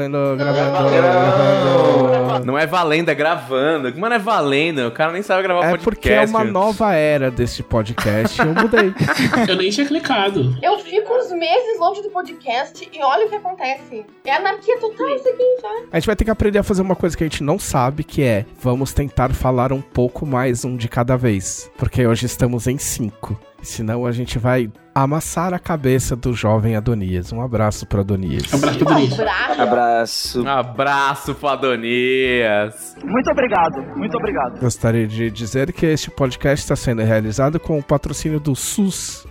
valendo, gravando, gravando. Não é valendo, é gravando. Mano, é valendo. O cara nem sabe gravar É podcast. porque é uma nova era desse podcast eu mudei. Eu nem tinha clicado. Eu fico uns meses longe do podcast e olha o que acontece. É anarquia total isso aqui, já. A gente vai ter que aprender a fazer uma coisa que a gente não sabe, que é vamos tentar falar um pouco mais um de cada vez. Porque hoje estamos em cinco. Senão a gente vai amassar a cabeça do jovem Adonias. Um abraço pro Adonias. Abraço pra Denise. Braço. Abraço. Um abraço pro Adonias. Muito obrigado, muito obrigado. Gostaria de dizer que este podcast está sendo realizado com o patrocínio do SUS,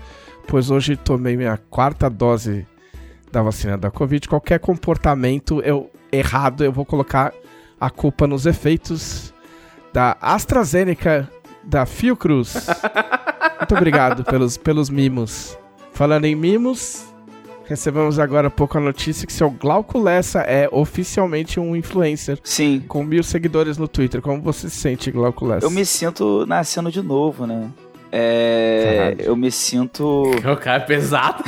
pois hoje tomei minha quarta dose da vacina da Covid. Qualquer comportamento eu, errado, eu vou colocar a culpa nos efeitos da AstraZeneca da Fiocruz. Muito obrigado pelos, pelos mimos. Falando em mimos, recebemos agora há pouco a notícia que seu Glauco Lessa é oficialmente um influencer Sim. com mil seguidores no Twitter. Como você se sente, Glauco Lessa? Eu me sinto nascendo de novo, né? É. Caralho. Eu me sinto. O cara é pesado.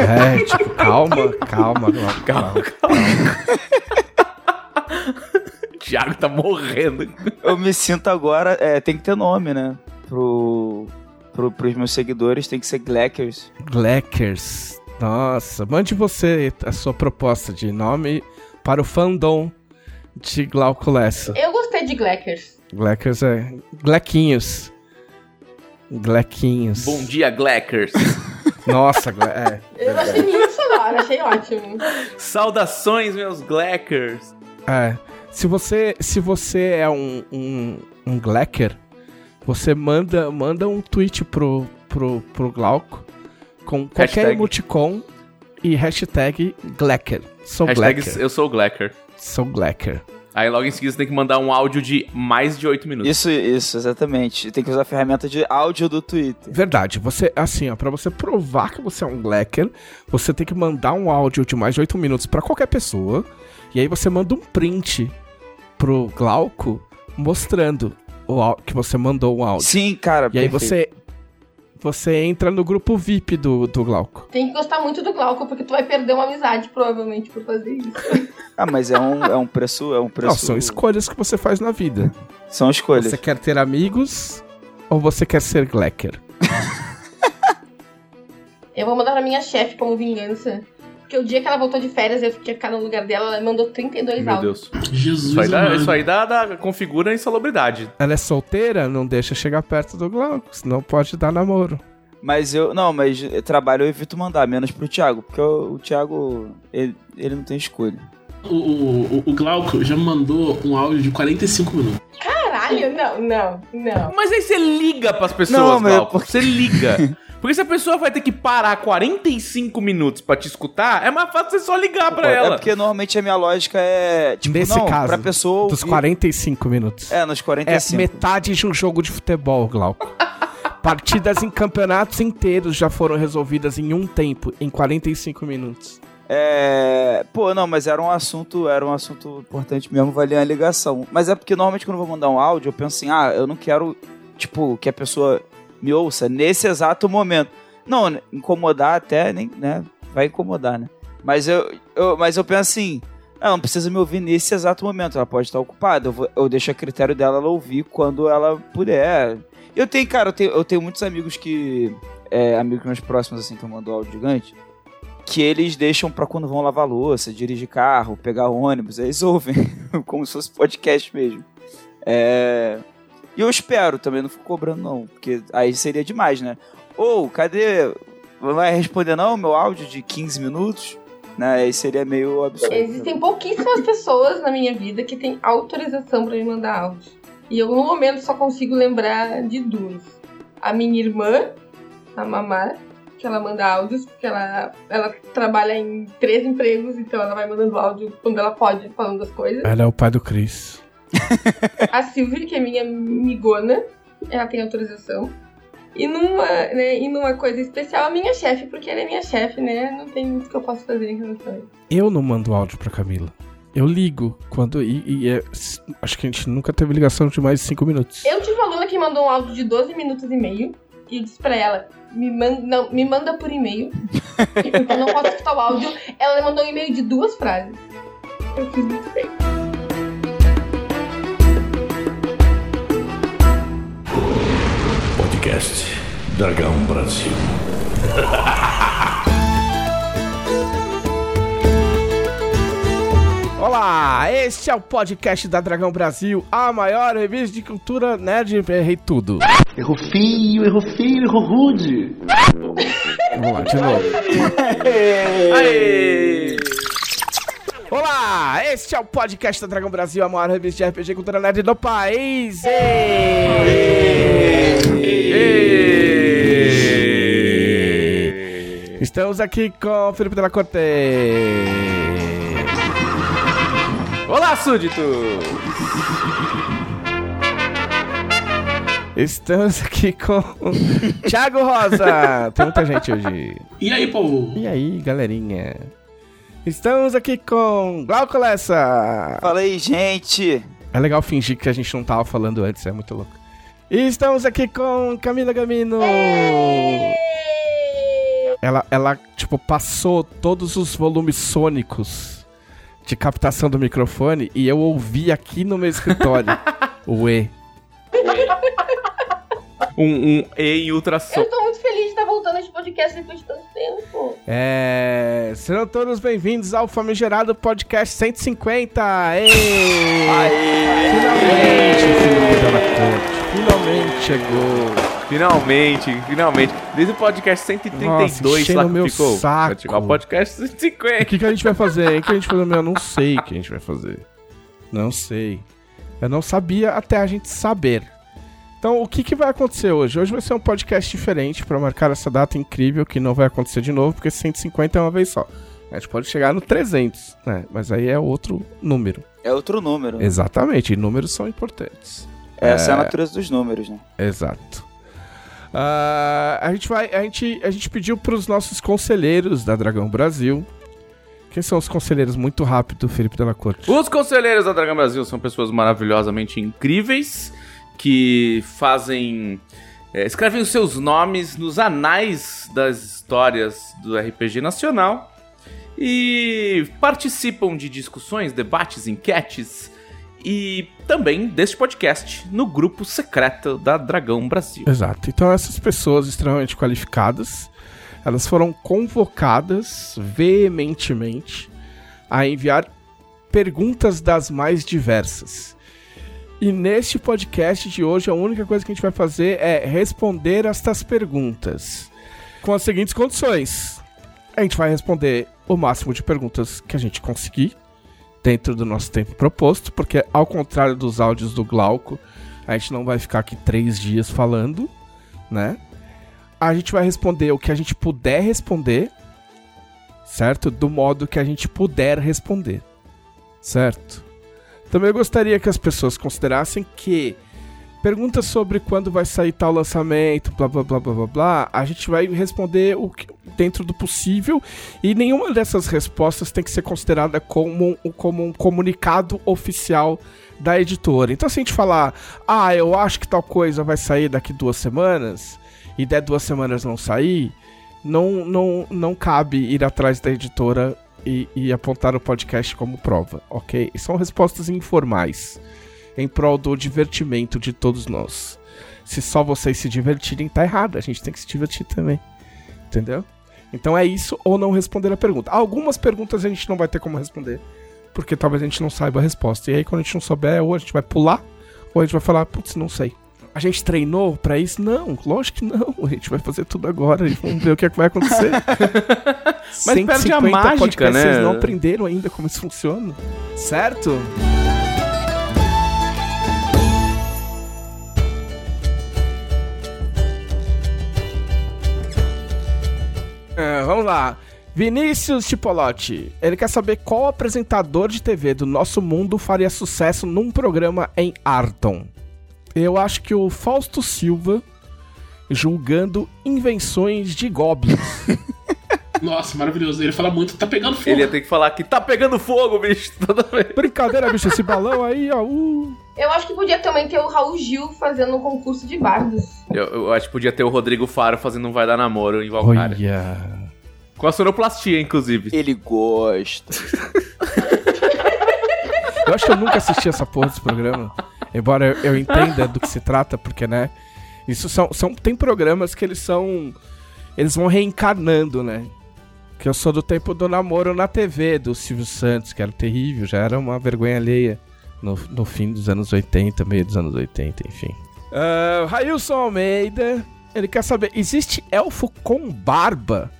É, tipo, calma, calma, Glauco. Calma, O Thiago tá morrendo. Eu me sinto agora. É, tem que ter nome, né? Pro. Pro, pros meus seguidores tem que ser Glackers. Glackers. Nossa, mande você a sua proposta de nome para o fandom de Glauco Lessa. Eu gostei de Glackers. Glackers é. Glequinhos. Glequinhos. Bom dia, Glackers. Nossa, é. Eu achei muito sonoro, achei ótimo. Saudações, meus Glackers. É. Se você, se você é um, um, um Glacker, você manda, manda um tweet pro, pro, pro Glauco com qualquer Hashtag. emoticon e hashtag Glacker. Sou Hashtag Glacker. eu sou o Glacker. Sou Glacker. Aí logo em seguida você tem que mandar um áudio de mais de 8 minutos. Isso, isso, exatamente. Tem que usar a ferramenta de áudio do Twitter. Verdade, você, assim, ó, pra você provar que você é um Glacker, você tem que mandar um áudio de mais de 8 minutos pra qualquer pessoa, e aí você manda um print pro Glauco mostrando o que você mandou um áudio. Sim, cara. E aí perfeito. você você entra no grupo VIP do, do Glauco. Tem que gostar muito do Glauco, porque tu vai perder uma amizade, provavelmente, por fazer isso. Ah, mas é um, é um preço. É um preço. Não, são escolhas que você faz na vida. São escolhas. Você quer ter amigos ou você quer ser Glacker? Eu vou mandar pra minha chefe como vingança. Porque o dia que ela voltou de férias, eu fiquei ficar no lugar dela, ela mandou 32 Meu áudios. Deus. Jesus, Isso aí, dá, isso aí dá, dá- configura a insalubridade. Ela é solteira? Não deixa chegar perto do Glauco, senão pode dar namoro. Mas eu. Não, mas trabalho eu evito mandar, menos pro Thiago. Porque o, o Thiago. Ele, ele não tem escolha. O, o, o Glauco já mandou um áudio de 45 minutos. Caralho, não, não, não. Mas aí você liga pras pessoas, Não, Glauco. porque- Você liga. Porque se a pessoa vai ter que parar 45 minutos pra te escutar, é mais fácil você só ligar pra É ela. porque normalmente a minha lógica é. Tipo, Nesse não, caso, pra pessoa. Dos ouvir- 45 minutos. É, nos É 45. metade de um jogo de futebol, Glauco. Partidas em campeonatos inteiros já foram resolvidas em um tempo, em 45 minutos. É. Pô, não, mas era um assunto, era um assunto importante mesmo, valia a ligação. Mas é porque normalmente quando eu vou mandar um áudio, eu penso assim, ah, eu não quero, tipo, que a pessoa me ouça nesse exato momento. Não, incomodar até, nem, né? Vai incomodar, né? Mas eu, eu, mas eu penso assim, ela não precisa me ouvir nesse exato momento, ela pode estar ocupada. Eu, vou- eu deixo a critério dela ela ouvir quando ela puder. Eu tenho, cara, eu tenho, eu tenho muitos amigos que. É, amigos meus próximos, assim, que eu mando áudio gigante que eles deixam pra quando vão lavar louça, dirigir carro, pegar ônibus, eles ouvem, como se fosse podcast mesmo. É... E eu espero, também não fico cobrando não, porque aí seria demais, né? Ou, cadê... Não vai responder não meu áudio de 15 minutos? Né? Aí seria meio absurdo. Existem pouquíssimas pessoas na minha vida que têm autorização pra me mandar áudio. E eu, no momento, só consigo lembrar de duas. A minha irmã, a Mamá, que ela manda áudios, porque ela, ela trabalha em três empregos, então ela vai mandando áudio quando ela pode, falando das coisas. Ela é o pai do Chris. A Silvia, que é minha amigona, ela tem autorização. E numa, né, e numa coisa especial, a minha chefe, porque ela é minha chefe, né? Não tem muito que eu possa fazer em relação a isso. Eu não mando áudio pra Camila. Eu ligo quando. E, e é- acho que a gente nunca teve ligação de mais de 5 minutos. Eu tive uma aluna que mandou um áudio de 12 minutos e meio. E eu disse pra ela, me manda, não, me manda por e-mail. eu não posso escutar o áudio. Ela mandou um e-mail de duas frases. Eu fiz muito bem. Podcast Dragão Brasil. Olá, este é o podcast da Dragão Brasil, a maior revista de cultura nerd. Errei tudo. Errou feio, errou feio, errou rude. Vamos lá, de novo. Aê! Olá, este é o podcast da Dragão Brasil, a maior revista de RPG cultura nerd do país. Estamos aqui com o Felipe Della Corte. Olá, súdito! Estamos aqui com Thiago Rosa. Tem muita gente hoje. E aí, povo? E aí, galerinha? Estamos aqui com Glauco Lessa. Fala aí, gente. É legal fingir que a gente não tava falando antes, é muito louco. E estamos aqui com Camila Gamino. Ela, ela, tipo, passou todos os volumes sônicos de captação do microfone e eu ouvi aqui no meu escritório o E. Um, um E em ultrassom. Eu tô muito feliz de estar voltando a esse podcast depois de tanto tempo. É. Serão todos bem-vindos ao famigerado podcast 150. Ê! Finalmente, Felipe Della Corte. Finalmente chegou. Finalmente, finalmente. Desde o podcast 132 Nossa, lá o meu que ficou. saco. Vai chegar o podcast O 150. que, que a gente vai fazer, hein? O que a gente vai fazer? Eu não sei o que a gente vai fazer. Não sei. Eu não sabia até a gente saber. Então, o que, que vai acontecer hoje? Hoje vai ser um podcast diferente pra marcar essa data incrível que não vai acontecer de novo, porque 150 é uma vez só. A gente pode chegar no 300, né? Mas aí é outro número. É outro número. Exatamente, e números são importantes. Essa é a natureza dos números, né? Exato. Ah, a gente vai, a gente, a gente pediu para os nossos conselheiros da Dragão Brasil. Quem são os conselheiros? Muito rápido, Felipe Della Corte. Os conselheiros da Dragão Brasil são pessoas maravilhosamente incríveis que fazem. é, escrevem os seus nomes nos anais das histórias do RPG Nacional e participam de discussões, debates, enquetes e também deste podcast no grupo secreto da Dragão Brasil. Exato. Então essas pessoas extremamente qualificadas, elas foram convocadas veementemente a enviar perguntas das mais diversas. E neste podcast de hoje, a única coisa que a gente vai fazer é responder estas perguntas com as seguintes condições. A gente vai responder o máximo de perguntas que a gente conseguir dentro do nosso tempo proposto, porque ao contrário dos áudios do Glauco, a gente não vai ficar aqui três dias falando, né? A gente vai responder o que a gente puder responder, certo? Do modo que a gente puder responder, certo? Também gostaria que as pessoas considerassem que perguntas sobre quando vai sair tal lançamento, blá blá blá blá blá blá, a gente vai responder o que, dentro do possível e nenhuma dessas respostas tem que ser considerada como, um- como um comunicado oficial da editora. Então se a gente falar, ah, eu acho que tal coisa vai sair daqui duas semanas e der duas semanas não sair, não, não, não cabe ir atrás da editora e, e apontar o podcast como prova, ok? São respostas informais em prol do divertimento de todos nós. Se só vocês se divertirem, tá errado. A gente tem que se divertir também. Entendeu? Então é isso ou não responder a pergunta. Algumas perguntas a gente não vai ter como responder, porque talvez a gente não saiba a resposta. E aí, quando a gente não souber, ou a gente vai pular, ou a gente vai falar, putz, não sei. A gente treinou pra isso? Não, lógico que não. A gente vai fazer tudo agora e vamos ver o que, é que vai acontecer. Mas perde a 150 mágica, né? Vocês não aprenderam ainda como isso funciona, certo? É, vamos lá. Vinícius Tipolotti. Ele quer saber qual apresentador de TV do nosso mundo faria sucesso num programa em Arton. Eu acho que o Fausto Silva julgando invenções de goblins. Nossa, maravilhoso. Ele fala muito, tá pegando fogo. Ele ia ter que falar que tá pegando fogo, bicho, toda vez. Brincadeira, bicho, esse balão aí, ó. Uh. Eu acho que podia também ter o Raul Gil fazendo um concurso de bardos. Eu, eu acho que podia ter o Rodrigo Faro fazendo um Vai Dar Namoro em Valkyria. Olha. Com a sonoplastia, inclusive. Ele gosta. Eu acho que eu nunca assisti essa porra desse programa. Embora eu, eu entenda do que se trata, porque, né? Isso são, são. Tem programas que eles são. Eles vão reencarnando, né? Que eu sou do tempo do namoro na TV, do Silvio Santos, que era terrível, já era uma vergonha alheia. No, no fim dos anos 80, meio dos anos 80, enfim. Uh, Railson Almeida, ele quer saber: existe elfo com barba?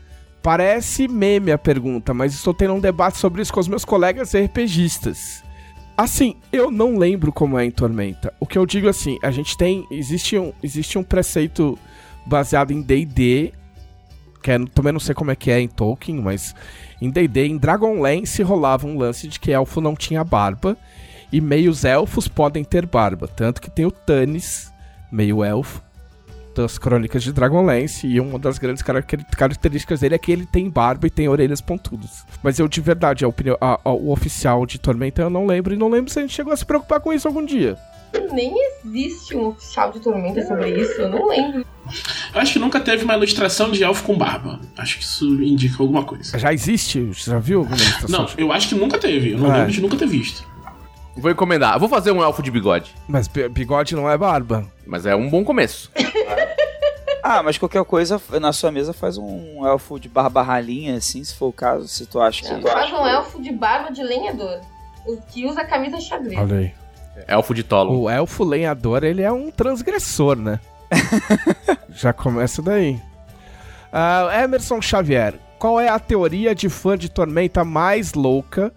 Parece meme a pergunta, mas estou tendo um debate sobre isso com os meus colegas RPGistas. Assim, eu não lembro como é em Tormenta. O que eu digo assim, a gente tem. Existe um, existe um preceito baseado em DD. Que é, também não sei como é que é em Tolkien, mas em DD, em Dragonlance rolava um lance de que elfo não tinha barba. E meios elfos podem ter barba. Tanto que tem o Tannis, meio elfo, das crônicas de Dragonlance e uma das grandes características dele é que ele tem barba e tem orelhas pontudas. Mas eu de verdade, a opinião, a, a, o oficial de Tormenta eu não lembro e não lembro se a gente chegou a se preocupar com isso algum dia. Nem existe um oficial de Tormenta sobre isso, eu não lembro. Eu acho que nunca teve uma ilustração de elfo com barba. Acho que isso indica alguma coisa. Já existe? Você já viu alguma ilustração? Não, eu acho que nunca teve. Eu não é. lembro de nunca ter visto. Vou encomendar. Vou fazer um elfo de bigode. Mas bigode não é barba. Mas é um bom começo. ah, mas qualquer coisa na sua mesa faz um elfo de barba ralinha, assim, se for o caso, se tu acha que. Faz um elfo de barba de lenhador. O que usa camisa xadrez. Olha aí. Elfo de tolo. O elfo lenhador, ele é um transgressor, né? Já começa daí. Uh, Emerson Xavier, qual é a teoria de fã de Tormenta mais louca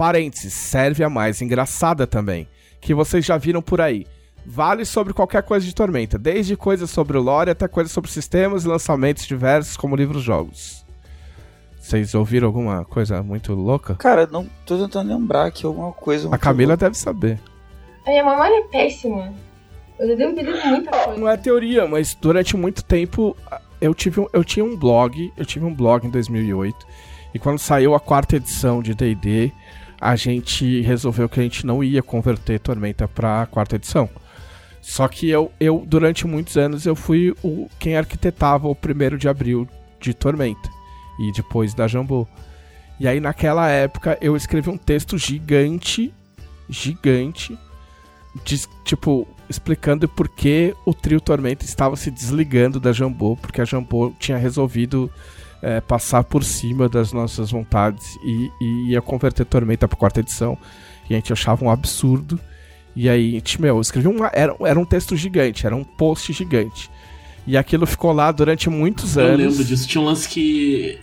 Parênteses, serve a mais engraçada também, que vocês já viram por aí. Vale sobre qualquer coisa de Tormenta, desde coisas sobre o lore até coisas sobre sistemas e lançamentos diversos, como livros-jogos. Vocês ouviram alguma coisa muito louca? Cara, não tô tentando lembrar aqui alguma coisa. A Camila louca. deve saber. A minha memória é péssima. Eu já devo ter muita coisa. Não é teoria, mas durante muito tempo eu, tive um, eu tinha um blog, eu tive um blog em 2008, e quando saiu a quarta edição de D&D, a gente resolveu que a gente não ia converter Tormenta para a quarta edição. Só que eu, eu, durante muitos anos, eu fui o quem arquitetava o primeiro de abril de Tormenta. E depois da Jambô. E aí, naquela época, eu escrevi um texto gigante, gigante, de, tipo, explicando por que o trio Tormenta estava se desligando da Jambô, porque a Jambô tinha resolvido é, passar por cima das nossas vontades e, e ia converter Tormenta pra quarta edição. E a gente achava um absurdo. E aí, gente, meu, eu escrevi um. Era, era um texto gigante, era um post gigante. E aquilo ficou lá durante muitos eu anos. Eu lembro disso. Tinha um lance que.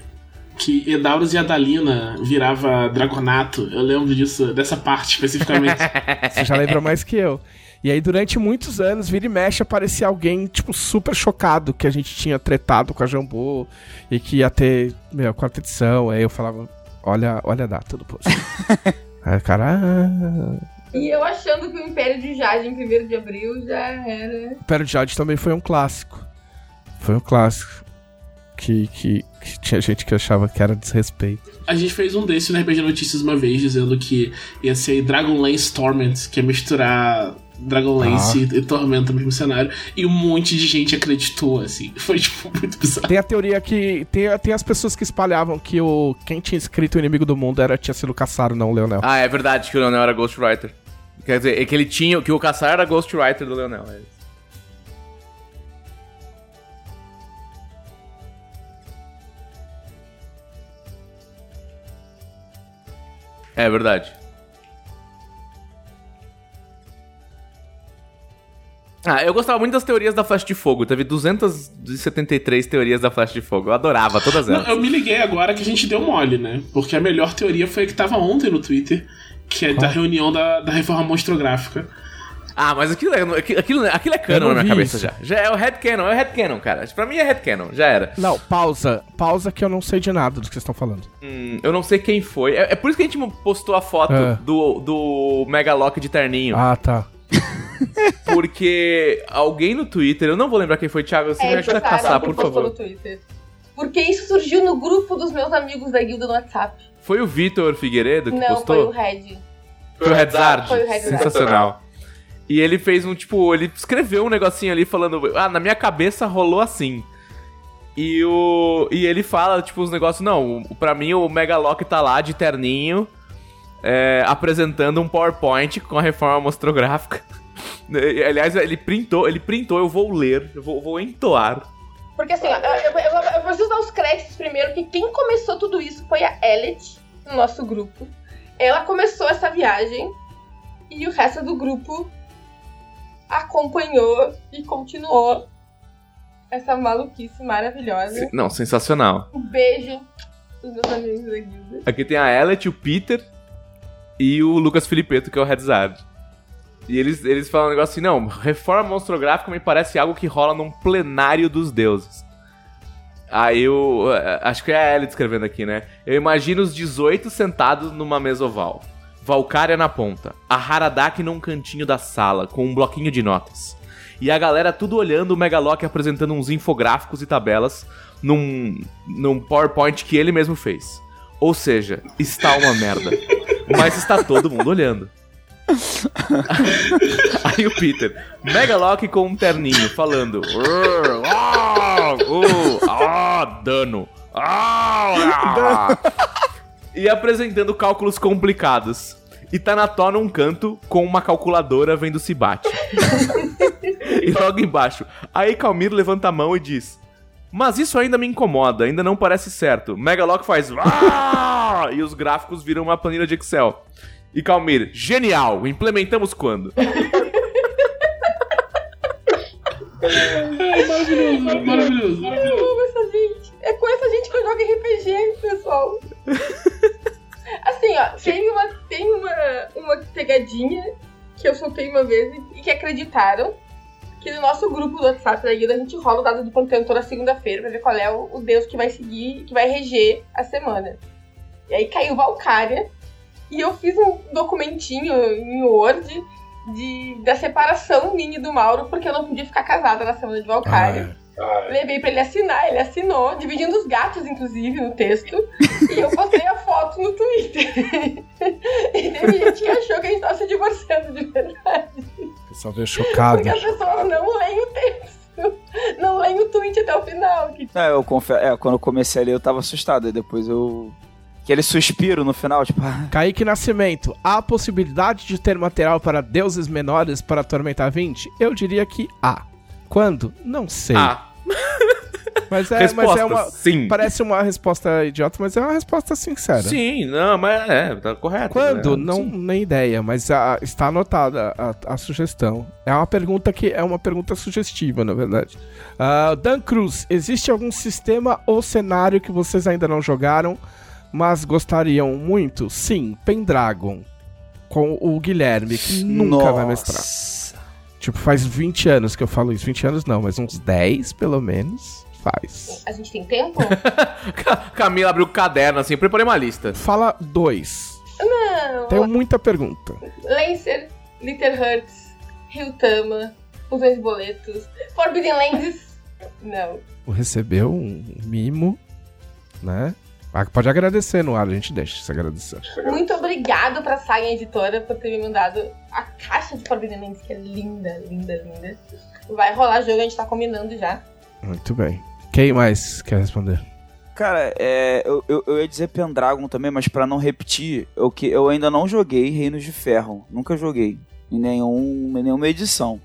Que Edauros e Adalina virava Dragonato. Eu lembro disso, dessa parte especificamente. Você já lembra mais que eu. E aí, durante muitos anos, vira e mexe, aparecia alguém, tipo, super chocado que a gente tinha tretado com a Jambô e que ia ter, meu, quarta edição. Aí eu falava, olha, olha a data do post. aí o cara. Ah. E eu achando que o Império de Jade em 1 de abril já era. O Império de Jade também foi um clássico. Foi um clássico. Que, que, que, tinha gente que achava que era desrespeito. A gente fez um desse no RPG Notícias uma vez, dizendo que ia ser Dragonlance Torment, que é misturar Dragonlance ah. e, Tormenta no mesmo cenário. E um monte de gente acreditou, assim. Foi, tipo, muito bizarro. Tem a teoria que. Tem, tem as pessoas que espalhavam que o quem tinha escrito o inimigo do mundo era, tinha sido o Caçaro, não o Leonel. Ah, é verdade que o Leonel era Ghostwriter. Quer dizer, é que ele tinha. Que o Caçar era Ghostwriter do Leonel. É É verdade. Ah, eu gostava muito das teorias da Flash de Fogo. Teve 273 teorias da Flash de Fogo. Eu adorava todas elas. Não, eu me liguei agora que a gente deu mole, né? Porque a melhor teoria foi a que tava ontem no Twitter, que é da reunião da, da reforma monstrográfica. Ah, mas aquilo é, aquilo, aquilo é canon na minha cabeça isso. já. Já é o headcanon, é o headcanon, cara. Pra mim é headcanon, já era. Não, pausa. Pausa que eu não sei de nada do que vocês estão falando. Hum, eu não sei quem foi. É, é, por isso que a gente postou a foto é. do, do Megalock de terninho. Ah, tá. Porque alguém no Twitter, eu não vou lembrar quem foi, Thiago, você é, me ajuda a caçar, por favor. No Twitter. Porque isso surgiu no grupo dos meus amigos da guilda no WhatsApp. Foi o Vitor Figueiredo que não, postou? Não, foi o Red. Foi o Redzard? Foi o Redzard. Sensacional. E ele fez um, tipo, ele escreveu um negocinho ali falando, ah, na minha cabeça rolou assim. E o e ele fala, tipo, os negócios, não, para mim o Megalock tá lá de terninho é, apresentando um PowerPoint com a reforma mostrográfica. Aliás, ele printou, ele printou, eu vou ler, eu vou, vou entoar. Porque assim, eu, eu, eu, preciso dar os créditos primeiro, que quem começou tudo isso foi a Elliot, no nosso grupo. Ela começou essa viagem e o resto do grupo acompanhou e continuou essa maluquice maravilhosa. Não, sensacional. Um beijo pros meus amigos da guilda. Aqui tem a Elliot, o Peter e o Lucas Filipeto, que é o Redzard. E eles, eles falam um negócio assim, não, reforma monstrográfica me parece algo que rola num plenário dos deuses. Aí eu. Acho que é a Ellie escrevendo aqui, né? Eu imagino os 18 sentados numa mesa oval. Valkyria na ponta. A Haradaki num cantinho da sala, com um bloquinho de notas. E a galera tudo olhando o Megalock apresentando uns infográficos e tabelas num, num PowerPoint que ele mesmo fez. Ou seja, está uma merda. Mas está todo mundo olhando. Aí o Peter, Megalock com um terninho, falando: "Urr, ah, uh, ah, dano. Ah, ah." E apresentando cálculos complicados. E Tanató num canto com uma calculadora vendo se bate. e logo embaixo, aí Calmir levanta a mão e diz: Mas isso ainda me incomoda, ainda não parece certo. Megalock faz. E os gráficos viram uma planilha de Excel. E Calmir, genial! Implementamos quando? Maravilhoso, maravilhoso, Eu maravilhoso. É com essa gente que eu jogo RPG, pessoal. Assim, ó, tem uma, tem uma, uma pegadinha que eu soltei uma vez e que acreditaram que no nosso grupo do WhatsApp da guilda a gente rola o dado do panteão toda segunda-feira pra ver qual é o, o deus que vai seguir, que vai reger a semana. E aí caiu Valkyria e eu fiz um documentinho em Word de, da separação minha e do Mauro, porque eu não podia ficar casada na semana de Valkyria. Levei pra ele assinar, ele assinou, dividindo os gatos, inclusive, no texto. e eu postei a foto no Twitter. e teve gente que achou que a gente tava se divorciando de verdade. O pessoal veio chocado. Porque as pessoas não leem o texto. Não leem o tweet até o final. Que... Não, eu confesso, é, quando eu comecei a ler eu tava assustado, aí depois eu... Aquele suspiro no final, tipo... ah, Kaique Nascimento, há a possibilidade de ter material para deuses menores para Tormenta 20? Eu diria que há. Quando? Não sei. Ah, mas, é, resposta, mas é uma. sim. Parece uma resposta idiota, mas é uma resposta sincera. Sim, não, mas é, tá correto. Quando? né? Não, Sim. nem ideia, mas a- está anotada a, a sugestão. É uma pergunta que é uma pergunta sugestiva, na verdade. Ah, Dan Cruz, existe algum sistema ou cenário que vocês ainda não jogaram, mas gostariam muito? Sim, Pendragon. Com o Guilherme, que nunca vai mestrar. Tipo, faz 20 anos que eu falo isso. 20 anos não, mas uns 10 pelo menos faz. A gente tem tempo? Ca- Camila abriu o caderno assim, eu preparei uma lista. Fala dois. Não. Tenho muita pergunta. Lancer, Litterhurts, Ryutama, Os Dois Boletos, Forbidden Lands. Não. recebeu um mimo, né? Ah, Pode agradecer no ar, a gente deixa se agradecer. Muito obrigado pra Saga Editora por ter me mandado a caixa de Forbidden Lands, que é linda, linda, linda. Vai rolar jogo, a gente tá combinando já. Muito bem. Quem mais quer responder? Cara, é, eu, eu, eu ia dizer Pendragon também, mas pra não repetir, eu, que, eu ainda não joguei Reinos de Ferro. Nunca joguei. Em, nenhum, em nenhuma edição.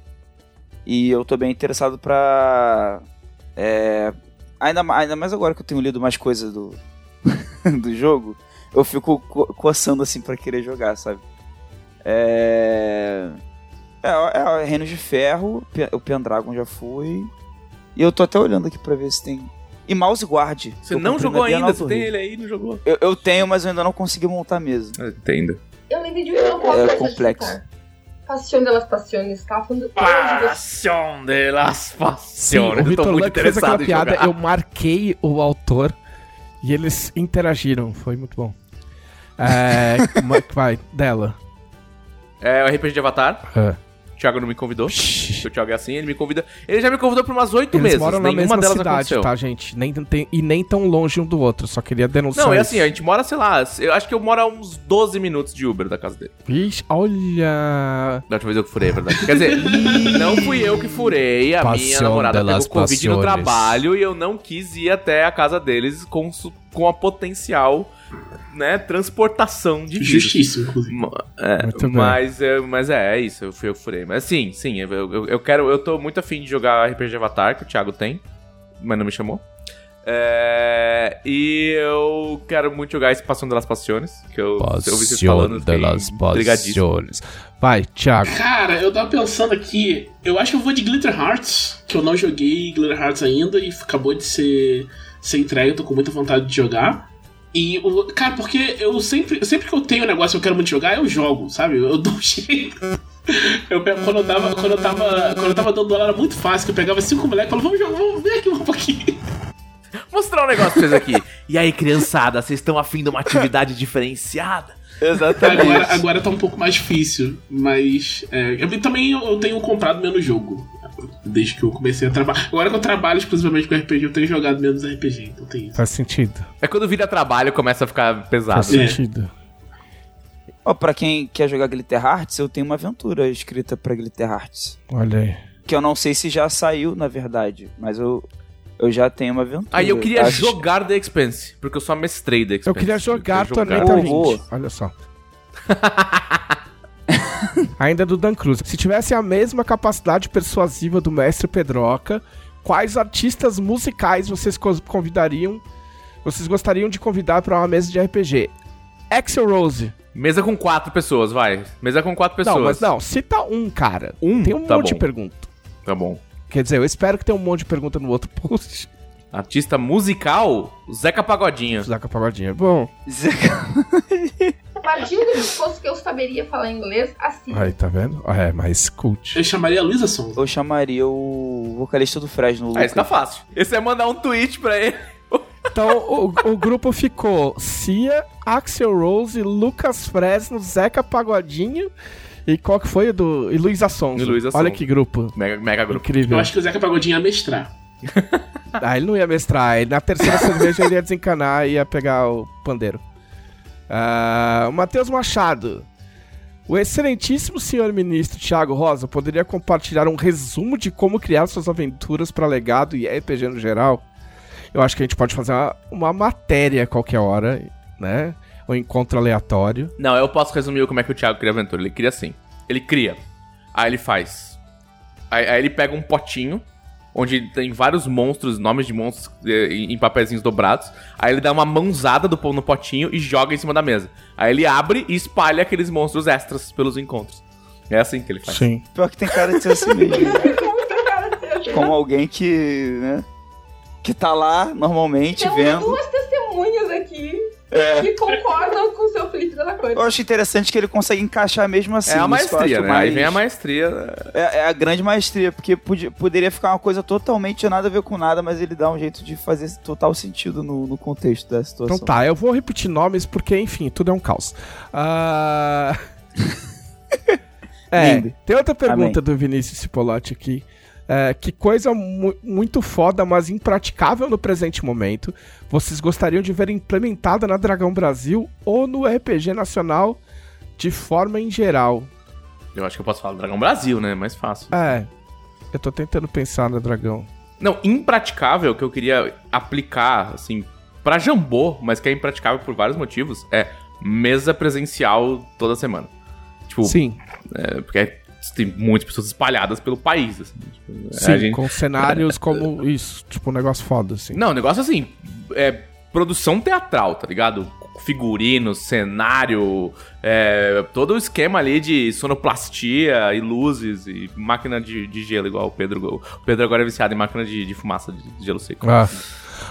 E eu tô bem interessado pra. É, ainda, ainda mais agora que eu tenho lido mais coisas do, do jogo, eu fico co- coçando assim pra querer jogar, sabe? É. É, é Reinos de Ferro, o Pendragon já foi. E eu tô até olhando aqui pra ver se tem. E Mouse Guard. Você Eu não jogou ainda, você tem ele aí não jogou. Eu, eu tenho, mas eu ainda não consegui montar a mesa. Entendo. Eu lembro de um que eu não posso É de complexo. citar. Passion delas Passiones. Tava falando de. Passion de las Sim, passiones. o Eu tô Vitor muito Luck fez aquela interessado em piada, eu marquei o autor e eles interagiram, foi muito bom. É, como é que vai? Dela. É o RPG de Avatar. É. O Thiago não me convidou. O Thiago é assim, ele me convida. Ele já me convidou por umas oito meses. moram na Nenhuma mesma delas cidade, aconteceu. tá, gente? Nem, tem, e nem tão longe um do outro, só queria denunciar Não, é isso. assim, a gente mora, sei lá, eu acho que eu moro a uns 12 minutos de Uber da casa dele. Ixi, olha... Da última vez eu que furei, é verdade. Quer dizer, não fui eu que furei, a minha Passion namorada de pegou Covid no passiones. trabalho e eu não quis ir até a casa deles consu- com a potencial, né, transportação de vírus. Justíssimo, inclusive. É, Muito bem. mas, é, mas é, é isso, eu fui eu furei. Mas sim, sim, eu, eu, eu quero. Eu tô muito afim de jogar RPG Avatar, que o Thiago tem, mas não me chamou. É, e eu quero muito jogar Espação de las Passiones, que eu, eu vi vocês falando. fiquei brigadíssimo. Vai, Thiago. Cara, eu tava pensando aqui. Eu acho que eu vou de Glitter Hearts, que eu não joguei Glitter Hearts ainda e acabou de ser, ser entregue, eu tô com muita vontade de jogar. E, o- cara, porque eu sempre, sempre que eu tenho um negócio que eu quero muito jogar, eu jogo, sabe? Eu dou um jeito. Eu pego, quando eu tava, quando eu tava, quando eu tava dando dólar era muito fácil, que eu pegava cinco moleques e falava, vamos jogar, vamos ver aqui um pouquinho. Mostrar um negócio pra vocês aqui. E aí, criançada, vocês estão afim de uma atividade diferenciada? Exatamente. Agora, agora tá um pouco mais difícil, mas é, eu também eu tenho comprado menos jogo. Desde que eu comecei a trabalhar. Agora que eu trabalho exclusivamente com RPG, eu tenho jogado menos RPG, então tem isso. Faz sentido. É quando vira trabalho começa a ficar pesado. Faz É. sentido. Ó, pra quem quer jogar Glitter Hearts, eu tenho uma aventura escrita pra Glitter Hearts. Olha aí. Que eu não sei se já saiu, na verdade, mas eu, eu já tenho uma aventura. Aí eu queria Acho- jogar The Expanse, porque eu só mestrei The Expanse. Eu queria jogar queria Tormenta Oh, 20. Olha só. Ainda do Dan Cruz. Se tivesse a mesma capacidade persuasiva do mestre Pedroca, quais artistas musicais vocês co- convidariam? Vocês gostariam de convidar para uma mesa de RPG? Axel Rose. Mesa com quatro pessoas, vai. Mesa com quatro pessoas. Não, mas não, cita um, cara. Um? Tem um Tá monte de bom. pergunta. Tá bom. Quer dizer, eu espero que tenha um monte de pergunta no outro post. Artista musical, Zeca Pagodinho. Zaca Pagodinho. Bom, Partindo do disposto que eu saberia falar inglês, assim. aí, tá vendo? Ah, É, mais cult. Eu chamaria a Luísa Sonza. Eu chamaria o vocalista do Fresno, o Ah, Lucas. esse tá fácil. Esse é mandar um tweet pra ele. Então, o, o grupo ficou Cia, Axel Rose, Lucas Fresno, Zeca Pagodinho e qual que foi o do... E Luísa Sonza. Olha que grupo. Mega, mega grupo. Incrível. Eu acho que o Zeca Pagodinho ia mestrar. Ah, ele não ia mestrar. Ele, na terceira cerveja ele ia desencanar e ia pegar o pandeiro. O Matheus Machado. O excelentíssimo senhor ministro Thiago Rosa poderia compartilhar um resumo de como criar suas aventuras para legado e RPG no geral? Eu acho que a gente pode fazer uma, uma matéria qualquer hora, né? Um encontro aleatório. Não, eu posso resumir como é que o Thiago cria aventura. Ele cria assim. Ele cria. Aí ele faz. Aí, aí ele pega um potinho, onde tem vários monstros, nomes de monstros eh, em papeizinhos dobrados. Aí ele dá uma mãozada do pão no potinho e joga em cima da mesa. Aí ele abre e espalha aqueles monstros extras pelos encontros. É assim que ele faz. Sim. Pior que tem cara de ser assim mesmo. Ser assim. Como alguém que, né? Que tá lá normalmente Temos vendo. duas É. que concordam com o seu Felipe da coisa. Eu acho interessante que ele consegue encaixar mesmo assim. É a maestria, né? Aí mais- vem a maestria. É, é a grande maestria, porque podia- poderia ficar uma coisa totalmente nada a ver com nada, mas ele dá um jeito de fazer total sentido no, no contexto da situação. Então tá, eu vou repetir nomes porque, enfim, tudo é um caos. Ah... é, Lindo. tem outra pergunta Amém. do Vinícius Cipollotti aqui. É, que coisa mu- muito foda, mas impraticável no presente momento, vocês gostariam de ver implementada na Dragão Brasil ou no RPG nacional de forma em geral? Eu acho que eu posso falar Dragão Brasil, né? Mais fácil. É, eu tô tentando pensar na Dragão. Não, impraticável que eu queria aplicar, assim, pra Jambô, mas que é impraticável por vários motivos, é mesa presencial toda semana. Tipo, Sim, é, porque tem muitas pessoas espalhadas pelo país, assim. Tipo, é, sim, gente- com cenários como isso, tipo um negócio foda, assim. Não, o negócio assim, é produção teatral, tá ligado? Figurino, cenário, é, todo o esquema ali de sonoplastia e luzes e máquina de, de gelo, igual o Pedro. O Pedro agora é viciado em máquina de, de fumaça de gelo seco. Ah.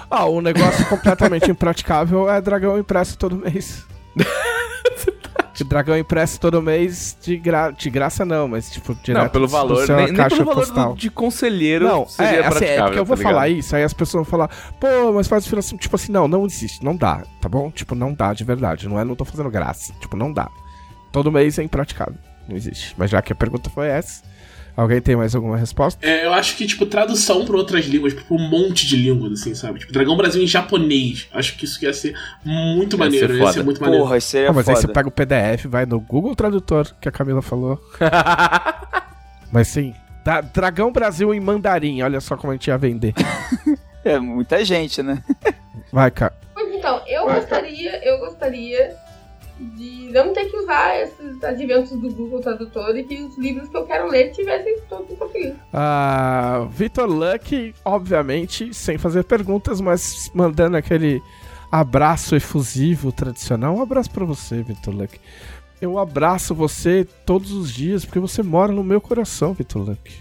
Ah, o negócio completamente impraticável é dragão impresso todo mês. Que dragão impresso todo mês de, gra... de graça não, mas tipo, direto Não, pelo valor, nem, nem pelo valor do- de conselheiro Não, seria é, assim, é porque eu vou tá falar isso, aí as pessoas vão falar, pô, mas faz assim, tipo assim, não, não existe, não dá, tá bom? Tipo, não dá de verdade, não é, não tô fazendo graça, tipo, não dá. Todo mês é impraticável, não existe. Mas já que a pergunta foi essa, alguém tem mais alguma resposta? É, eu acho que, tipo, tradução pra outras línguas, pra um monte de línguas, assim, sabe? Tipo, Dragão Brasil em japonês. Acho que isso ia ser muito Ia maneiro. ser ia ser foda. muito maneiro. Porra, isso aí é Ah, mas aí foda. você pega o PDF, vai no Google Tradutor, que a Camila falou. Mas sim, Dra- Dragão Brasil em mandarim, olha só como a gente ia vender. É muita gente, né? Vai, cara. Pois Então, eu gostaria, eu gostaria de não ter que usar esses adventos do Google Tradutor e que os livros que eu quero ler tivessem todos em português. Ah, Vitor Luck, obviamente, sem fazer perguntas, mas mandando aquele abraço efusivo tradicional. Um abraço pra você, Vitor Luck. Eu abraço você todos os dias porque você mora no meu coração, Vitor Luck.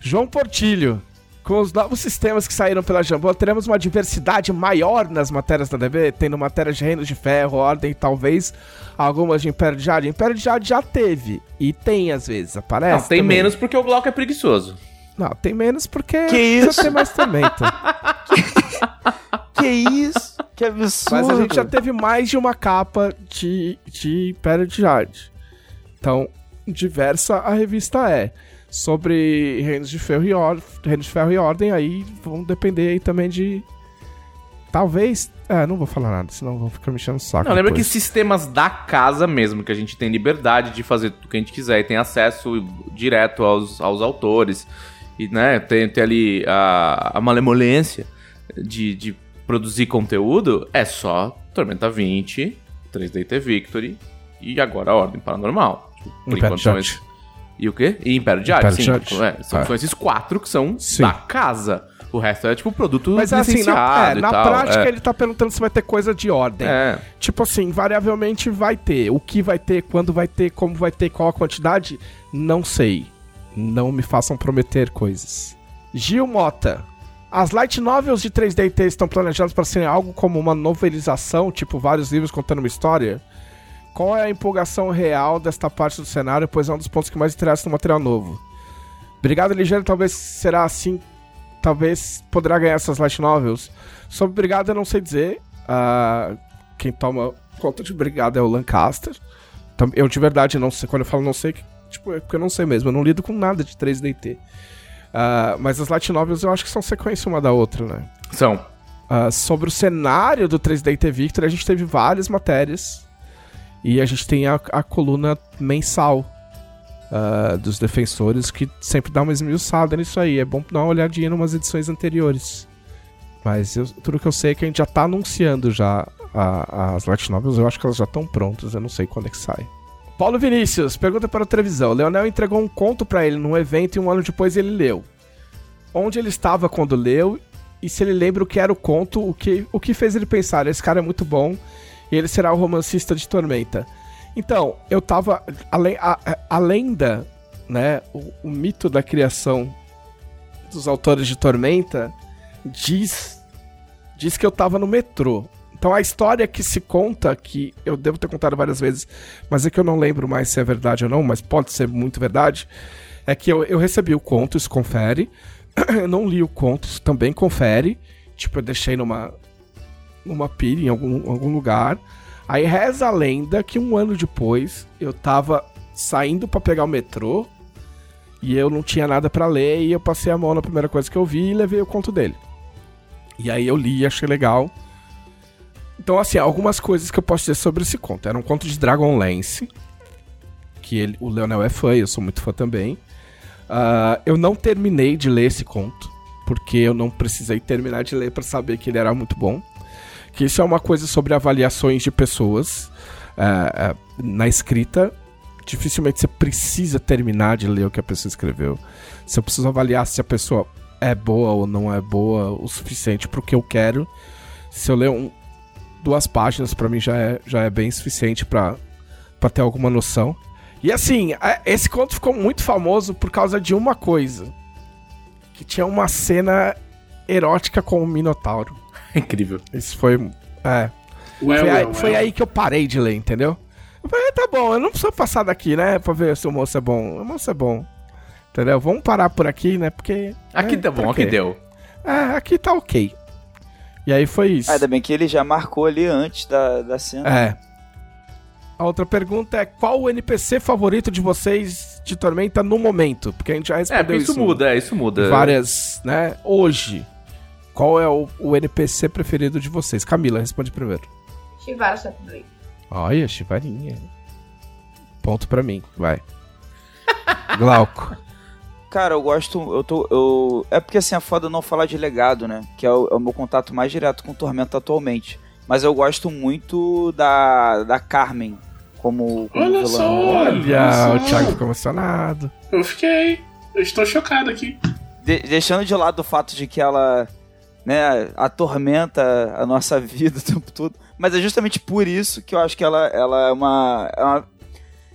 João Portilho. Com os novos sistemas que saíram pela Jambô, teremos uma diversidade maior nas matérias da DB, tendo matérias de Reinos de Ferro, Ordem, talvez algumas de Império de Jade. Império de Jade já teve, e tem às vezes, aparece. Não, tem também. menos porque o Glauco é preguiçoso. Não, tem menos porque Que isso? tem mais tormento. Que isso? Que absurdo. Mas a gente já teve mais de uma capa de, de Império de Jade. Então, diversa a revista é. Sobre Reinos de Ferro e, Or Reinos de Ferro e Ordem, aí vão depender aí também de. Talvez. É, não vou falar nada, senão vão ficar me enchendo o saco. Não, lembra que depois. sistemas da casa mesmo, que a gente tem liberdade de fazer o que a gente quiser e tem acesso direto aos, aos autores. E, né, tem, tem ali a, a malemolência de, de produzir conteúdo, é só Tormenta 20, 3DT Victory e agora a Ordem Paranormal. Tipo, por enquanto E o quê? E Império Jade, Império sim. É, são, É. são esses quatro que são Sim. da casa. O resto é tipo produto Mas assim, na, é, na tal, prática é. ele tá perguntando se vai ter coisa de ordem. É. Tipo assim, variavelmente vai ter. O que vai ter, quando vai ter, como vai ter, qual a quantidade, não sei. Não me façam prometer coisas. Gil Mota. As light novels de 3D e T estão planejadas para serem algo como uma novelização, tipo vários livros contando uma história? Qual é a empolgação real desta parte do cenário, pois é um dos pontos que mais interessa no material novo? Brigada Ligeiro talvez será assim, talvez poderá ganhar essas light novels. Sobre Brigada eu não sei dizer. Ah, quem toma conta de Brigada é o Lancaster. Eu de verdade não sei. Quando eu falo não sei, tipo, é porque eu não sei mesmo. Eu não lido com nada de 3DT. Ah, mas as light novels eu acho que são sequência uma da outra, né? São. Ah, sobre o cenário do 3DT Victor, a gente teve várias matérias. E a gente tem a, a coluna mensal ah, dos defensores, que sempre dá uma esmiuçada nisso aí. É bom dar uma olhadinha em umas edições anteriores. Mas eu- tudo que eu sei é que a gente já tá anunciando já a- as light novels. Eu acho que elas já estão prontas, eu não sei quando é que sai. Paulo Vinícius, pergunta para a televisão. Leonel entregou um conto para ele num evento e um ano depois ele leu. Onde ele estava quando leu e se ele lembra o que era o conto, o que, o que fez ele pensar, esse cara é muito bom e ele será o romancista de Tormenta. Então, eu tava. A, a- a lenda, né? O, o mito da criação dos autores de Tormenta diz. Diz que eu tava no metrô. Então a história que se conta, que eu devo ter contado várias vezes, mas é que eu não lembro mais se é verdade ou não, mas pode ser muito verdade, é que eu, eu recebi o conto, isso confere. eu não li o conto, isso também confere. Tipo, eu deixei numa, numa pilha em algum, algum lugar. Aí reza a lenda que um ano depois eu tava saindo pra pegar o metrô e eu não tinha nada pra ler e eu passei a mão na primeira coisa que eu vi e levei o conto dele. E aí eu li e achei legal. Então, assim, algumas coisas que eu posso dizer sobre esse conto. Era um conto de Dragonlance, que ele, o Leonel é fã, eu sou muito fã também. Ah, eu não terminei de ler esse conto, porque eu não precisei terminar de ler para saber que ele era muito bom. Que isso é uma coisa sobre avaliações de pessoas ah, ah, na escrita. Dificilmente você precisa terminar de ler o que a pessoa escreveu. Se eu preciso avaliar se a pessoa é boa ou não é boa o suficiente pro que eu quero. Se eu ler um, duas páginas, pra mim já é, já é bem suficiente pra ter alguma noção. E assim, a- esse conto ficou muito famoso por causa de uma coisa. Que tinha uma cena erótica com o Minotauro. Incrível. Isso foi. É. Well, Foi, aí, well, foi well. aí que eu parei de ler, entendeu? Eu falei, "Ah, tá bom, eu não preciso passar daqui, né? Pra ver se o moço é bom. O moço é bom. Entendeu? Vamos parar por aqui, né? Porque. Aqui é, tá bom, aqui deu. É, aqui tá ok. E aí foi isso. Ah, ainda bem que ele já marcou ali antes da, da cena. É. A outra pergunta é: qual o NPC favorito de vocês de Tormenta no momento? Porque a gente já É, respondeu porque isso muda, é, isso muda. Várias, né? Hoje. Qual é o, o NPC preferido de vocês? Camila, responde primeiro. Shivara Shadowblade. Olha, chivarinha. Ponto pra mim, vai. Glauco. Cara, eu gosto. Eu tô. Eu... É porque assim, é foda não falar de legado, né? Que é o, é o meu contato mais direto com Tormenta atualmente. Mas eu gosto muito da, da Carmen como, como Olha vilã. só! Olha, o só. Thiago ficou emocionado. Eu fiquei. Eu estou chocado aqui. De- deixando de lado o fato de que ela né, atormenta a nossa vida o tempo todo. Mas é justamente por isso que eu acho que ela, ela é, uma, é uma.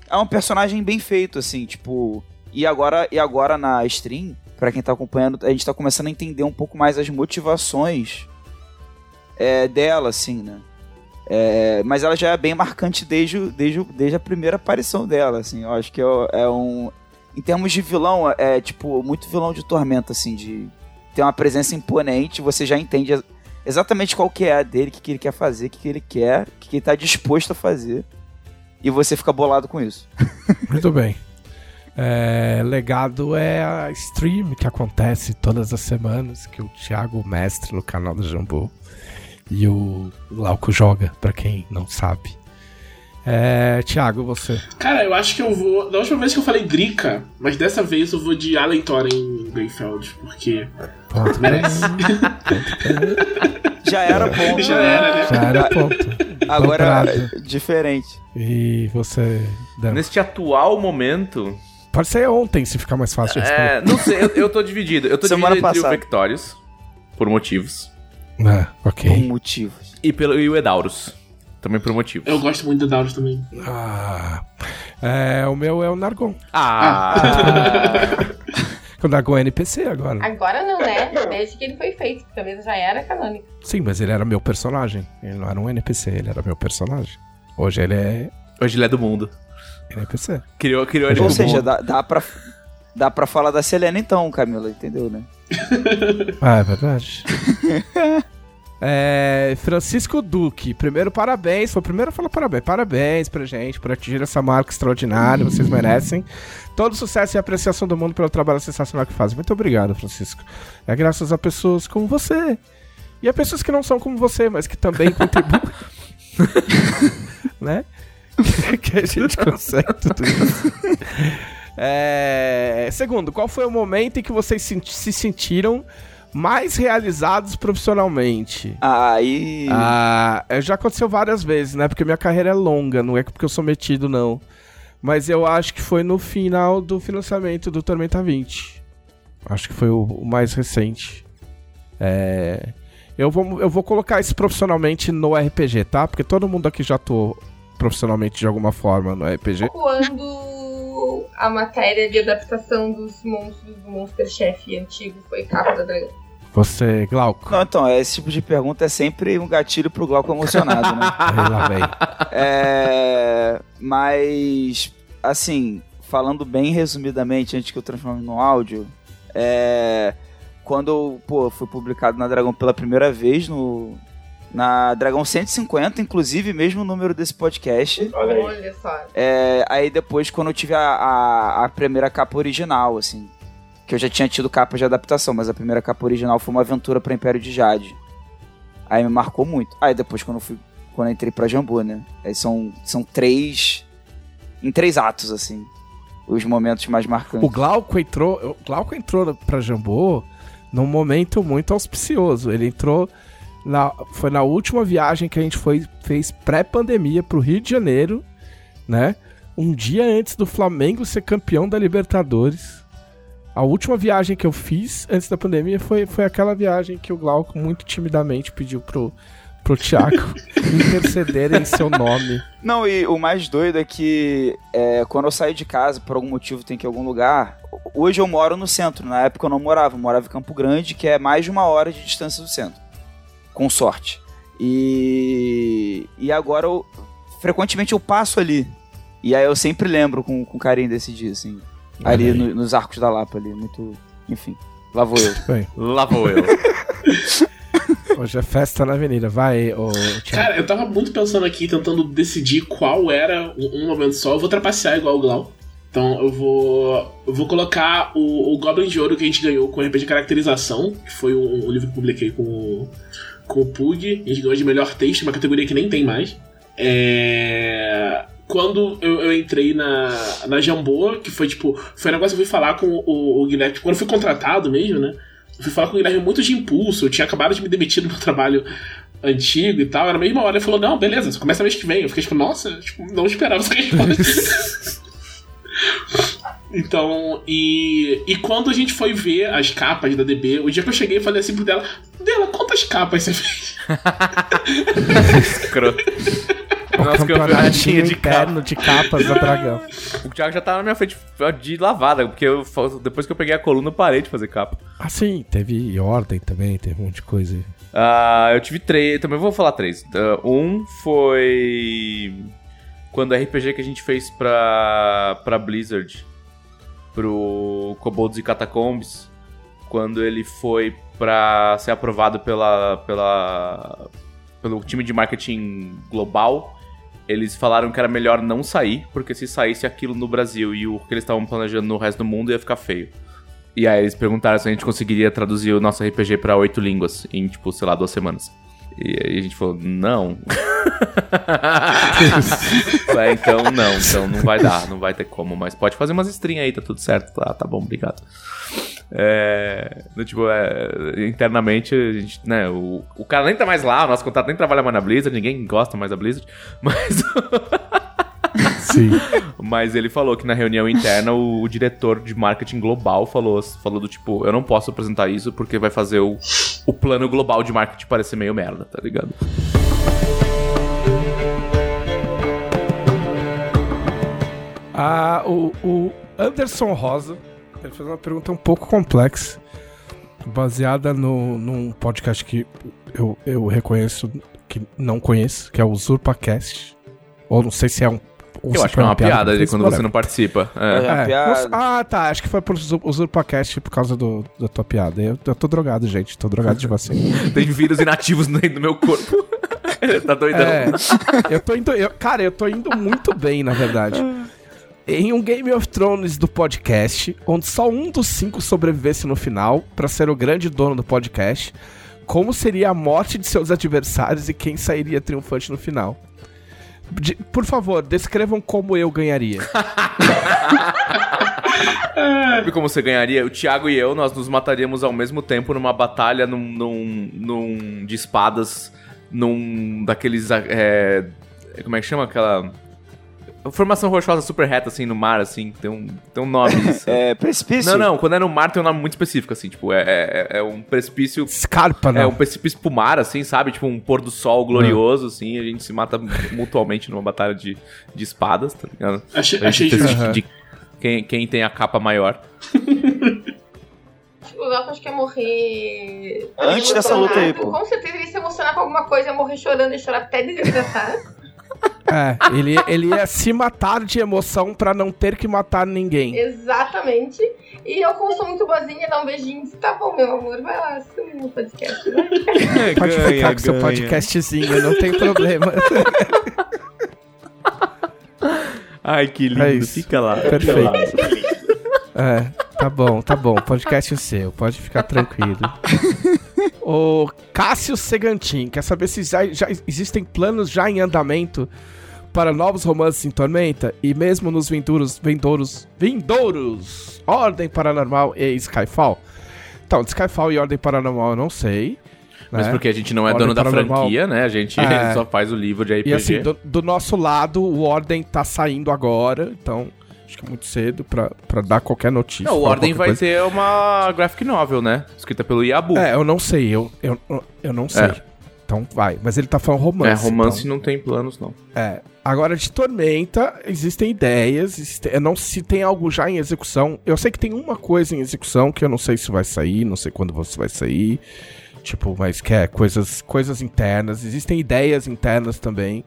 É um personagem bem feito, assim, tipo. E agora, e agora na stream, pra quem tá acompanhando, a gente tá começando a entender um pouco mais as motivações é, dela, assim, né? É, mas ela já é bem marcante desde, desde, desde a primeira aparição dela, assim. Eu acho que é, é um. Em termos de vilão, é tipo muito vilão de tormenta, assim, de ter uma presença imponente, você já entende ex- exatamente qual que é a dele, o que, que ele quer fazer, o que, que ele quer, o que, que ele tá disposto a fazer. E você fica bolado com isso. Muito bem. É, legado é a stream que acontece todas as semanas, que o Thiago, mestre no canal do Jambô, e o Glauco joga, pra quem não sabe. É, Thiago, você. Cara, eu acho que eu vou. Da última vez que eu falei Drica, mas dessa vez eu vou de Allen Thorin Greyfeld, porque Ponto merece. Já era bom. Já era, né? Já era ponto. Agora, Comprado. diferente. E você, Dan? Neste atual momento. Pode ser ontem, se ficar mais fácil de. É, não sei, eu, eu tô dividido. Eu tô Semana dividido entre passada. o Victorious, por motivos, Ah, Por ok. motivos. e, pelo, e o Edaurus, também por motivos. Eu gosto muito da Dowd também. Ah, é, o meu é o Nargon. Ah! O Nargon é NPC agora. Agora não, né? Desde que ele foi feito, porque a já era canônica. Sim, mas ele era meu personagem. Ele não era um NPC, ele era meu personagem. Hoje ele é Hoje ele é do mundo. NPC. Criou, criou ele Ou do seja, mundo. dá, dá, pra, dá pra falar da Selena então, Camila, entendeu, né? Ah, é verdade. É, Francisco Duque, primeiro parabéns, foi o primeiro a falar parabéns. Parabéns pra gente por atingir essa marca extraordinária, vocês merecem. Todo sucesso e apreciação do mundo pelo trabalho sensacional que fazem. Muito obrigado, Francisco. É graças a pessoas como você. E a pessoas que não são como você, mas que também contribuem. né? que a gente consegue tudo isso. É, Segundo, qual foi o momento em que vocês se sentiram mais realizados profissionalmente? Aí. Ah, é, já aconteceu várias vezes, né? Porque minha carreira é longa, não é porque eu sou metido, não. Mas eu acho que foi no final do financiamento do Tormenta 20. Acho que foi o, o mais recente. É, Eu, vou, eu vou colocar isso profissionalmente no RPG, tá? Porque todo mundo aqui já atuou profissionalmente de alguma forma no RPG. Quando a matéria de adaptação dos monstros do Monster Chef antigo foi capa da dragão. Você, Glauco. Não, então, esse tipo de pergunta é sempre um gatilho pro Glauco emocionado, né? Lá. É, mas, assim, falando bem resumidamente, antes que eu transforme no áudio, é, quando pô, foi publicado na Dragão pela primeira vez, no, na Dragão 150, inclusive, mesmo número desse podcast. Olha só. É, aí depois, quando eu tive a, a, a primeira capa original, assim, que eu já tinha tido capa de adaptação, mas a primeira capa original foi uma aventura para Império de Jade. Aí me marcou muito. Aí depois, quando eu fui, quando eu entrei pra Jambu, né? Aí são, são três, em três atos, assim, os momentos mais marcantes. O Glauco entrou, o Glauco entrou pra Jambô num momento muito auspicioso. Ele entrou na, foi na última viagem que a gente foi, fez pré-pandemia pro Rio de Janeiro, né? Um dia antes do Flamengo ser campeão da Libertadores. A última viagem que eu fiz antes da pandemia foi, foi aquela viagem que o Glauco muito timidamente pediu pro, pro Thiago interceder em seu nome. Não, e o mais doido é que é, quando eu saio de casa, por algum motivo tem que ir em algum lugar. Hoje eu moro no centro, na época eu não morava, eu morava em Campo Grande, que é mais de uma hora de distância do centro. Com sorte. E. E agora eu. Frequentemente eu passo ali. E aí eu sempre lembro com, com carinho desse dia, assim. Ali no- nos arcos da Lapa ali. Muito. Enfim. Lá vou eu. Bem, Lá vou eu. hoje é festa na avenida. Vai, ô. Cara, eu tava muito pensando aqui, tentando decidir qual era um um momento só. Eu vou trapacear igual o Glau. Então eu vou. Eu vou colocar o, o Goblin de Ouro que a gente ganhou com o RPG de caracterização, que foi um, um livro que eu publiquei com, o- com o Pug. A gente ganhou de melhor texto, uma categoria que nem tem mais. É. Quando eu, eu entrei na, na Jamboa, que foi tipo. Foi um negócio que eu fui falar com o, o Guilherme. Quando eu fui contratado mesmo, né? Eu fui falar com o Guilherme muito de impulso. Eu tinha acabado de me demitir do meu trabalho antigo e tal, era a mesma hora. Ele falou, não, beleza, você começa mês que vem. Eu fiquei tipo, nossa, tipo, não esperava essa resposta. Então, e, e quando a gente foi ver as capas da DB, o dia que eu cheguei, eu falei assim pro dela: Dela, quantas capas você fez? Escroto. O Nosso campeonatinho de interno de capas da Dragão. O Thiago já tava na minha frente de lavada, porque eu, depois que eu peguei a coluna, eu parei de fazer capa. Ah, sim, teve ordem também, teve um monte de coisa aí. Ah, eu tive três, também vou falar três. Ah, um foi quando o RPG que a gente fez pra, pra Blizzard, pro Kobolds e Catacombs, quando ele foi pra ser aprovado pela, pela, pelo time de marketing global, eles falaram que era melhor não sair, porque se saísse aquilo no Brasil e o que eles estavam planejando no resto do mundo ia ficar feio. E aí eles perguntaram se a gente conseguiria traduzir o nosso RPG pra oito línguas em, tipo, sei lá, duas semanas. E aí a gente falou, não. é, então não, então não vai dar, não vai ter como, mas pode fazer umas string aí, tá tudo certo. Tá, tá bom, obrigado. É, tipo, é, internamente, a gente, né, o, o cara nem tá mais lá, o nosso contato nem trabalha mais na Blizzard, ninguém gosta mais da Blizzard, mas. Sim. Mas ele falou que na reunião interna o, o, diretor de marketing global falou, falou do tipo, eu não posso apresentar isso porque vai fazer o, o plano global de marketing parecer meio merda, tá ligado? Ah, o, o Anderson Rosa, ele fez uma pergunta um pouco complexa, baseada no, num podcast que eu, eu reconheço, que não conheço, que é o UsurpaCast. Ou não sei se é um eu acho que é uma, piada, piada de quando você não participa. É. É, é. Ah, tá. Acho que foi pro UsurpaCast por causa do, da tua piada. Eu, eu tô drogado, gente. Tô drogado de vacina. Tem vírus inativos no, no meu corpo. tá doidão. É, eu tô indo. Eu, cara, eu tô indo muito bem, na verdade. Em um Game of Thrones do podcast, onde só um dos cinco sobrevivesse no final, para ser o grande dono do podcast, como seria a morte de seus adversários e quem sairia triunfante no final? De, por favor, descrevam como eu ganharia. Sabe como você ganharia? O Thiago e eu, nós nos mataríamos ao mesmo tempo numa batalha num, num, num de espadas, num daqueles. É, como é que chama aquela. Formação rochosa super reta, assim, no mar, assim, tem um, tem um nome. Assim. é, precipício? Não, não, quando é no mar tem um nome muito específico, assim, tipo, é, é, é um precipício... Escarpa, né? É um precipício pro mar, assim, sabe? Tipo, um pôr do sol glorioso, assim, a gente se mata mutuamente numa batalha de, de espadas, tá ligado? Achei, achei de, justo. de quem, quem tem a capa maior. O Léo acho que ia morrer... Antes dessa luta aí, pô. Com certeza ele ia se emocionar com alguma coisa, ia morrer chorando e chorar até desidratar. É, ele, ele ia se matar de emoção pra não ter que matar ninguém. Exatamente. E eu, como sou muito boazinha, dar um beijinho e disse, tá bom, meu amor, vai lá, assume no podcast, né? Pode Ganha, ficar com seu ganha. podcastzinho, não tem problema. Ai, que lindo, É fica lá. Perfeito. É, tá bom, tá bom. Podcast é seu, pode ficar tranquilo. O Cássio Segantin quer saber se já, já existem planos já em andamento para novos romances em Tormenta e mesmo nos vindouros, vindouros, vindouros, Ordem Paranormal e Skyfall. Então, Skyfall e Ordem Paranormal eu não sei. Mas né? porque a gente não é Ordem dono da franquia, né? A gente É. só faz o livro de RPG. E assim, do, do nosso lado, o Ordem tá saindo agora, então acho que é muito cedo pra, pra dar qualquer notícia. Não, o Ordem vai coisa. ter uma graphic novel, né? Escrita pelo Yabu. É, eu não sei, eu, eu, eu não sei. É. Então vai, mas ele tá falando romance. É, romance então- não tem planos, não. É. Agora, de Tormenta, existem ideias. existe- não se tem algo já em execução. Eu sei que tem uma coisa em execução que eu não sei se vai sair, não sei quando você vai sair. Tipo, mas que é coisas, coisas internas. Existem ideias internas também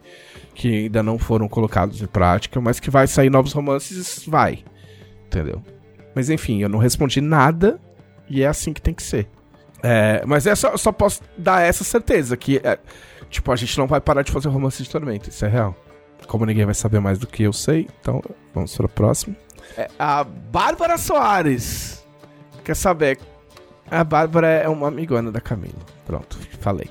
que ainda não foram colocadas em prática, mas que vai sair novos romances, vai. Entendeu? Mas enfim, eu não respondi nada e é assim que tem que ser. É, mas é só, só posso dar essa certeza que, é, tipo, a gente não vai parar de fazer romance de Tormenta, isso é real. Como ninguém vai saber mais do que eu sei, então vamos para o próximo. É, a Bárbara Soares quer saber. A Bárbara é uma amigona da Camila. Pronto, falei.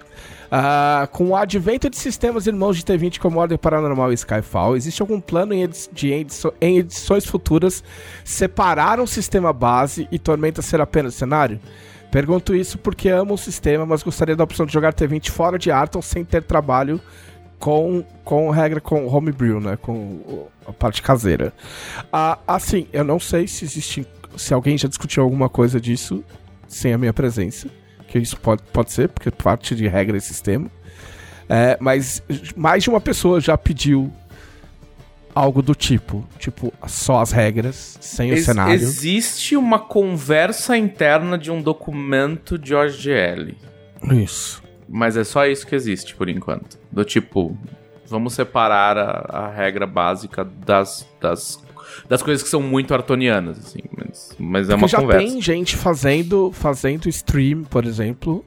Ah, com o advento de sistemas irmãos de T20 como Ordem Paranormal e Skyfall, existe algum plano em, edi- de em edições futuras separar um sistema base e Tormenta ser apenas cenário? Pergunto isso porque amo o sistema, mas gostaria da opção de jogar T20 fora de Arton sem ter trabalho com, com regra com homebrew, né? Com o- a parte caseira. Ah, assim, eu não sei se existe. Se alguém já discutiu alguma coisa disso sem a minha presença. Que isso pode, pode ser, porque parte de regra é sistema. É, mas mais de uma pessoa já pediu algo do tipo. Tipo, só as regras, sem o Ex- cenário. Existe uma conversa interna de um documento de OGL. Isso. Mas é só isso que existe por enquanto. Do tipo, vamos separar a, a regra básica das, das, das coisas que são muito artonianas, assim. Mas, mas é Porque uma já conversa. tem gente fazendo, fazendo stream, por exemplo,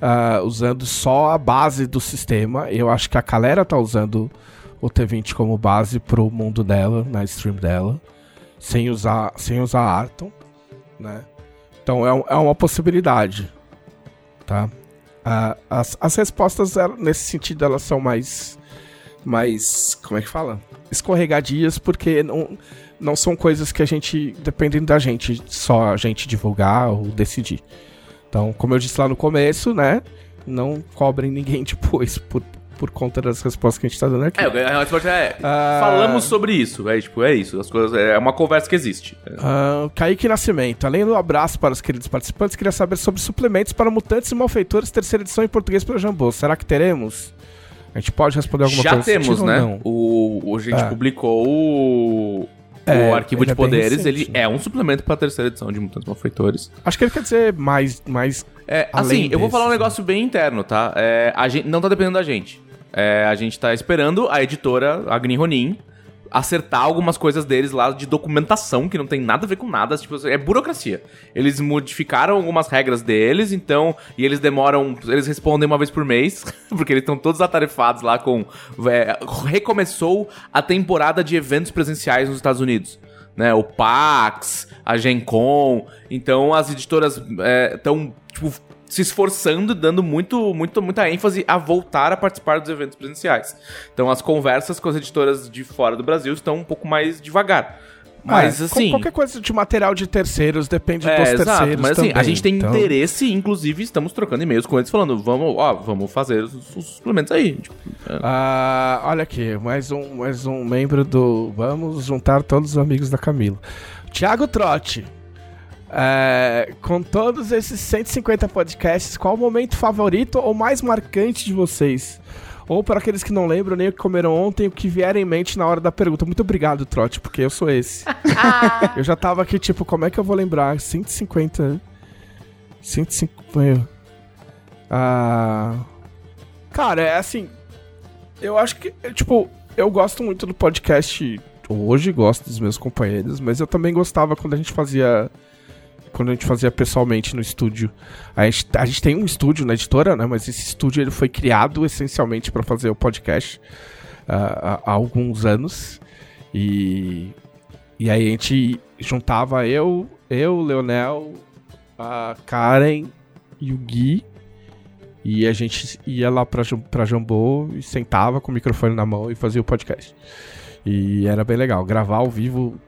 ah, usando só a base do sistema. Eu acho que a galera tá usando o T20 como base pro mundo dela, na stream dela, sem usar, sem usar Arton, né? Então é, é uma possibilidade, tá? As, as respostas nesse sentido elas são mais, mais, como é que fala? Escorregadias, porque não, não são coisas que a gente dependem da gente, só a gente divulgar ou decidir. Então, como eu disse lá no começo, né? Não cobrem ninguém depois por, por conta das respostas que a gente tá dando aqui. É, a resposta é. Ah. Falamos sobre isso. É tipo, é isso. As coisas, é uma conversa que existe. Ah, Kaique Nascimento, além do abraço para os queridos participantes, queria saber sobre suplementos para mutantes e malfeitores, terceira edição em português pela Jambô. Será que teremos? A gente pode responder alguma Já coisa nesse temos, né? O, o- a gente É. publicou o, É, o arquivo de é poderes. recente, ele né? é um suplemento para a terceira edição de Mutantes Malfeitores. Acho que ele quer dizer mais. mais É, assim, eu vou falar um negócio bem interno, tá? É, a gente não tá dependendo da gente. É, a gente tá esperando a editora, a Green Ronin, acertar algumas coisas deles lá de documentação, que não tem nada a ver com nada. Tipo, é burocracia. Eles modificaram algumas regras deles, então. E eles demoram. Eles respondem uma vez por mês, porque eles estão todos atarefados lá com. é, recomeçou a temporada de eventos presenciais nos Estados Unidos né? O Pax, a Gen Con. Então as editoras estão tipo, se esforçando, dando muito, muito, muita ênfase a voltar a participar dos eventos presenciais. Então as conversas com as editoras de fora do Brasil estão um pouco mais devagar. Mas É, assim. Qualquer coisa de material de terceiros depende É, dos exato, terceiros. mas assim, a também, gente tem então- interesse, inclusive estamos trocando e-mails com eles falando, vamos, ó, vamos fazer os, os suplementos aí. Tipo, Ah, olha aqui, mais um, mais um membro do. Vamos juntar todos os amigos da Camila. Tiago Trotti. É, com todos esses 150 podcasts, qual o momento favorito ou mais marcante de vocês? Ou para aqueles que não lembram nem o que comeram ontem, o que vier em mente na hora da pergunta. Muito obrigado, Trotti, porque eu sou esse. eu já tava aqui, tipo, como é que eu vou lembrar? 150. 150. Ah. Cara, é assim. Eu acho que, tipo, eu gosto muito do podcast. Hoje gosto dos meus companheiros, mas eu também gostava quando a gente fazia. Quando a gente fazia pessoalmente no estúdio. A gente, a gente tem um estúdio na editora, né? Mas esse estúdio ele foi criado essencialmente para fazer o podcast ah, há, alguns anos. E. E aí a gente juntava eu, eu, Leonel, a Karen e o Gui. E a gente ia lá pra, pra Jambô e sentava com o microfone na mão e fazia o podcast. E era bem legal. Gravar ao vivo.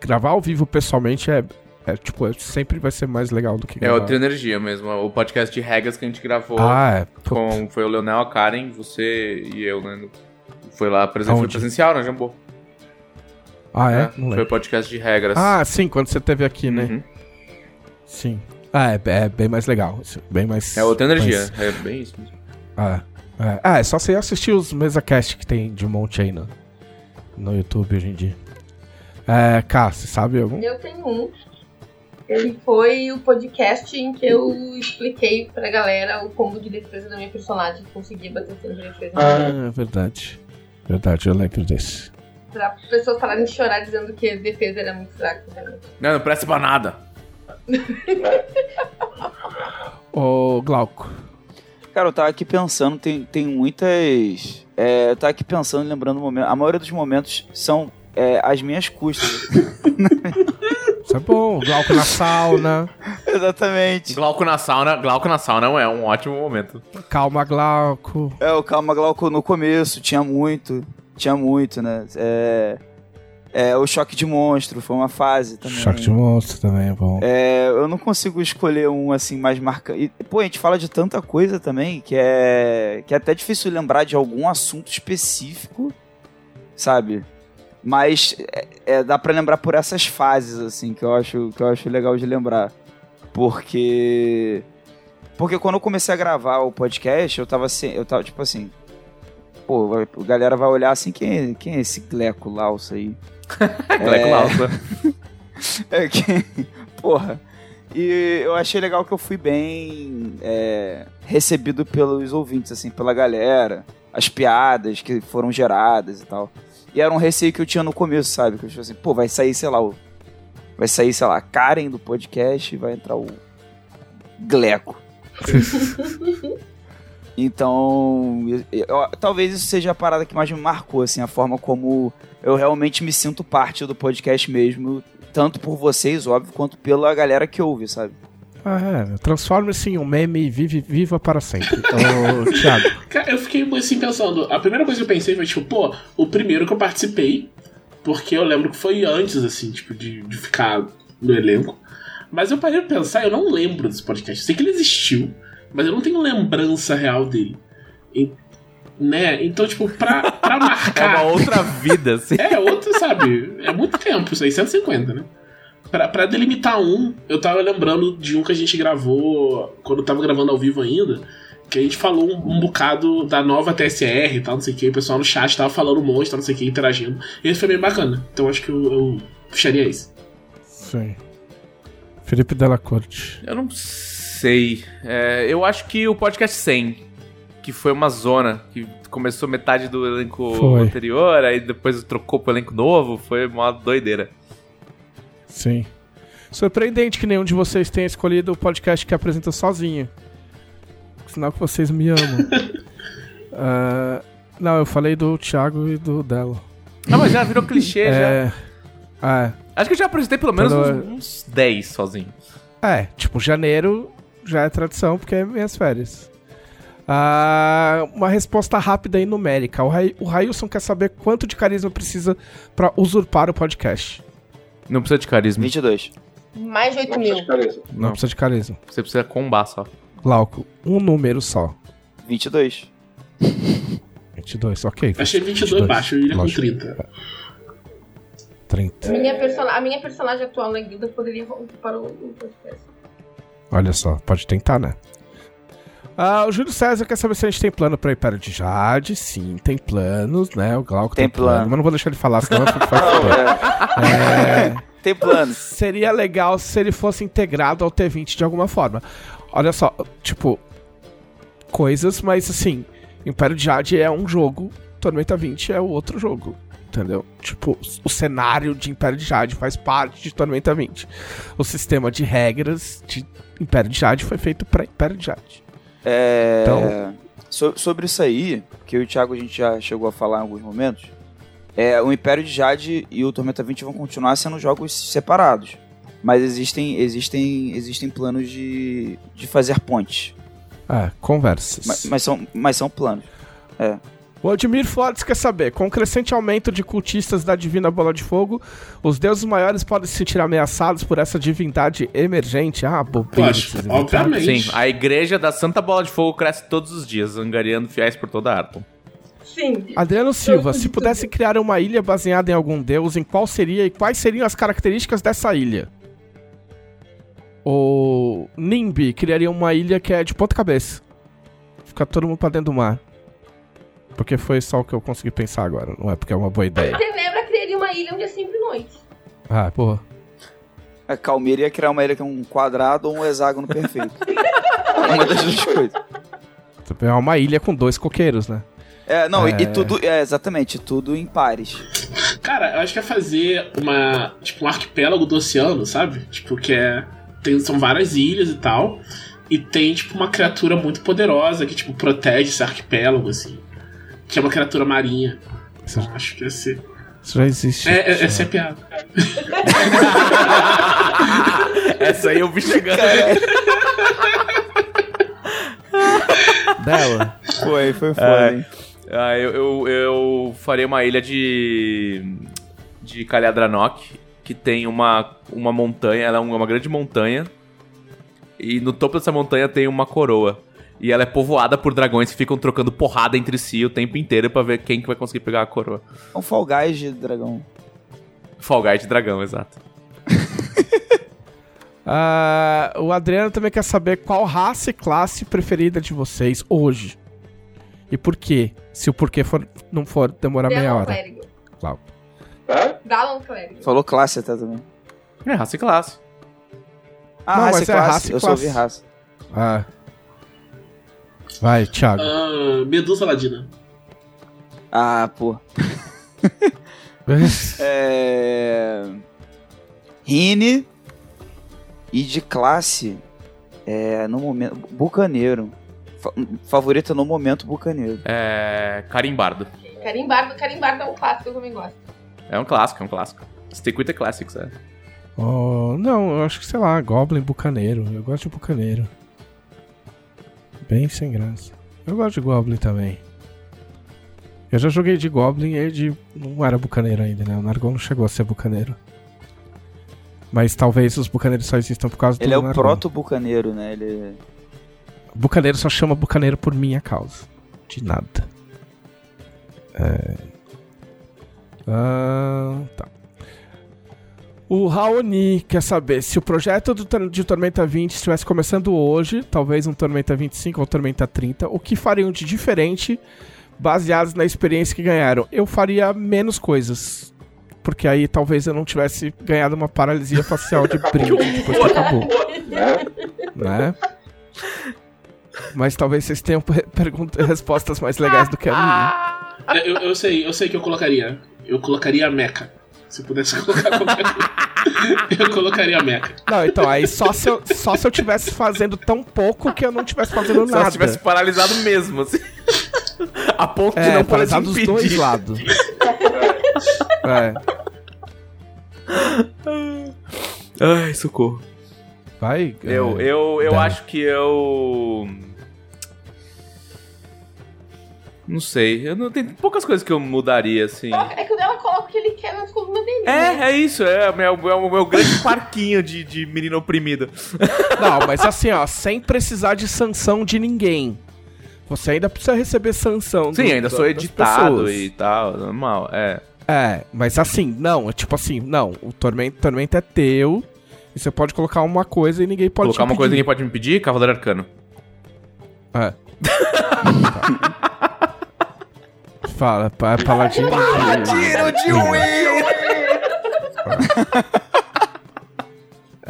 Gravar ao vivo pessoalmente é. É, tipo, é- sempre vai ser mais legal do que é gravar. outra energia mesmo. O podcast de regras que a gente gravou Ah, é. Com, foi o Leonel, a Karen, você e eu, né? Foi lá presen foi presencial na Jambô. Ah, é? né? Não Foi lembro. podcast de regras. Ah, sim, quando você teve aqui, né? Uhum. Sim. Ah, é, é bem mais legal. Bem mais. É outra energia. mais- É bem isso mesmo. Ah, é. Ah, é só você assistir os MesaCast que tem de um monte aí no, no YouTube hoje em dia. É, Cá, você sabe algum? Eu tenho um. Ele foi o podcast em que eu expliquei pra galera o combo de defesa da minha personagem que conseguia bater sempre de defesa. Ah, é verdade. Verdade, eu lembro desse. Pra pessoas pararem de chorar dizendo que a defesa era muito fraca. Né? Não, não presta pra nada. Ô, Glauco. Cara, eu tava aqui pensando, tem, tem muitas. É, eu tava aqui pensando, lembrando o momento. A maioria dos momentos são é, as minhas custas. Isso é bom. Glauco na sauna. Exatamente. Glauco na sauna, Glauco na sauna é um ótimo momento. Calma, Glauco. É, o Calma Glauco no começo tinha muito. Tinha muito, né? É, É, o Choque de Monstro foi uma fase também. Choque de monstro também é bom. É, eu não consigo escolher um assim mais marcante. Pô, a gente fala de tanta coisa também que é que é até difícil lembrar de algum assunto específico, sabe? Mas é, é, dá pra lembrar por essas fases assim que eu acho que eu acho legal de lembrar, porque porque quando eu comecei a gravar o podcast eu tava assim, eu tava tipo assim, pô, a galera vai olhar assim quem é, quem é esse Gleco Lausa aí? Gleco É. Lausa. É que, porra. E eu achei legal que eu fui bem é, recebido pelos ouvintes, assim, pela galera. As piadas que foram geradas e tal. E era um receio que eu tinha no começo, sabe? Que eu achei assim, pô, vai sair, sei lá, o. Vai sair, sei lá, a Karen do podcast e vai entrar o. Gleco. então, eu- eu- talvez isso seja a parada que mais me marcou, assim, a forma como eu realmente me sinto parte do podcast mesmo, tanto por vocês, óbvio, quanto pela galera que ouve, sabe? Ah, é. Transforme-se em um meme e vive, viva para sempre. Ô, Thiago. Cara, eu fiquei assim pensando. A primeira coisa que eu pensei foi, tipo, pô, o primeiro que eu participei, porque eu lembro que foi antes, assim, tipo, de, de ficar no elenco. Mas eu parei pra pensar, eu não lembro desse podcast. Eu sei que ele existiu, mas eu não tenho lembrança real dele. E- né? Então, tipo, pra, pra É uma marcar. outra vida, assim. É, outro, sabe? É muito tempo, 650, né? Pra, pra delimitar um, eu tava lembrando de um que a gente gravou quando eu tava gravando ao vivo ainda. Que a gente falou um, um bocado da nova TSR e tal, não sei o que. O pessoal no chat tava falando um monte, tal, não sei o que, interagindo. E esse foi bem bacana. Então acho que eu, eu puxaria esse. Sim. Felipe Della Corte. Eu não sei. É, eu acho que o podcast 100, que foi uma zona, que começou metade do elenco Foi. anterior, aí depois trocou pro elenco novo, foi uma doideira. Sim. Surpreendente que nenhum de vocês tenha escolhido o podcast que apresenta sozinho. Sinal que vocês me amam. Ah, não, eu falei do Thiago e do Delo. Ah, mas já virou clichê, já. É. É. Acho que eu já apresentei pelo menos Quando- uns, uns 10 sozinho. É, tipo, janeiro já é tradição, porque é minhas férias. Ah, uma resposta rápida e numérica. O, Rai, o Railson quer saber quanto de carisma precisa pra usurpar o podcast. Não precisa de carisma. 22. Mais de 8 mil. Não, precisa de carisma. Você precisa combar só. Glauco, um número só. 22. 22, ok. Achei 22 baixo, eu iria com Lógico. 30. 30. Minha persona- a minha personagem atual na guilda poderia ocupar o, o podcast. Olha só, pode tentar, né? Ah, o Júlio César quer saber se a gente tem plano pra Império de Jade. Sim, tem planos, né? O Glauco tem, Tem plano. Mas não vou deixar ele falar, senão eu fico é, É, tem plano. seria legal se ele fosse integrado ao T20 de alguma forma. Olha só, tipo, coisas, mas assim, Império de Jade é um jogo, Tormenta 20 é o outro jogo. Entendeu? Tipo, o cenário de Império de Jade faz parte de Tormenta 20. O sistema de regras de Império de Jade foi feito pra Império de Jade. É, Então- so- sobre isso aí, que eu e o Thiago a gente já chegou a falar em alguns momentos, é, o Império de Jade e o Tormenta 20 vão continuar sendo jogos separados. Mas existem, existem, existem planos de, de fazer pontes. Ah, conversas. Mas, mas são, mas são planos. O Admir Fortes quer saber: com o crescente aumento de cultistas da Divina Bola de Fogo, os deuses maiores podem se sentir ameaçados por essa divindade emergente? Ah, bobeira. Obviamente. Sim, a igreja da Santa Bola de Fogo cresce todos os dias, angariando fiéis por toda a Arton. Sim. Adriano Silva, se pudesse criar uma ilha baseada em algum deus, em qual seria e quais seriam as características dessa ilha? O Nimbi criaria uma ilha que é de ponta cabeça. Fica todo mundo pra dentro do mar. Porque foi só o que eu consegui pensar agora, não é porque é uma boa ideia. Tenebra criaria uma ilha onde é sempre noite. Ah, porra. A Calmeira ia criar uma ilha que é um quadrado ou um hexágono perfeito. uma das duas coisas. Você é uma ilha com dois coqueiros, né? É, não, e- É. e tudo, é, exatamente, tudo em pares. Cara, eu acho que é fazer uma. Tipo, um arquipélago do oceano, sabe? Tipo, que é. Tem, são várias ilhas e tal. E tem, tipo, uma criatura muito poderosa que, tipo, protege esse arquipélago, assim. Que é uma criatura marinha. Isso, Então, acho que ia ser. isso já existe. É, é, essa é a piada. Essa aí eu vi chegando. Dela. Foi, foi foda, É. Ah, eu, eu, eu faria uma ilha de. de Kalyadranok, que tem uma, uma montanha, ela é uma grande montanha, e no topo dessa montanha tem uma coroa. E ela é povoada por dragões que ficam trocando porrada entre si o tempo inteiro pra ver quem que vai conseguir pegar a coroa. É um Fall Guys de dragão. Fall Guy de dragão, exato. Ah, o Adriano também quer saber qual raça e classe preferida de vocês hoje. E por quê? Se o porquê for, não for demorar meia hora. Clérigo. Claro. Dalon Clérigo. Falou classe até também. É, raça e classe. Ah, Não, raça mas e é classe. raça e eu só classe. ouvi raça. Ah. Vai, Thiago. Ah, Medusa Ladina. Ah, pô. É... Rine. E de classe. É, no momento. Bucaneiro. Fa- favorita no momento, Bucaneiro. É. Carimbardo. Carimbardo, Carimbardo é um clássico que eu também gosto. É um clássico, é um clássico. Stick with the classics, é. Oh, não, eu acho que, sei lá, Goblin Bucaneiro. Eu gosto de Bucaneiro. Bem sem graça. Eu gosto de Goblin também. Eu já joguei de Goblin e ele de... não era Bucaneiro ainda, né? O Nargon não chegou a ser Bucaneiro. Mas talvez os Bucaneiros só existam por causa Ele do é o proto-bucaneiro, né? Ele... Bucaneiro só chama Bucaneiro por minha causa. De nada. É... Ah, tá. O Raoni quer saber se o projeto do, de Tormenta 20 estivesse começando hoje, talvez um Tormenta 25 ou Tormenta 30, o que fariam de diferente baseados na experiência que ganharam? Eu faria menos coisas. Porque aí talvez eu não tivesse ganhado uma paralisia facial de brinde depois que acabou. Né? Mas talvez vocês tenham respostas mais legais do que a minha. Eu, eu sei, eu sei que eu colocaria. Eu colocaria a Mecha. Se eu pudesse colocar qualquer coisa. Eu colocaria a Mecha. Não, então, aí só se eu, só se eu tivesse fazendo tão pouco que eu não tivesse fazendo Só nada. se tivesse paralisado mesmo, assim. A ponto de É, não poder te paralisado dos dois lados. é. Ai, socorro. Vai. Eu, é, eu, eu dá. acho que eu. Não sei. Eu não tem poucas coisas que eu mudaria, assim. É que o dela coloca o que ele quer nas colunas dele. né? É, é isso, é o meu, é o meu grande parquinho de, de menino oprimido. Não, mas assim, ó, sem precisar de sanção de ninguém. Você ainda precisa receber sanção. Sim, do- ainda da- sou editado pessoas. e tal, normal, é. É, mas assim, não, é tipo assim, não, o tormento, tormento é teu. E você pode colocar uma coisa e ninguém pode Colocar te uma coisa que ninguém impedir. pode me pedir, Cavaleiro Arcano. É. Fala, pa- paladino. Paladino de Will!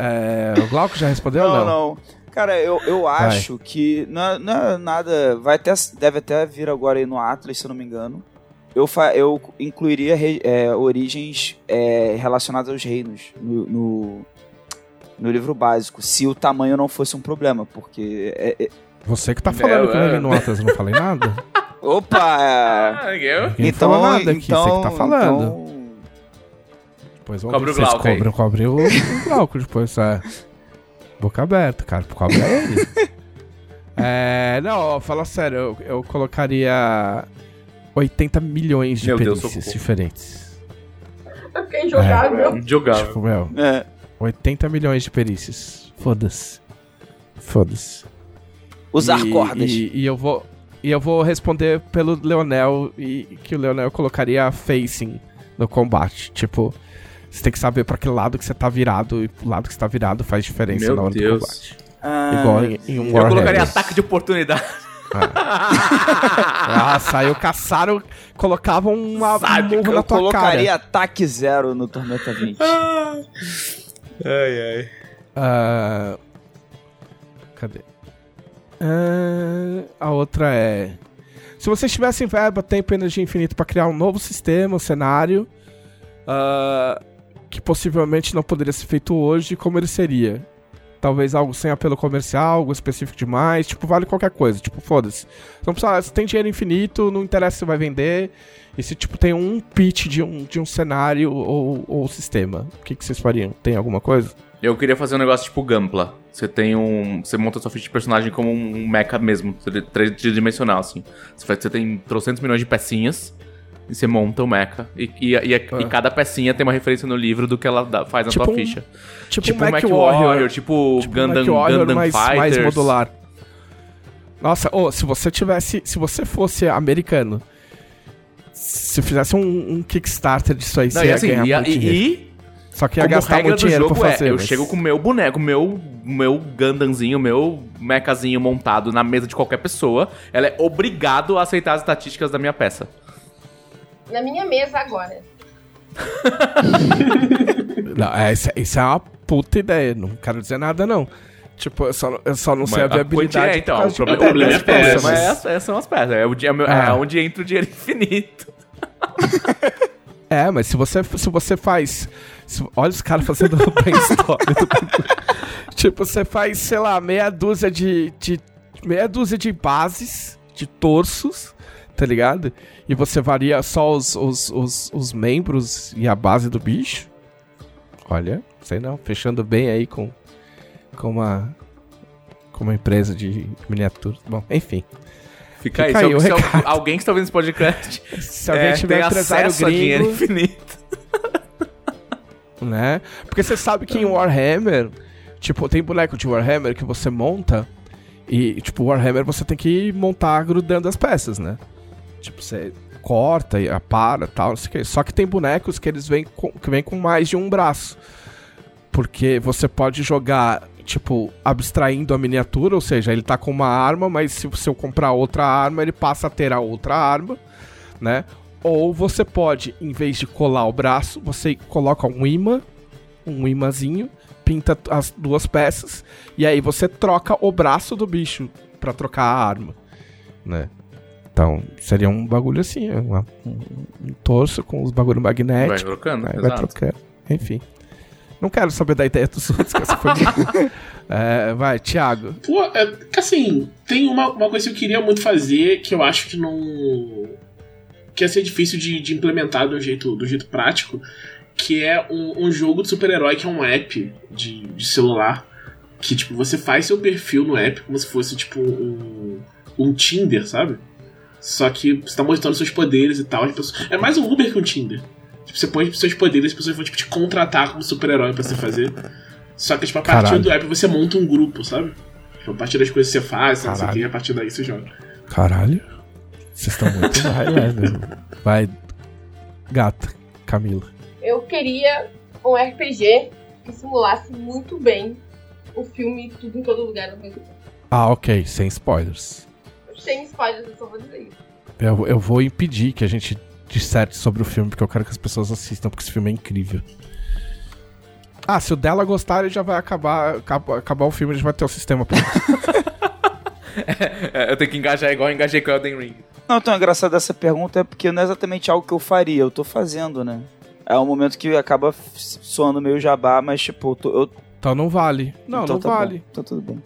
É, o Glauco já respondeu ou Não, não? não. Cara, eu, eu acho que não é, não é nada. Vai até, deve até vir agora aí no Atlas, se eu não me engano. Eu, fa, eu incluiria re- é, origens é, relacionadas aos reinos no, no, no livro básico, se o tamanho não fosse um problema, porque. É- é- Você que tá falando É, que eu é. li no Atlas, eu não falei nada? Opa! Ah, eu? Ninguém então, falou nada aqui, então, você que tá falando. então- Depois vamos Cobre o vocês Glauco aí. cobram, cobre o, o Glauco depois, é. Boca aberta, cara, cobra ele. é, não, fala sério, eu, eu colocaria 80 milhões de Meu Deus, perícias socorro. diferentes. Vai ficar injogável. Jogável. Tipo, meu, É. 80 milhões de perícias. Foda-se. Foda-se. Usar E- cordas. E, e eu vou. E eu vou responder pelo Leonel e que o Leonel colocaria facing no combate. Tipo, você tem que saber pra que lado que você tá virado e pro lado que você tá virado faz diferença Meu na hora Deus. do combate. Ah, Igual em, em um Eu Warhammer. colocaria ataque de oportunidade. Ah, saiu, caçaram, colocavam uma murro eu na tua colocaria ataque zero no Tormenta 20. ai, ai. cara. Ah, cadê? Ah, a outra é... Se vocês tivessem verba, tempo e energia infinita pra criar um novo sistema, um cenário, ah, que possivelmente não poderia ser feito hoje, como ele seria? Talvez algo sem apelo comercial, algo específico demais, tipo, vale qualquer coisa, tipo, foda-se. Não precisa, você tem dinheiro infinito, não interessa se vai vender, e se, tipo, tem um pitch de um, de um cenário ou, ou sistema, o que, que vocês fariam? Tem alguma coisa? Eu queria fazer um negócio tipo Gampla. Você tem um. Você monta sua ficha de personagem como um mecha mesmo, tridimensional, assim. Você, tem trocentos milhões de pecinhas. E você monta o mecha. E, e, e, e cada pecinha tem uma referência no livro do que ela dá- faz na Tipo tua um- ficha. Tipo, Tipo um Mac Warrior, Warrior. tipo, Tipo, Gundam, Mac Warrior Gundam mais, Fighters. mais modular. Nossa, ô, se você tivesse. Se você fosse americano, se fizesse um, um Kickstarter disso aí, Não, você ia assim, ganhar e, Só que ia como gastar muito dinheiro jogo pra fazer. é, eu mas- chego com o meu boneco, meu, meu Gundamzinho, meu mechazinho montado na mesa de qualquer pessoa, ela é obrigado a aceitar as estatísticas da minha peça. Na minha mesa agora. Não, é, isso, isso é uma puta ideia. Não quero dizer nada, não. Tipo, eu só, eu só não sei a Mas viabilidade. É, então, o de- problema, é das peças, peças. mas são as peças. É, o, é, meu- Ah. é onde entra o dinheiro infinito. É, mas se você, se você faz. Olha os caras fazendo brainstorm. tipo, você faz, sei lá, meia dúzia de, de. meia dúzia de bases, de torsos, tá ligado? E você varia só os, os, os, os membros e a base do bicho. Olha, sei não, fechando bem aí com. com uma. com uma empresa de miniatura. Bom, enfim. Fica, Fica aí. aí se, alguém que está ouvindo esse podcast Se alguém é, tiver tem empresário acesso a dinheiro gringo. infinito. Né? Porque você sabe que em Warhammer, tipo, tem boneco de Warhammer que você monta e, tipo, Warhammer você tem que montar grudando as peças, né? Tipo, você corta e apara tal, não sei o quê. Só que tem bonecos que eles vêm com, que vêm com mais de um braço. Porque você pode jogar, tipo, abstraindo a miniatura, ou seja, ele tá com uma arma, mas se, eu comprar outra arma, ele passa a ter a outra arma, né? Ou você pode, em vez de colar o braço, você coloca um imã, um imãzinho, pinta as duas peças, e aí você troca o braço do bicho pra trocar a arma, né? Então, seria um bagulho assim, uma- um, um torso com os bagulho Vai magnético, trocando, aí vai trocando. Enfim. Não quero saber da ideia dos outros, que essa foi. É, vai, Thiago. Pô, é, assim, tem uma, uma coisa que eu queria muito fazer que eu acho que não. Que ia ser difícil de, de implementar do jeito, do jeito prático, que é um, um jogo de super-herói que é um app de, de celular. Que, tipo, você faz seu perfil no app como se fosse, tipo, um, um Tinder, sabe? Só que você tá mostrando seus poderes e tal. as pessoas- É mais um Uber que um Tinder. Tipo, você põe seus poderes, as pessoas vão tipo, te contratar como super-herói pra você fazer. Só que, tipo, a partir Caralho. do app você monta um grupo, sabe? Tipo, a partir das coisas que você faz, que, a partir daí você joga. Caralho. Vocês estão muito high level. Vai, gata, Camila. Eu queria um RPG que simulasse muito bem o filme Tudo em Todo Lugar ao mesmo tempo. Ah, ok, sem spoilers. Sem spoilers, eu só vou dizer isso. Eu, eu vou impedir que a gente disserte sobre o filme, porque eu quero que as pessoas assistam, porque esse filme é incrível. Ah, se o dela gostar, ele já vai acabar, acabar, acabar o filme, a gente vai ter o sistema pronto. É, eu tenho que engajar igual eu engajei com o Elden Ring. Não, tão engraçado essa pergunta é porque não é exatamente algo que eu faria, eu tô fazendo, né? É um momento que acaba soando meio jabá, mas tipo, eu tô, eu, Então não vale. Não, então não tá bom, vale. Então tudo bem.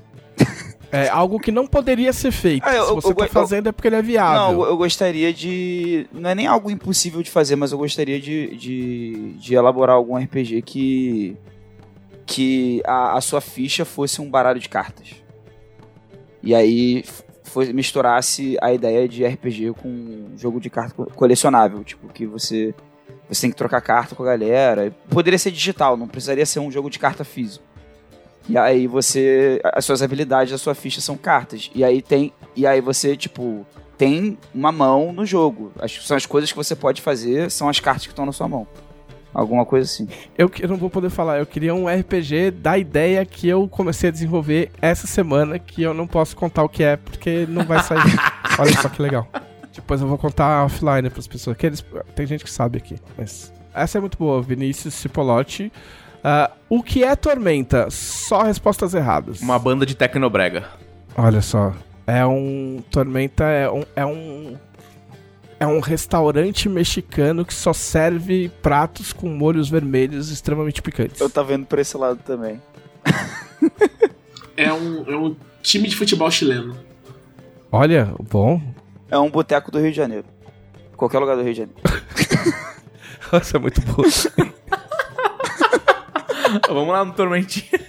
É algo que não poderia ser feito. Ah, eu- se você eu- tá eu- fazendo é porque ele é Não, viável. eu, eu gostaria de. Não é nem algo impossível de fazer, mas eu gostaria de, de, de elaborar algum RPG que. que a, a sua ficha fosse um baralho de cartas. E aí f- foi, misturasse a ideia de RPG com um jogo de carta co- colecionável. Tipo, que você. Você tem que trocar carta com a galera. Poderia ser digital, não precisaria ser um jogo de carta físico. E aí você. As suas habilidades da sua ficha são cartas. E aí tem. E aí você, tipo, tem uma mão no jogo. As, são as coisas que você pode fazer, são as cartas que estão na sua mão. Alguma coisa assim. Eu, eu não vou poder falar, eu queria um RPG da ideia que eu comecei a desenvolver essa semana, que eu não posso contar o que é, porque não vai sair. Olha só que legal. Depois eu vou contar offline pras pessoas. Que eles, tem gente que sabe aqui, mas. Essa é muito boa, Vinícius Cipolotti. Ah, o que é Tormenta? Só respostas erradas. Uma banda de tecnobrega. Olha só. É um. Tormenta é um. É um, é um restaurante mexicano que só serve pratos com molhos vermelhos extremamente picantes. Eu tava indo pra esse lado também. É um, é um time de futebol chileno. Olha, bom. É um boteco do Rio de Janeiro. Qualquer lugar do Rio de Janeiro. Nossa, é muito boa. Vamos lá no Tormentinho.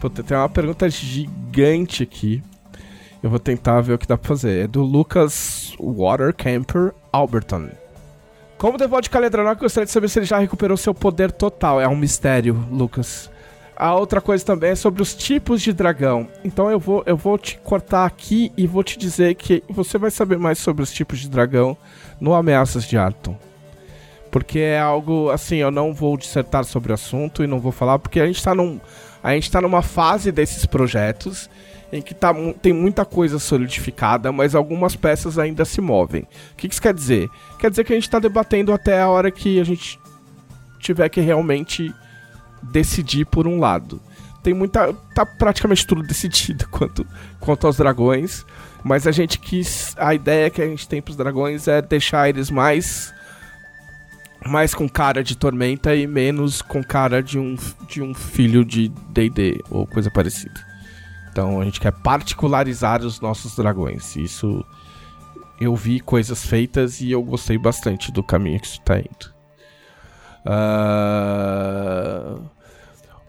Puta, tem uma pergunta gigante aqui. Eu vou tentar ver o que dá pra fazer. É do Lucas Watercamper Alberton. Como devoto de Caledronoc, gostaria de saber se ele já recuperou seu poder total. É um mistério, Lucas. A outra coisa também é sobre os tipos de dragão. Então eu vou, eu vou te cortar aqui e vou te dizer que você vai saber mais sobre os tipos de dragão no Ameaças de Arton. Porque é algo assim, eu não vou dissertar sobre o assunto e não vou falar, porque a gente tá, num, a gente tá numa fase desses projetos em que tá, tem muita coisa solidificada, mas algumas peças ainda se movem. O que, isso quer dizer? Quer dizer que a gente está debatendo até a hora que a gente tiver que realmente decidir por um lado. Tem muita. tá praticamente tudo decidido quanto, quanto aos dragões. Mas a gente quis. A ideia que a gente tem pros dragões é deixar eles mais. Mais com cara de tormenta e menos com cara de um, de um filho de DD ou coisa parecida. Então a gente quer particularizar os nossos dragões. Isso eu vi coisas feitas e eu gostei bastante do caminho que isso está indo. Uh...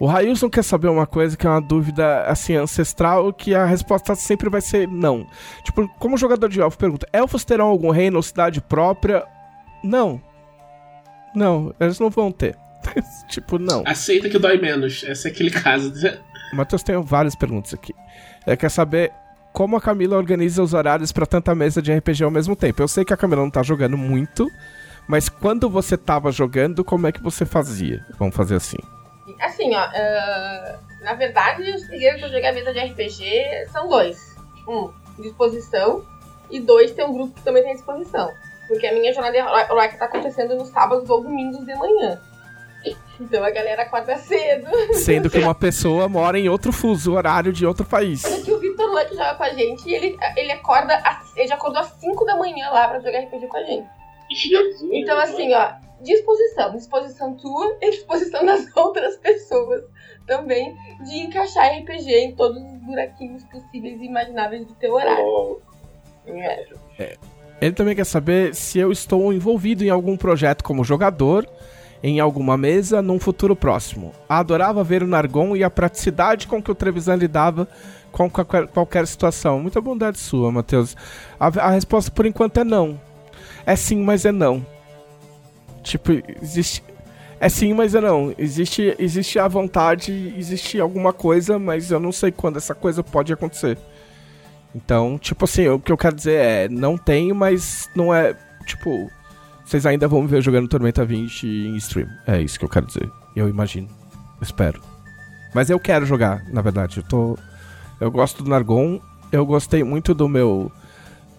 O Railson quer saber uma coisa que é uma dúvida assim ancestral que a resposta sempre vai ser não. Tipo, como jogador de elfo pergunta, elfos terão algum reino ou cidade própria? Não. Não, eles não vão ter. tipo, não. Aceita que dói menos. Esse é aquele caso. Matheus tem várias perguntas aqui. Ele quer saber como a Camila organiza os horários para tanta mesa de RPG ao mesmo tempo. Eu sei que a Camila não tá jogando muito, mas quando você tava jogando, como é que você fazia? Vamos fazer assim. Assim, ó, uh, na verdade, os primeiros que eu joguei a mesa de RPG são dois. Um, disposição, e dois, tem um grupo que também tem disposição. Porque a minha jornada heróica tá acontecendo nos sábados ou domingos de manhã. Então a galera acorda cedo. Sendo que uma pessoa mora em outro fuso horário de outro país. Olha que o Vitor Luck joga com a gente e ele, ele acorda. Ele já acordou às 5 da manhã lá pra jogar RPG com a gente. Jesus, então, assim, ó, disposição. Disposição tua e disposição das outras pessoas também de encaixar RPG em todos os buraquinhos possíveis e imagináveis do teu horário. Oh. É. É. Ele também quer saber se eu estou envolvido em algum projeto como jogador em alguma mesa num futuro próximo. Adorava ver o Nargon e a praticidade com que o Trevisan lidava com qualquer, qualquer situação. Muita bondade sua, Matheus. A, a, resposta por enquanto é não. É sim, mas é não. Tipo, existe. É sim, mas é não. Existe, existe a vontade, existe alguma coisa, mas eu não sei quando essa coisa pode acontecer. Então, tipo assim, o que eu quero dizer é, não tem, mas não é, tipo, vocês ainda vão me ver jogando Tormenta 20 em stream. É isso que eu quero dizer. Eu imagino. Espero. Mas eu quero jogar, na verdade. Eu tô. Eu gosto do Nargon. Eu gostei muito do meu.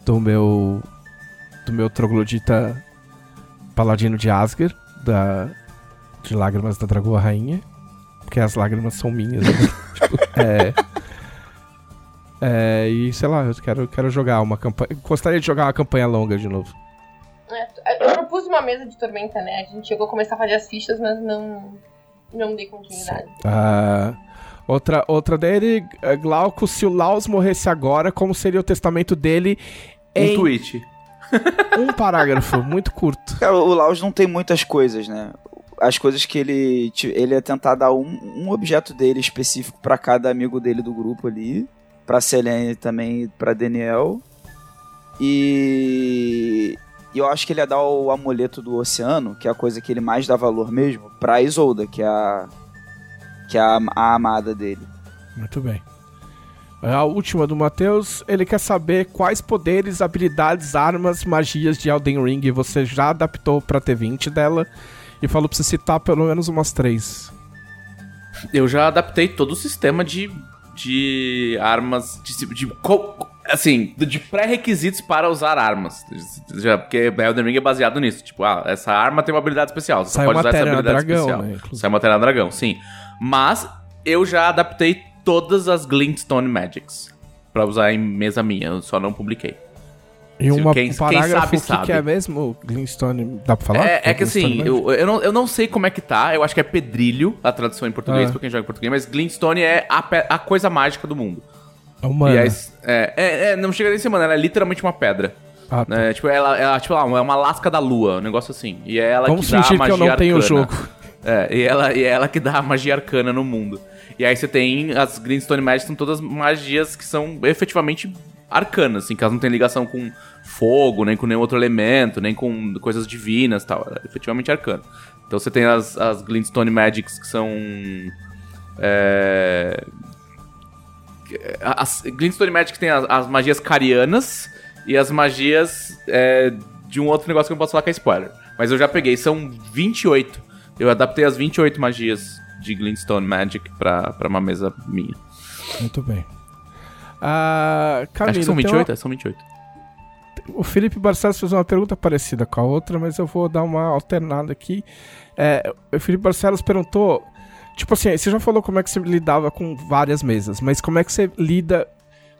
Do meu. Do meu troglodita paladino de Asger. Da. De Lágrimas da Dragoa Rainha. Porque as lágrimas são minhas. Né? tipo, é. É, e sei lá, eu quero, quero jogar uma campanha. Gostaria de jogar uma campanha longa de novo. É, eu propus uma mesa de tormenta, né? A gente chegou a começar a fazer as fichas, mas não, não dei continuidade. Ah, outra, outra dele, é, Glauco, se o Laos morresse agora, como seria o testamento dele em... Um tweet. um parágrafo, muito curto. Cara, o Laos não tem muitas coisas, né? As coisas que ele. Ele ia tentar dar um, um objeto dele específico para cada amigo dele do grupo ali. Pra Selene também, pra Daniel. E e eu acho que ele ia dar o amuleto do oceano, que é a coisa que ele mais dá valor mesmo, pra Isolda, que é a, que é a, a amada dele. Muito bem. A última do Matheus, ele quer saber quais poderes, habilidades, armas, magias de Elden Ring você já adaptou pra T20 dela e falou pra você citar pelo menos umas três. Eu já adaptei todo o sistema de, de armas, de, de, de assim, de pré-requisitos para usar armas. Já, porque Elden Ring é baseado nisso. Tipo, ah, essa arma tem uma habilidade especial. Você Sai pode usar essa habilidade dragão, especial. Né, Sai matéria dragão, sim. Mas eu já adaptei todas as Glintstone Magics para usar em mesa minha. Eu só não publiquei. E uma, quem, um parágrafo, quem sabe, que, que é mesmo Glintstone? Dá pra falar? É, é que assim, eu, eu, não, eu não sei como é que tá. Eu acho que é pedrilho a tradução em português ah. pra quem joga em português. Mas Glintstone é a, a coisa mágica do mundo. É humana. Aí, é, é, é, não chega nem semana, ela é literalmente uma pedra. Ah, tá. é, tipo, ela, ela tipo, é uma lasca da lua, um negócio assim. E é ela Vamos que dá a magia que eu não arcana. tenho o jogo. É, e ela, e é ela que dá a magia arcana no mundo. E aí você tem as Greenstone Magic, são todas magias que são efetivamente arcanas, assim, que elas não têm ligação com fogo, nem com nenhum outro elemento, nem com coisas divinas tal. É efetivamente arcano. Então você tem as, as Glintstone Magics que são. É, as Glintstone Magic tem as, as magias carianas e as magias é, de um outro negócio que eu não posso falar que é spoiler. Mas eu já peguei, são 28. Eu adaptei as 28 magias de Glintstone Magic pra, pra uma mesa minha. Muito bem. Ah, Camila, Acho que são tem 28? uma- É, são 28. O Felipe Barcelos fez uma pergunta parecida com a outra, mas eu vou dar uma alternada aqui. É, o Felipe Barcelos perguntou: tipo assim, você já falou como é que você lidava com várias mesas, mas como é que você lida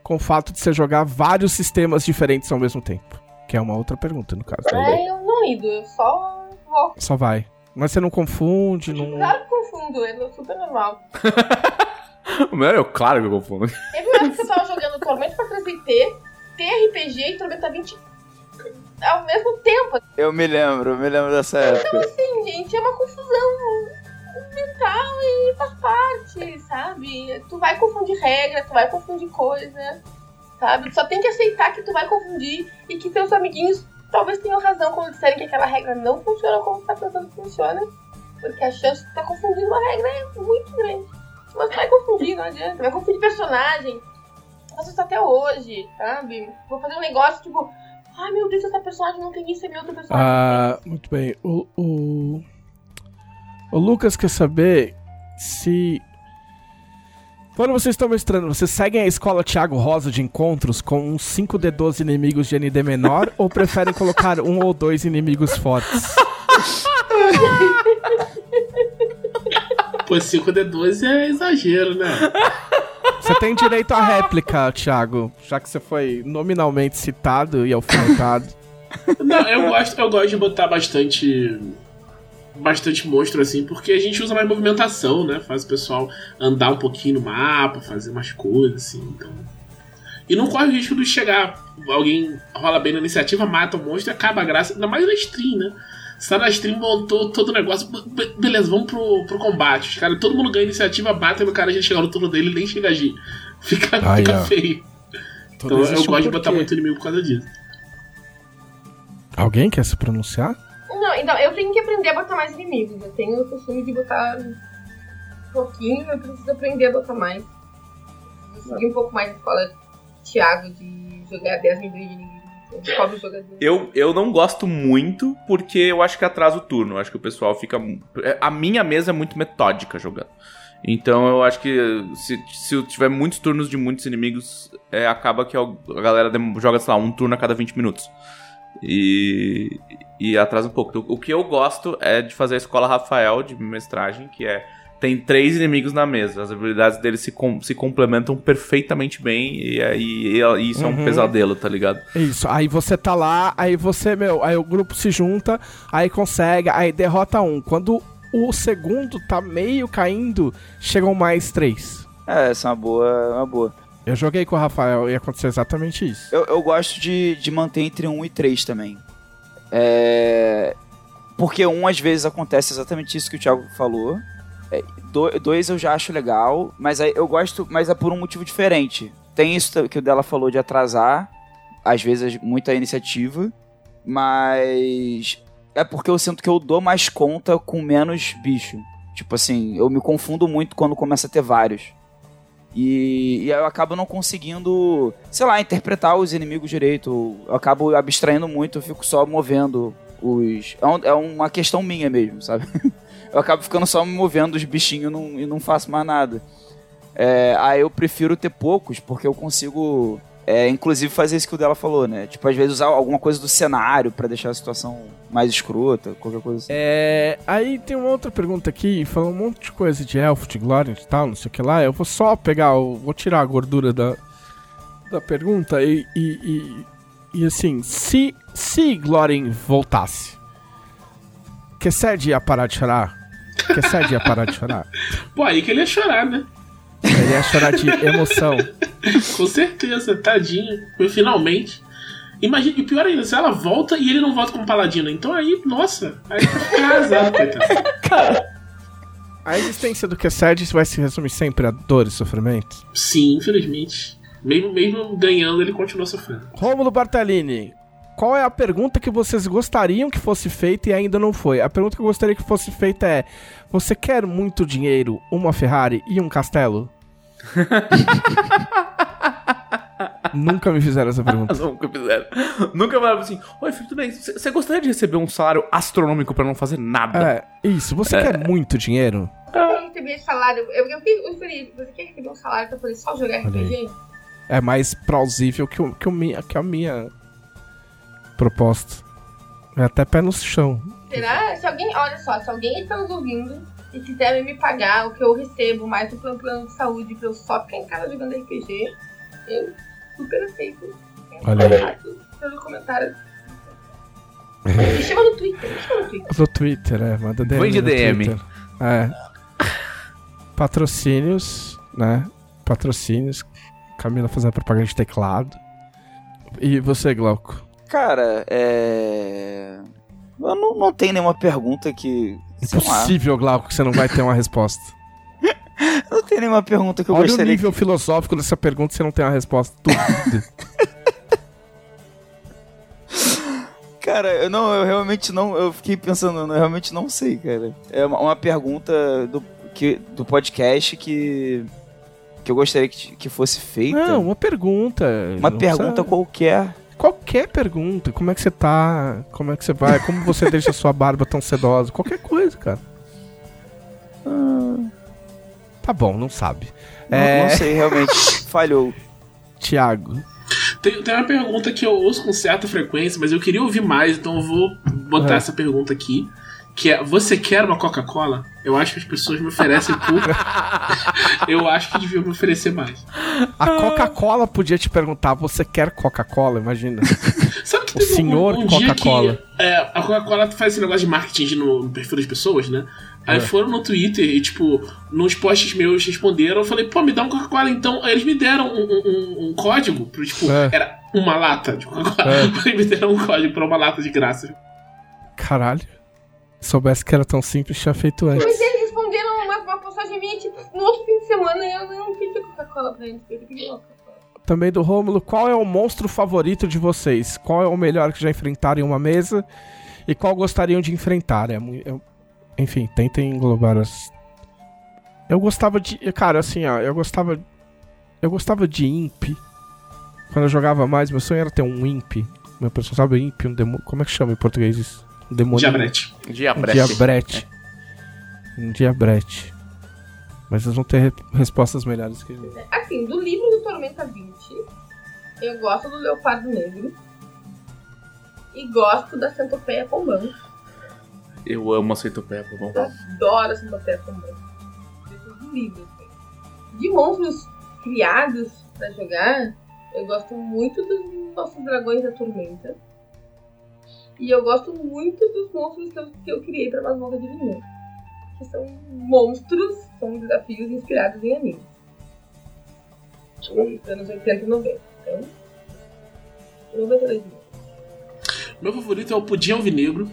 com o fato de você jogar vários sistemas diferentes ao mesmo tempo? Que é uma outra pergunta, no caso. É, eu não lido, eu só vou. Só vai. Mas você não confunde, não. Claro que confundo, é super normal. O meu é claro que eu confundo. Teve uma época que eu tava jogando Tormento pra 3DT, TRPG e Tormenta 20 ao mesmo tempo. Eu me lembro, eu me lembro dessa época. Assim, gente, é uma confusão mental e faz parte, sabe? Tu vai confundir regra, tu vai confundir coisa, sabe? Tu só tem que aceitar que tu vai confundir e que teus amiguinhos talvez tenham razão quando disserem que aquela regra não funciona como tu tá pensando que funciona. Porque a chance de tu tá confundindo uma regra é muito grande. Mas vai confundir, não adianta. Vai confundir personagem. Faço isso até hoje, sabe? Vou fazer um negócio tipo, ai meu Deus, essa personagem não tem isso, é meu outro personagem. Ah, muito bem. O, o, o Lucas quer saber se. Quando vocês estão mestrando, vocês seguem a escola Thiago Rosa de encontros com uns 5D12 inimigos de ND menor ou preferem colocar um ou dois inimigos fortes? Pô, 5D12 é exagero, né? Você tem direito à réplica, Thiago, já que você foi nominalmente citado e alfinetado. Não, eu gosto, eu gosto de botar bastante. Bastante monstro assim, porque a gente usa mais movimentação, né? Faz o pessoal andar um pouquinho no mapa, fazer umas coisas assim, então. E não corre o risco de chegar, alguém rola bem na iniciativa, mata o monstro e acaba a graça, ainda mais na stream, né? Você tá na stream, montou todo o negócio, be- beleza, vamos pro, pro combate. Os cara, todo mundo ganha iniciativa, bate e o cara já chega no turno dele e nem chega a agir. Fica, Aí, fica ó. feio. Tudo Então eu existe um gosto de botar muito inimigo por causa disso. Alguém quer se pronunciar? Não, então, eu tenho que aprender a botar mais inimigos. Eu tenho o costume de botar um pouquinho, eu preciso aprender a botar mais. Seguir um pouco mais a escola Thiago de jogar 10 milhões de inimigos. Eu, eu não gosto muito porque eu acho que atrasa o turno. Eu acho que o pessoal fica. é, A minha mesa é muito metódica jogando. Então eu acho que se, se eu tiver muitos turnos de muitos inimigos, é, acaba que a galera joga, sei lá, um turno a cada 20 minutos. E, e atrasa um pouco. Então, o que eu gosto é de fazer a escola Rafael de mestragem, que é. Tem três inimigos na mesa. As habilidades deles se, com- se complementam perfeitamente bem. E, aí e isso é um Uhum. pesadelo, tá ligado? Isso, aí você tá lá, aí você, meu, aí o grupo se junta, aí consegue, aí derrota um. Quando o segundo tá meio caindo, chegam mais três. É, essa é uma boa, uma boa. Eu joguei com o Rafael e aconteceu exatamente isso. Eu, eu gosto de, de manter entre 1 e 3 também. É... Porque um, às vezes, acontece exatamente isso que o Thiago falou. Do- dois eu já acho legal, mas aí eu gosto, mas é por um motivo diferente. Tem isso que o dela falou de atrasar, às vezes, muita iniciativa, mas é porque eu sinto que eu dou mais conta com menos bicho. Tipo assim, eu me confundo muito quando começa a ter vários. E, e aí eu acabo não conseguindo, sei lá, interpretar os inimigos direito. Eu acabo abstraindo muito, eu fico só movendo os. É, é uma questão minha mesmo, sabe? Eu acabo ficando só me movendo os bichinhos e não, e não faço mais nada. É, aí eu prefiro ter poucos, porque eu consigo. é, inclusive fazer isso que o dela falou, né? Tipo, às vezes usar alguma coisa do cenário pra deixar a situação mais escrota, qualquer coisa assim. É, aí tem uma outra pergunta aqui, falando um monte de coisa de elfo, de glória e tal, não sei o que lá. Eu vou só pegar, vou tirar a gordura da, da pergunta e, e, e, e, assim, se, se Glórien voltasse, que Sed ia parar de chorar? Que Sed ia parar de chorar? Pô, aí que ele ia chorar, né? Ele ia chorar de emoção. Com certeza, tadinho. Mas finalmente. Imagina, e pior ainda, se ela volta e ele não volta como paladino. Então aí, nossa, aí tá casado, coitado. A existência do Q7 vai se resumir sempre a dor e sofrimento? Sim, infelizmente. Mesmo, mesmo ganhando, ele continua sofrendo. Rômulo Bartalini, qual é a pergunta que vocês gostariam que fosse feita e ainda não foi? A pergunta que eu gostaria que fosse feita é: Você quer muito dinheiro, uma Ferrari e um castelo? Nunca me fizeram essa pergunta. Nunca fizeram. Nunca falaram assim: Oi, filho, tudo bem? Você gostaria de receber um salário astronômico pra não fazer nada? É, isso. Você quer muito dinheiro? Quer receber salário? Eu, eu, eu falei, você quer receber um salário pra poder só jogar. RPG? É mais plausível que, o, que, o minha, que a minha proposta. É até pé no chão. Será? Se alguém, olha só, se alguém está nos ouvindo e quiser me pagar o que eu recebo, mais do plano, plano de saúde, pra eu só ficar em casa jogando RPG, eu super aceito. Olha aí. Pelo comentário. Me chama no Twitter, me chama no Twitter. No Twitter, é. Manda DM. Vem de DM. Twitter. É. Patrocínios, né? Patrocínios. Camila fazendo propaganda de teclado. E você, Glauco? Cara, é. Eu não, não tenho nenhuma pergunta que. Impossível, Glauco, que você não vai ter uma resposta. não tem nenhuma pergunta que eu Olha o gostaria nível filosófico dessa pergunta você não tem uma resposta. Duvido. Cara, eu não, eu realmente não. Eu fiquei pensando, eu realmente não sei, cara. É uma, uma pergunta do, que, do podcast que. que eu gostaria que, que fosse feita. não, uma pergunta. uma Não pergunta precisa- qualquer. Qualquer pergunta. Como é que você tá? Como é que você vai? Como você deixa a sua barba tão sedosa? Qualquer coisa, cara. Tá bom, não sabe. Não, É. não sei, realmente. falhou. Tiago. Tem, tem uma pergunta que eu ouço com certa frequência, mas eu queria ouvir mais, então eu vou botar É. essa pergunta aqui. Que é, você quer uma Coca-Cola? Eu acho que as pessoas me oferecem pouco. eu acho que deviam me oferecer mais. A Coca-Cola podia te perguntar: você quer Coca-Cola? Imagina. Sabe que O teve um- senhor um, dia Coca-Cola. é, a Coca-Cola faz esse negócio de marketing no, no perfil das pessoas, né? Aí É. foram no Twitter e, tipo, nos posts meus responderam, eu falei, pô, me dá um Coca-Cola então. Aí eles me deram um, um- um- um código, pro, tipo, É. era uma lata de Coca-Cola. É. Eles me deram um código pra uma lata de graça. Caralho. Se soubesse que era tão simples, tinha feito antes. Mas eles responderam uma, uma postagem minha, tipo, no outro fim de semana eu não pedi Coca-Cola pra eles, eu pedi Coca-Cola. Também do Rômulo, qual é o monstro favorito de vocês? Qual é o melhor que já enfrentaram em uma mesa? E qual gostariam de enfrentar? É, eu- enfim, tentem englobar as. Eu gostava de. Cara, assim, ó, eu gostava. Eu gostava de Imp. Quando eu jogava mais, meu sonho era ter um Imp. Meu pessoal sabe Imp, um demônio. Como é que chama em português isso? Demônio. Diabrete. Diabrete. diabrete. Um diabrete. Mas vocês vão ter re- respostas melhores que eu. Assim, do livro do Tormenta 20, eu gosto do Leopardo Negro. E gosto da Centopeia Combão. Eu amo a centopeia, por Eu adoro a Centopeia. Desses do livro, assim. De monstros criados pra jogar, eu gosto muito dos nossos dragões da Tormenta. E eu gosto muito dos monstros que eu, que eu criei pra Masmorra de Vinho. Que são monstros, são desafios inspirados em animes. Dos anos 80 e 90. Então, 92 mil. Meu favorito é o Pudim Alvinegro.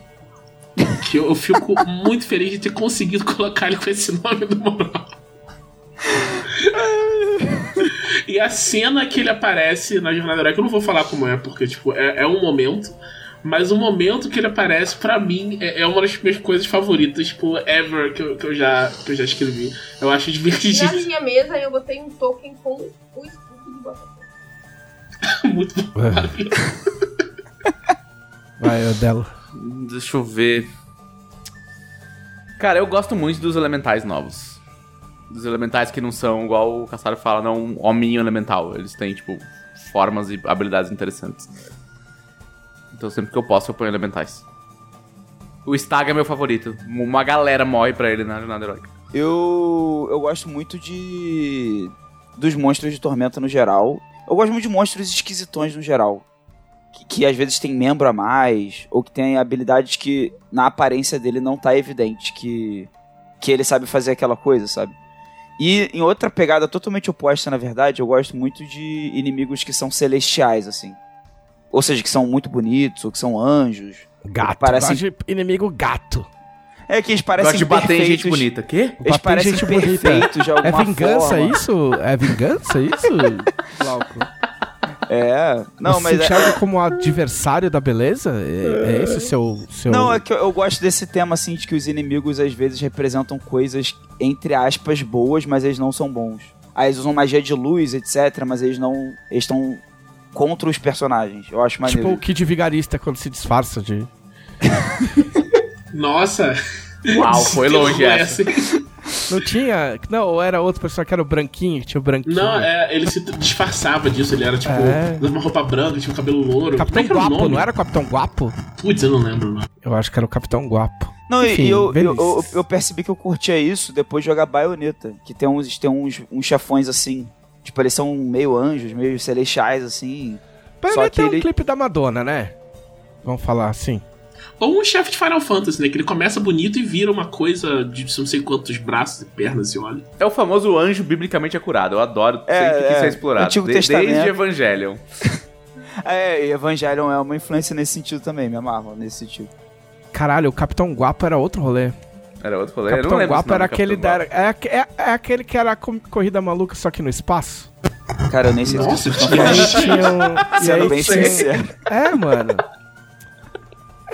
Que eu, eu fico muito feliz de ter conseguido colocar ele com esse nome no moral. E a cena que ele aparece na Jornada Herói, que eu não vou falar como é, porque tipo, é, é um momento. Mas o momento que ele aparece, pra mim, é, é uma das minhas coisas favoritas, tipo, ever que eu, que eu, já, que eu já escrevi. Eu acho Na divertidíssimo. minha mesa eu botei um token com o escudo de Botafogo. muito bom. Vai, Odelo. Deixa eu ver. Cara, eu gosto muito dos elementais novos. Dos elementais que não são, igual o Caçaro fala, não um hominho elemental. Eles têm, tipo, formas e habilidades interessantes. Então sempre que eu posso, eu ponho elementais. O Stag é meu favorito. Uma galera morre pra ele na jornada heróica. Eu, eu gosto muito de. dos monstros de tormenta no geral. Eu gosto muito de monstros esquisitões no geral. Que, que às vezes tem membro a mais, ou que tem habilidades que na aparência dele não tá evidente que, que ele sabe fazer aquela coisa, sabe? E em outra pegada totalmente oposta, na verdade, eu gosto muito de inimigos que são celestiais, assim. Ou seja, que são muito bonitos, ou que são anjos. Gato. Parece- Gosto de inimigo gato. É que eles parecem Gosta de bater em gente perfeitos. bonita. Quê? Eles Bater em parecem gente bonita. perfeitos de É alguma vingança forma. isso? É vingança isso, Glauco? É. Não, Você mas se é, enxerga como adversário da beleza? É, é esse seu, seu... Não, é que eu, eu gosto desse tema, assim, de que os inimigos às vezes representam coisas, entre aspas, boas, mas eles não são bons. Aí eles usam magia de luz, etc., mas eles não. Eles estão contra os personagens. Eu acho maneiro. Tipo o Kid Vigarista quando se disfarça de... Nossa. Uau, foi longe essa. Não tinha... Não, ou era outro personagem que era o branquinho, que tinha o branquinho. Não, é, ele se disfarçava disso, ele era tipo, É. uma roupa branca, tinha um cabelo louro. Capitão Como é que era o Guapo, nome? não era o Capitão Guapo? Putz, eu não lembro, não. Eu acho que era o Capitão Guapo. Não, e- Enfim, e eu, eu, eu, eu percebi que eu curtia isso depois de jogar Bayonetta. Que tem uns, tem uns, uns chefões assim. Tipo, eles são meio anjos, meio celestiais, assim. Mas Só que ter um ele- clipe da Madonna, né? Vamos falar assim. Ou um chefe de Final Fantasy, né? Que ele começa bonito e vira uma coisa de não sei quantos braços e pernas e olha. É o famoso anjo biblicamente acurado. Eu adoro É, sempre que isso é. é explorado. Antigo De- Testamento. desde Evangelion. É, e Evangelion é uma influência nesse sentido também, me amarro nesse sentido. Caralho, o Capitão Guapo era outro rolê. Era outro rolê. O Eu não Capitão lembro Guapo era aquele Capitão da, é, é, é aquele que era a co- corrida maluca, só que no espaço. Cara, eu nem sei Nossa, se E aí tinha um, e Sendo aí bem tinha- sincero. É, mano.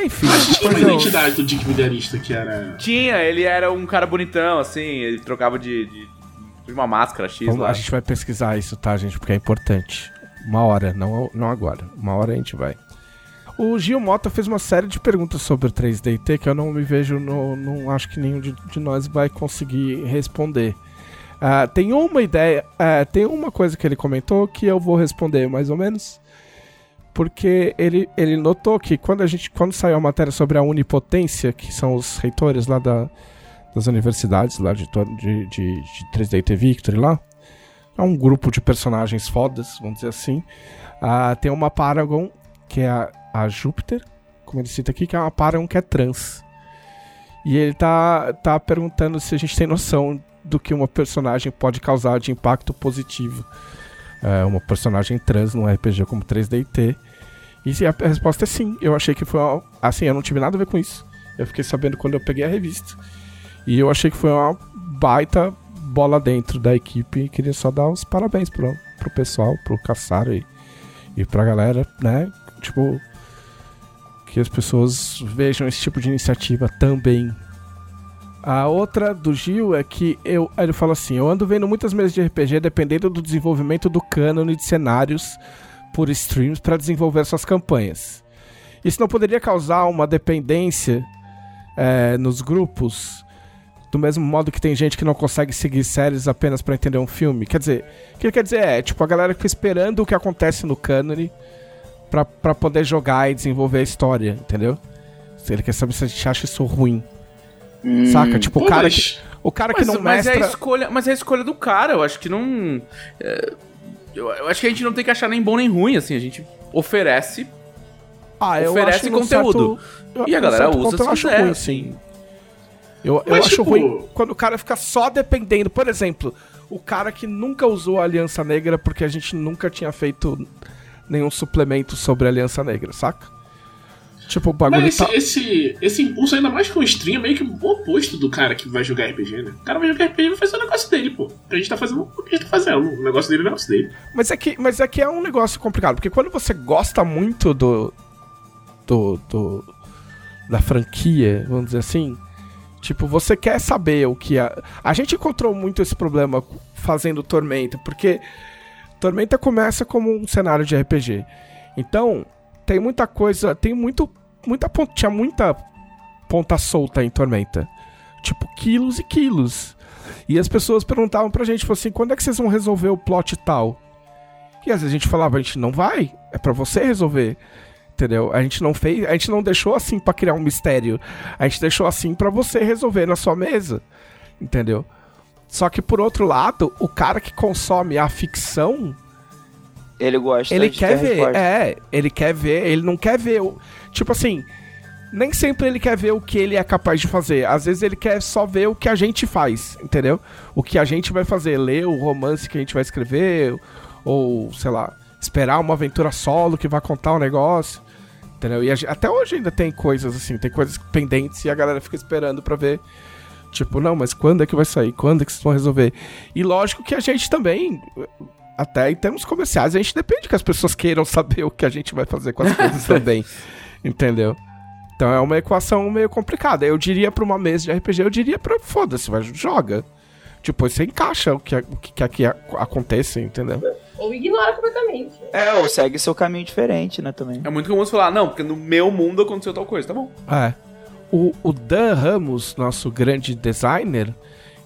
Enfim, Mas uma eu- identidade do Dick Vigarista que era. Tinha, ele era um cara bonitão, assim, ele trocava de, de, de uma máscara X Vamos- lá. a gente vai pesquisar isso, tá, gente? Porque é importante. Uma hora, não, não agora. Uma hora a gente vai. O Gil Mota fez uma série de perguntas sobre o 3DT que eu não me vejo, no, não acho que nenhum de, de nós vai conseguir responder. Ah, tem uma ideia, ah, tem uma coisa que ele comentou que eu vou responder mais ou menos, porque ele, ele notou que quando a gente quando saiu a matéria sobre a unipotência, que são os reitores lá da, das universidades lá de, de, de, de 3DT Victory lá, é um grupo de personagens fodas, vamos dizer assim. Ah, tem uma Paragon, que é a, a Júpiter, como ele cita aqui, que é uma Paragon que é trans. E ele tá, tá perguntando se a gente tem noção do que uma personagem pode causar de impacto positivo. É, uma personagem trans num RPG como 3DT. E a resposta é sim. Eu achei que foi uma, Assim, eu não tive nada a ver com isso. Eu fiquei sabendo quando eu peguei a revista. E eu achei que foi uma baita bola dentro da equipe e queria só dar os parabéns pro, pro pessoal, pro Caçaro e, e pra galera, né? Tipo, que as pessoas vejam esse tipo de iniciativa também. A outra do Gil é que eu, ele fala assim: Eu ando vendo muitas mesas de RPG dependendo do desenvolvimento do cânone de cenários por streams para desenvolver suas campanhas. Isso não poderia causar uma dependência eh, nos grupos do mesmo modo que tem gente que não consegue seguir séries apenas pra entender um filme. Quer dizer, o que ele quer dizer é, tipo, a galera fica esperando o que acontece no cânone pra, pra poder jogar e desenvolver a história, entendeu? Ele quer saber se a gente acha isso ruim. Saca? Tipo, o cara, que, o cara que Mas, não mas é a escolha, mas é a escolha do cara, eu acho que não. é, eu, eu acho que a gente não tem que achar nem bom nem ruim, assim, a gente oferece Ah, eu oferece conteúdo. certo- e a galera usa se acho quiser, ruim, assim. sim. Eu, eu Mas, acho tipo- ruim quando o cara fica só dependendo. Por exemplo, o cara que nunca usou a Aliança Negra porque a gente nunca tinha feito nenhum suplemento sobre a Aliança Negra, saca? Tipo, o bagulho Mas esse, tá... esse, esse impulso, ainda mais com o stream, é meio que o oposto do cara que vai jogar RPG, né? O cara vai jogar RPG e vai fazer o negócio dele, pô. A gente tá fazendo o que a gente tá fazendo. O negócio dele é o negócio dele. Mas é, que, mas é que é um negócio complicado, porque quando você gosta muito do. do. do da franquia, vamos dizer assim. Tipo, você quer saber o que a. A gente encontrou muito esse problema fazendo Tormenta, porque Tormenta começa como um cenário de RPG. Então, tem muita coisa. Tem muito. Muita. Tinha muita ponta solta em Tormenta. Tipo, quilos e quilos. E as pessoas perguntavam pra gente, assim, quando é que vocês vão resolver o plot tal? E às vezes a gente falava, a gente não vai, é pra você resolver. Entendeu? A gente não fez, a gente não deixou assim pra criar um mistério. A gente deixou assim pra você resolver na sua mesa. Entendeu? Só que por outro lado, o cara que consome a ficção, Ele gosta ele de quer ver, resposta. é, ele quer ver, ele não quer ver o, tipo assim, nem sempre ele quer ver o que ele é capaz de fazer. Às vezes ele quer só ver o que a gente faz, entendeu? O que a gente vai fazer, ler o romance que a gente vai escrever, ou, sei lá, esperar uma aventura solo que vai contar um negócio, Entendeu? E a até hoje ainda tem coisas assim, tem coisas pendentes e a galera fica esperando pra ver. Tipo, não, mas quando é que vai sair? Quando é que vocês vão resolver? E lógico que a gente também, até em termos comerciais, a gente depende que as pessoas queiram saber o que a gente vai fazer com as coisas também. Entendeu? Então é uma equação meio complicada. Eu diria pra uma mesa de RPG, eu diria pra foda-se, vai, joga. Tipo, você encaixa o que, o que quer que a- aconteça, entendeu? Ou ignora completamente. É, ou segue seu caminho diferente, né, também. É muito comum você falar, não, porque no meu mundo aconteceu tal coisa, tá bom. É. O, o Dan Ramos, nosso grande designer,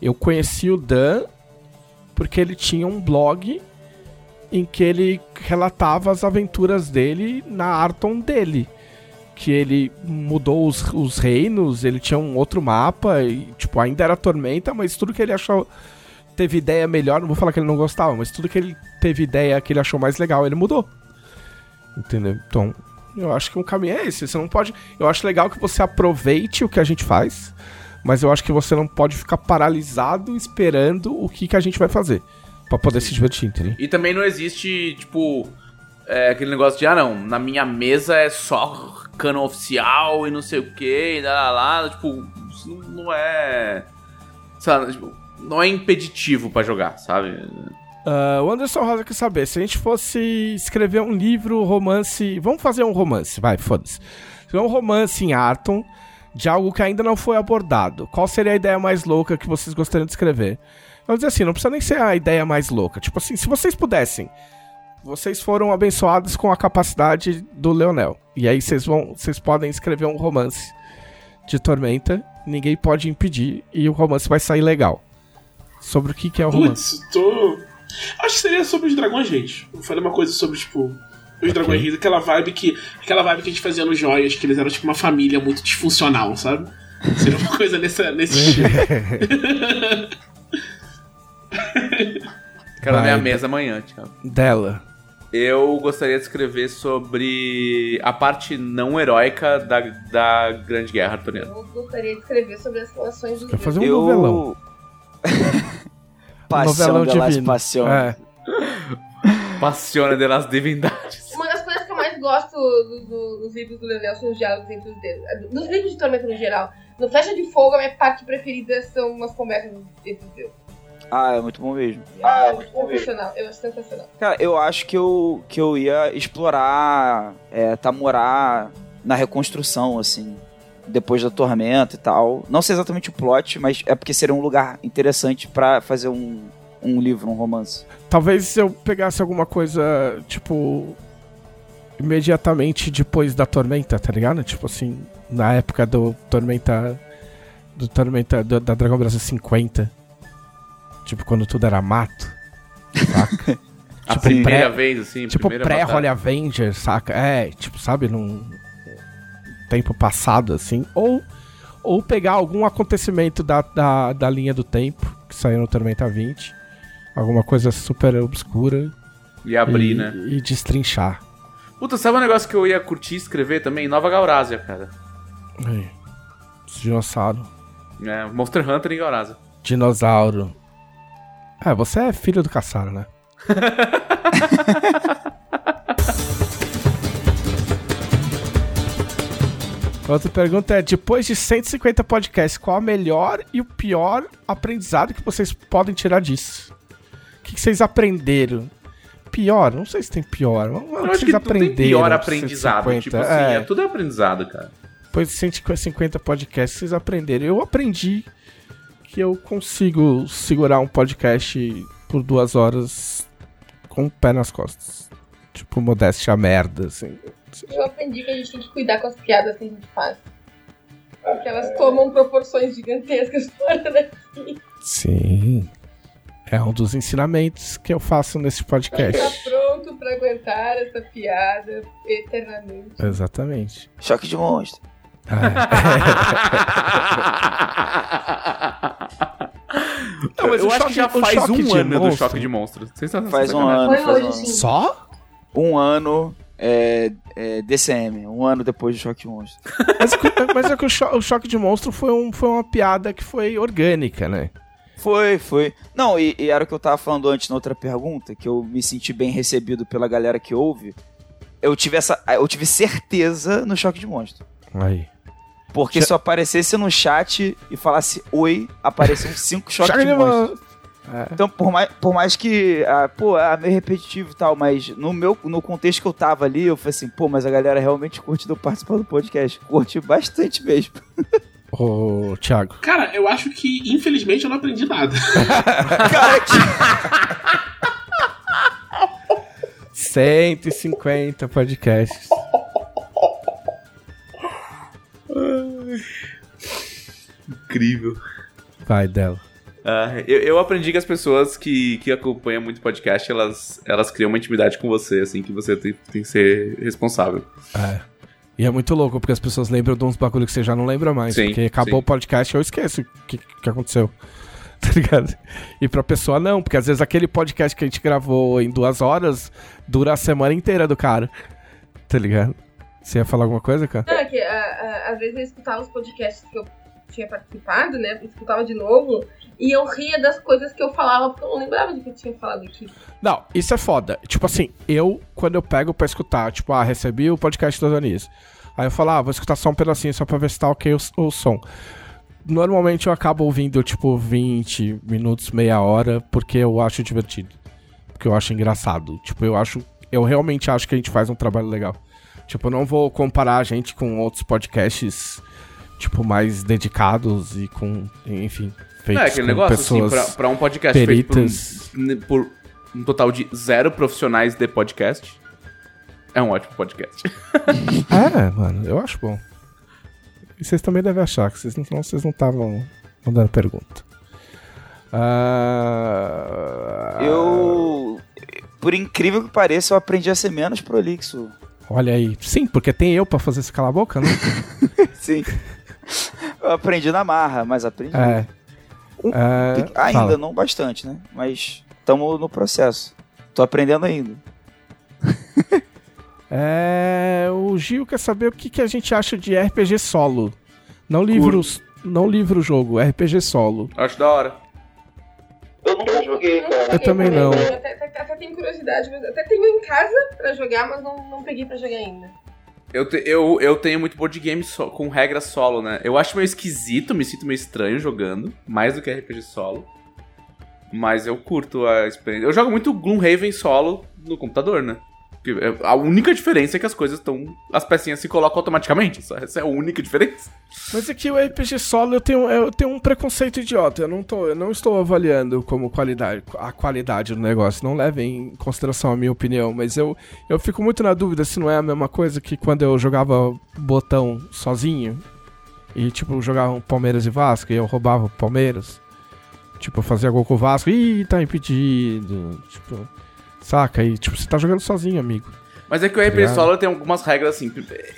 eu conheci o Dan porque ele tinha um blog em que ele relatava as aventuras dele na Arton dele. Que ele mudou os, os reinos, ele tinha um outro mapa, e, tipo, ainda era Tormenta, mas tudo que ele achou. Teve ideia melhor, não vou falar que ele não gostava, mas tudo que ele teve ideia que ele achou mais legal, ele mudou. Entendeu? Então, eu acho que um caminho é esse. Você não pode. Eu acho legal que você aproveite o que a gente faz, mas eu acho que você não pode ficar paralisado esperando o que, que a gente vai fazer. Pra poder se divertir, entendeu? E também não existe, tipo, é, aquele negócio de, ah, não, na minha mesa é só cano oficial e não sei o que, e lá, lá, lá. Tipo, isso não é. Sabe, tipo, não é impeditivo pra jogar, sabe? Ah, o Anderson Rosa quer saber, se a gente fosse escrever um livro, romance. Vamos fazer um romance, vai, foda-se. Escrever um romance em Arton de algo que ainda não foi abordado. Qual seria a ideia mais louca que vocês gostariam de escrever? Eu vou dizer assim, não precisa nem ser a ideia mais louca. Tipo assim, se vocês pudessem, vocês foram abençoados com a capacidade do Leonel. E aí vocês vão, vocês podem escrever um romance de Tormenta, ninguém pode impedir e o romance vai sair legal. Sobre o que, que é o romance? Putz, tô. Acho que seria sobre os dragões, gente. Eu falei uma coisa sobre, tipo, os dragões reis, aquela vibe que. Aquela vibe que a gente fazia nos joias, que eles eram tipo uma família muito disfuncional, sabe? Seria uma coisa nessa, nesse estilo. Quero a minha mesa amanhã, Thiago. Dela. Eu gostaria de escrever sobre a parte não heróica da, da Grande Guerra Arturiana. Eu gostaria de escrever sobre as relações dos Quer fazer um eu... novelão. Paixão novelão de las divino. Passion. É. Passione de las divindades. Uma das coisas que eu mais gosto do- do- dos livros do Leonel são os diálogos entre os dedos. Dos livros de Tormenta no geral. No Flecha de Fogo, a minha parte preferida são umas conversas entre os dedos. Ah, é muito bom mesmo. Ah, é muito sensacional. Eu acho sensacional. Cara, eu acho que eu, que eu ia explorar é, Tamurá na reconstrução, assim. Depois da tormenta e tal. Não sei exatamente o plot, mas é porque seria um lugar interessante pra fazer um, um livro, um romance. Talvez se eu pegasse alguma coisa, tipo. Imediatamente depois da tormenta, tá ligado? Tipo assim, na época do Tormenta. Do Tormenta. do- da Dragão Brasil 50. Tipo, quando tudo era mato. Saca? A Tipo, primeira pré- vez, assim, tipo, pré-Holy Avenger, saca? É, tipo, sabe, num tempo passado, assim. Ou, ou pegar algum acontecimento da, da, da linha do tempo, que saiu no Tormenta 20. Alguma coisa super obscura. E abrir, e, né? E destrinchar. Puta, sabe um negócio que eu ia curtir escrever também? Nova Gaurásia, cara. Aí. Dinossauro. É, Monster Hunter em Gaurásia. Dinossauro. É, você é filho do Caçaro, né? Outra pergunta é: depois de 150 podcasts, qual a melhor e o pior aprendizado que vocês podem tirar disso? O que, que vocês aprenderam? Pior? Não sei se tem pior. mas O Eu acho que tudo tem pior aprendizado. 150? Tipo assim, É. é. tudo aprendizado, cara. Depois de 150 podcasts, vocês aprenderam. Eu aprendi que eu consigo segurar um podcast por duas horas com o pé nas costas. Tipo, modéstia merda, assim. Eu aprendi que a gente tem que cuidar com as piadas que a gente faz. Porque elas tomam proporções gigantescas fora daqui. Sim. É um dos ensinamentos que eu faço nesse Tá podcast. pronto pra aguentar essa piada eternamente. Exatamente. Choque de monstro. Não, mas eu o acho choque- que já faz um ano do monstro- choque de monstros. Vocês estão Faz um sacanagem. ano. Faz um. Só? Um ano é, é, DCM, um ano depois do Choque de Monstro. Mas, mas é que o, cho- o choque de monstro foi, um, foi uma piada que foi orgânica, né? Foi, foi. Não, e, e era o que eu tava falando antes na outra pergunta, que eu me senti bem recebido pela galera que ouve. eu tive essa. Eu tive certeza no choque de monstro. Aí. Porque Che- se eu aparecesse no chat e falasse oi, apareciam cinco choques Choque de de monstro. É. Então, por mais, por mais que, ah, pô, é meio repetitivo e tal, mas no meu no contexto que eu tava ali, eu falei assim, pô, mas a galera realmente curte eu participar do podcast. Curte bastante mesmo. Ô, Thiago. Cara, eu acho que, infelizmente, eu não aprendi nada. Cara, que... 150 podcasts. Incrível. Vai dela. Ah, eu, eu aprendi que as pessoas que, que acompanham muito podcast, elas, elas criam uma intimidade com você, assim, que você tem, tem que ser responsável. É. E é muito louco, porque as pessoas lembram de uns bagulho que você já não lembra mais. Sim, porque acabou sim. o podcast eu esqueço o que, que aconteceu. Tá ligado? E pra pessoa não, porque às vezes aquele podcast que a gente gravou em duas horas dura a semana inteira do cara. Tá ligado? Você ia falar alguma coisa, cara? Não, é que ah, ah, às vezes eu escutava os podcasts que eu tinha participado, né? Escutava de novo. E eu ria das coisas que eu falava, porque eu não lembrava de que eu tinha falado aqui. Não, isso é foda. Tipo assim, eu, quando eu pego pra escutar, tipo, ah, recebi o podcast do Adonis. Aí eu falo, ah, vou escutar só um pedacinho só pra ver se tá ok o, o som. Normalmente eu acabo ouvindo, tipo, 20 minutos, meia hora, porque eu acho divertido. Porque eu acho engraçado. Tipo, eu acho. Eu realmente acho que a gente faz um trabalho legal. Tipo, eu não vou comparar a gente com outros podcasts, tipo, mais dedicados e com, enfim, feitos é, aquele com negócio, assim, pessoas pra, pra um podcast peritas. feito por um, por um total de zero profissionais de podcast, é um ótimo podcast. É, mano, eu acho bom. E vocês também devem achar, que vocês não, senão vocês não estavam mandando pergunta. Ah, eu. Por incrível que pareça, eu aprendi a ser menos prolixo. Olha aí. Sim, porque tem eu pra fazer esse calar a boca, né? Sim. Eu aprendi na marra, mas aprendi. é. Um- É, Ainda, fala. não bastante, né? Mas estamos no processo. Tô aprendendo ainda. É, o Gil quer saber o que, que a gente acha de RPG solo. Não livros, não livro jogo, RPG solo. Acho da hora. Eu nunca joguei, cara. Eu também não. Eu até, até- até tenho curiosidade, mas até tenho em casa pra jogar, mas não, não peguei pra jogar ainda. Eu, te- eu, eu tenho muito board game so- com regra solo, né? Eu acho meio esquisito, me sinto meio estranho jogando, mais do que RPG solo. Mas eu curto a experiência. Eu jogo muito Gloomhaven solo no computador, né? É- A única diferença é que as coisas estão. As pecinhas se colocam automaticamente. Essa é a única diferença. Mas aqui o RPG solo eu tenho, eu tenho um preconceito idiota. Eu não, tô, eu não estou avaliando como qualidade, a qualidade do negócio. Não levem em consideração a minha opinião. Mas eu, eu fico muito na dúvida se não é a mesma coisa que quando eu jogava botão sozinho. E tipo, jogava um Palmeiras e Vasco e eu roubava Palmeiras. Tipo, eu fazia gol com o Vasco. Ih, tá impedido. Tipo, saca? E tipo, você tá jogando sozinho, amigo. Mas é que o RPG Ligado? solo tem algumas regras assim.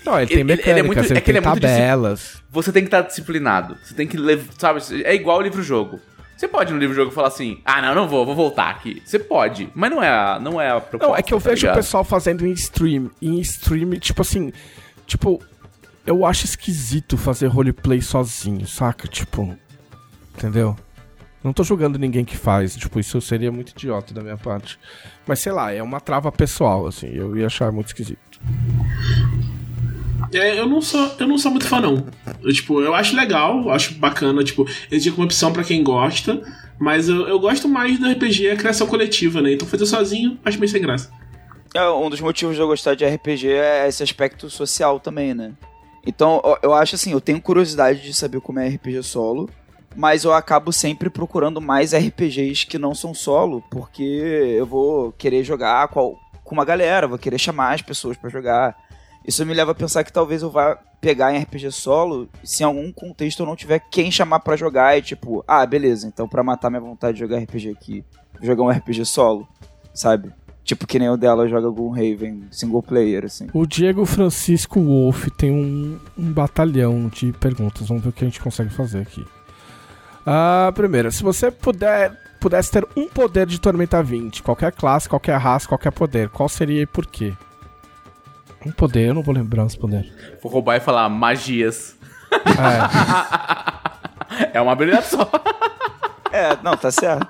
Não, ele, Ele- tem ele- ele é mecânicas, muito- ele é que ele é muito tabelas. Você tem que estar disciplinado. Você tem que levar. Sabe? É igual o livro-jogo. Você pode no livro-jogo falar assim: ah, não, não vou, vou voltar aqui. Você pode, mas não é a, não é a proposta. Não, é que eu tá vejo o ligado? pessoal fazendo em stream. Em stream, tipo assim. Tipo, eu acho esquisito fazer roleplay sozinho, saca? Tipo. Entendeu? Não tô julgando ninguém que faz. Tipo, isso seria muito idiota da minha parte. Mas sei lá, é uma trava pessoal, assim. Eu ia achar muito esquisito. É, eu não sou, eu não sou muito fã, não. Eu, tipo, eu acho legal, eu acho bacana, tipo, existe uma opção pra quem gosta, mas eu, eu gosto mais do RPG, a criação coletiva, né? Então fazer sozinho, acho meio sem graça. É, um dos motivos de eu gostar de RPG é esse aspecto social também, né? Então, eu- eu acho assim, eu tenho curiosidade de saber como é RPG solo, mas eu acabo sempre procurando mais RPGs que não são solo, porque eu vou querer jogar com uma galera, vou querer chamar as pessoas pra jogar. Isso me leva a pensar que talvez eu vá pegar em RPG solo se em algum contexto eu não tiver quem chamar pra jogar e tipo, ah, beleza, então pra matar minha vontade de jogar RPG aqui, jogar um RPG solo, sabe? Tipo que nem o dela joga Gloomhaven single player, assim. O Diego Francisco Wolf tem um, um batalhão de perguntas. Vamos ver o que a gente consegue fazer aqui. A primeira, se você puder, pudesse ter um poder de Tormenta 20, qualquer classe, qualquer raça, qualquer poder, qual seria e por quê? Um poder, eu não vou lembrar os poderes. Vou roubar e falar magias. É, É uma habilidade só. É, não, tá certo.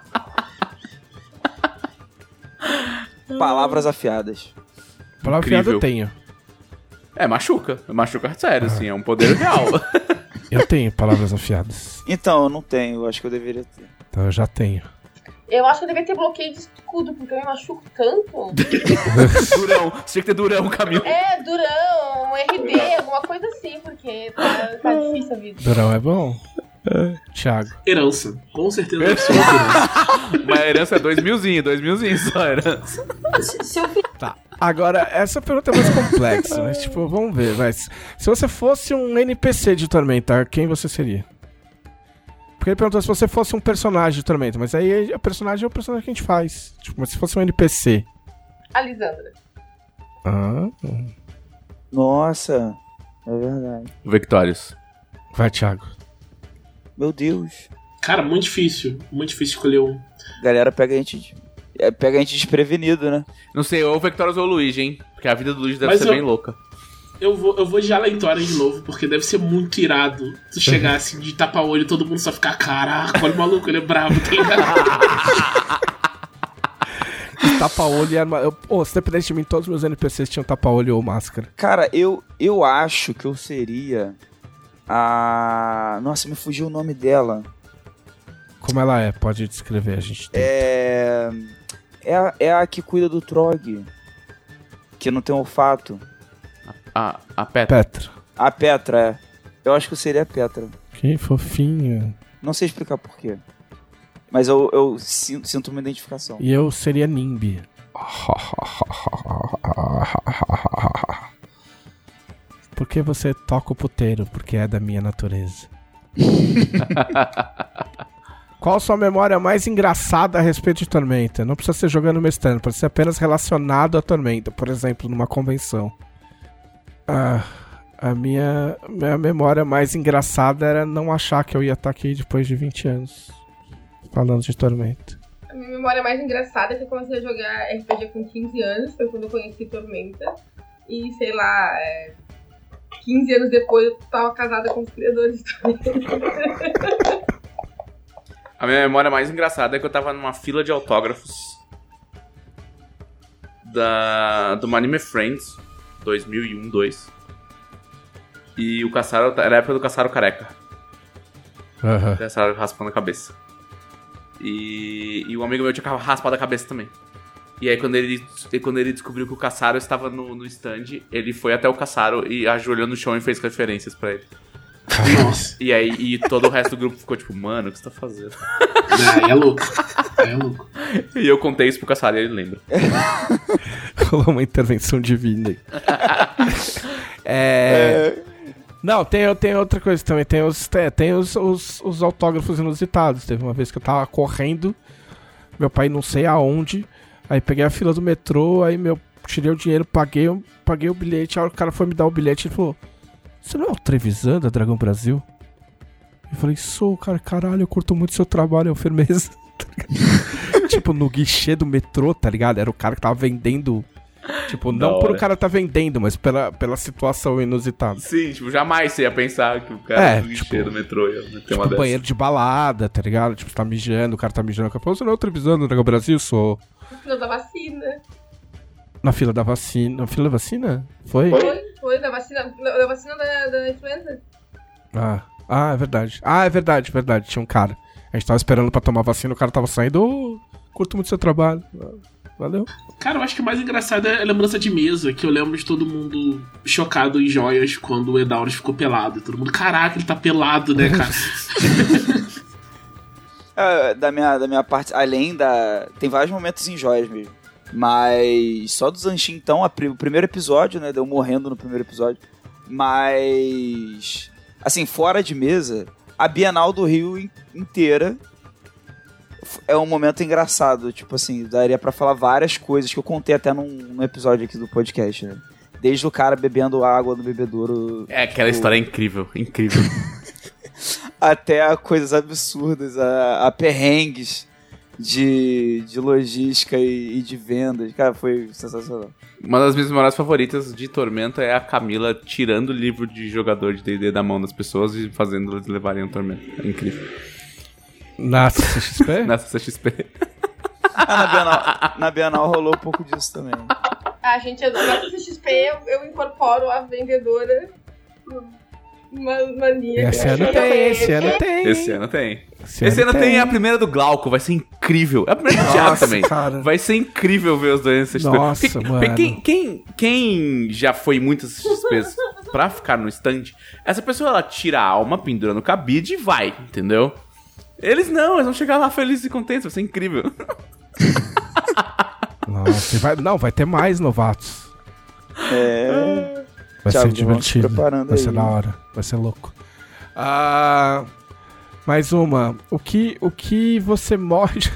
Palavras afiadas. Palavra afiada incrível. eu tenho. É, machuca. Machuca sério, assim, é um poder real. Eu tenho palavras afiadas. Então, eu não tenho, eu acho que eu deveria ter. Então eu já tenho. Eu acho que eu devia ter bloqueio de escudo, porque eu me machuco tanto. durão. Você tinha que ter durão, Camilo. É, durão, um RD, alguma coisa assim, porque tá, tá difícil a vida. Durão é bom? Thiago. Herança. Com certeza absoluta herança. Mas a herança é dois milzinho, dois milzinho só a herança. Se, se eu fiz Tá. Agora, essa pergunta é mais complexa, mas tipo, vamos ver. Mas, se você fosse um NPC de Tormenta, quem você seria? Porque ele perguntou se você fosse um personagem de Tormenta, mas aí o personagem é o personagem que a gente faz. Tipo, mas se fosse um NPC. a Lisandra. Ah, Nossa, é verdade. Victórios. vai, Thiago. Meu Deus. Cara, muito difícil. Muito difícil escolher um. Galera pega a gente. É, Pega a gente desprevenido, né? Não sei, ou o Victorious ou o Luigi, hein? Porque a vida do Luigi deve Mas ser eu- bem louca. Eu vou, eu vou de Alentória de novo, porque deve ser muito irado tu chegar assim de tapa-olho e todo mundo só ficar, caraca, olha o maluco, ele é brabo, tá ligado? Tapa-olho e arma. Eu, oh, se dependesse de mim, todos os meus NPCs tinham tapa-olho ou máscara. Cara, eu, eu acho que eu seria a. Nossa, me fugiu o nome dela. Como ela é? Pode descrever, a gente tem. É. É a, é a que cuida do Trog. Que não tem olfato. A, a Petra. Petra. A Petra, é. Eu acho que eu seria a Petra. Que fofinha. Não sei explicar porquê. Mas eu, eu sinto, sinto uma identificação. E eu seria Nimbi. Por que você toca o puteiro? Porque é da minha natureza. Qual a sua memória mais engraçada a respeito de Tormenta? Não precisa ser jogando mestrando, pode ser apenas relacionado a Tormenta, por exemplo, numa convenção. Ah, a minha, minha memória mais engraçada era não achar que eu ia estar aqui depois de 20 anos. Falando de Tormenta. A minha memória mais engraçada é que eu comecei a jogar RPG com 15 anos, foi quando eu conheci Tormenta. E sei lá, é, 15 anos depois eu tava casada com os criadores de Tormenta. A minha memória mais engraçada é que eu tava numa fila de autógrafos da do Anime Friends 2001, 2. E o Caçaro era a época do Caçaro careca. Aham. O Caçaro raspando a cabeça. E, e um amigo meu tinha raspado a cabeça também. E aí quando ele, quando ele descobriu que o Caçaro estava no, no stand, ele foi até o Caçaro e ajoelhou no chão e fez referências pra ele. Nossa, E aí e todo o resto do grupo ficou tipo, mano, o que você tá fazendo? aí é louco. Aí é louco. E eu contei isso pro Caçaro e ele lembra. Rolou uma intervenção divina aí. é... Não, tem, tem outra coisa também. Tem, os, tem, tem os, os, os autógrafos inusitados. Teve uma vez que eu tava correndo, meu pai não sei aonde. Aí peguei a fila do metrô, aí meu, tirei o dinheiro, paguei, o- paguei o bilhete. A hora que o cara foi me dar o bilhete, ele falou: Você não é o Trevisan da Dragão Brasil? Eu falei, sou, cara, caralho, eu curto muito seu trabalho, é um firmeza. tipo, no guichê do metrô, tá ligado? Era o cara que tava vendendo. Tipo, Da não por o cara tá vendendo, mas pela, pela situação inusitada. Sim, tipo, jamais você ia pensar que o cara É, do guichê tipo, do metrô ia ter Tipo, uma dessa. banheiro de balada, tá ligado? Tipo, você tá mijando, o cara tá mijando. O falou, você não é o Trevisan do Dragão Brasil? Sou. No final da vacina. Na fila da vacina. Na fila da vacina? Foi? Foi, foi, da vacina, da, vacina da, da influenza. Ah. ah, é verdade. Ah, é verdade, verdade. Tinha um cara. A gente tava esperando pra tomar vacina, o cara tava saindo. "Ô, curto muito seu trabalho. Valeu. Cara, eu acho que o mais engraçado é a lembrança de mesa, que eu lembro de todo mundo chocado em joias quando o Edauros ficou pelado. E todo mundo, caraca, ele tá pelado, né, cara? É, da, minha, da minha parte, além da. Tem vários momentos em joias mesmo. Mas só do Zanshin, então, a o primeiro episódio, né? Deu morrendo no primeiro episódio. Mas. Assim, fora de mesa, a Bienal do Rio in- inteira é um momento engraçado. Tipo assim, daria pra falar várias coisas que eu contei até num, num episódio aqui do podcast, né? Desde o cara bebendo água no bebedouro É, aquela história é incrível, incrível. até coisas absurdas, a, a perrengues de, de logística e, e de vendas. Cara, foi sensacional. Uma das minhas memórias favoritas de Tormenta é a Camila tirando o livro de jogador de D&D da mão das pessoas e fazendo elas levarem o Tormenta. É incrível. Na CXP? Nessa CXP. Ah, na Bienal, na Bienal rolou um pouco disso também. A gente, na CXP, eu, eu incorporo a vendedora Esse ano tem, esse ano tem. Esse ano tem. Esse, ano tem. a primeira do Glauco, vai ser incrível. É a primeira do Thiago também. cara. Vai ser incrível ver os dois. Nossa, Porque- mano. porque Quem, quem, quem já foi muitas XPs pra ficar no stand, essa pessoa ela tira a alma, pendura no cabide e vai, entendeu? Eles não, eles vão chegar lá felizes e contentes, vai ser incrível. Nossa, vai, não, vai ter mais novatos. É. Vai Thiago, ser se divertido. preparando Vai aí. ser da hora. Vai ser louco. Ah, mais uma. O que, o que você morre.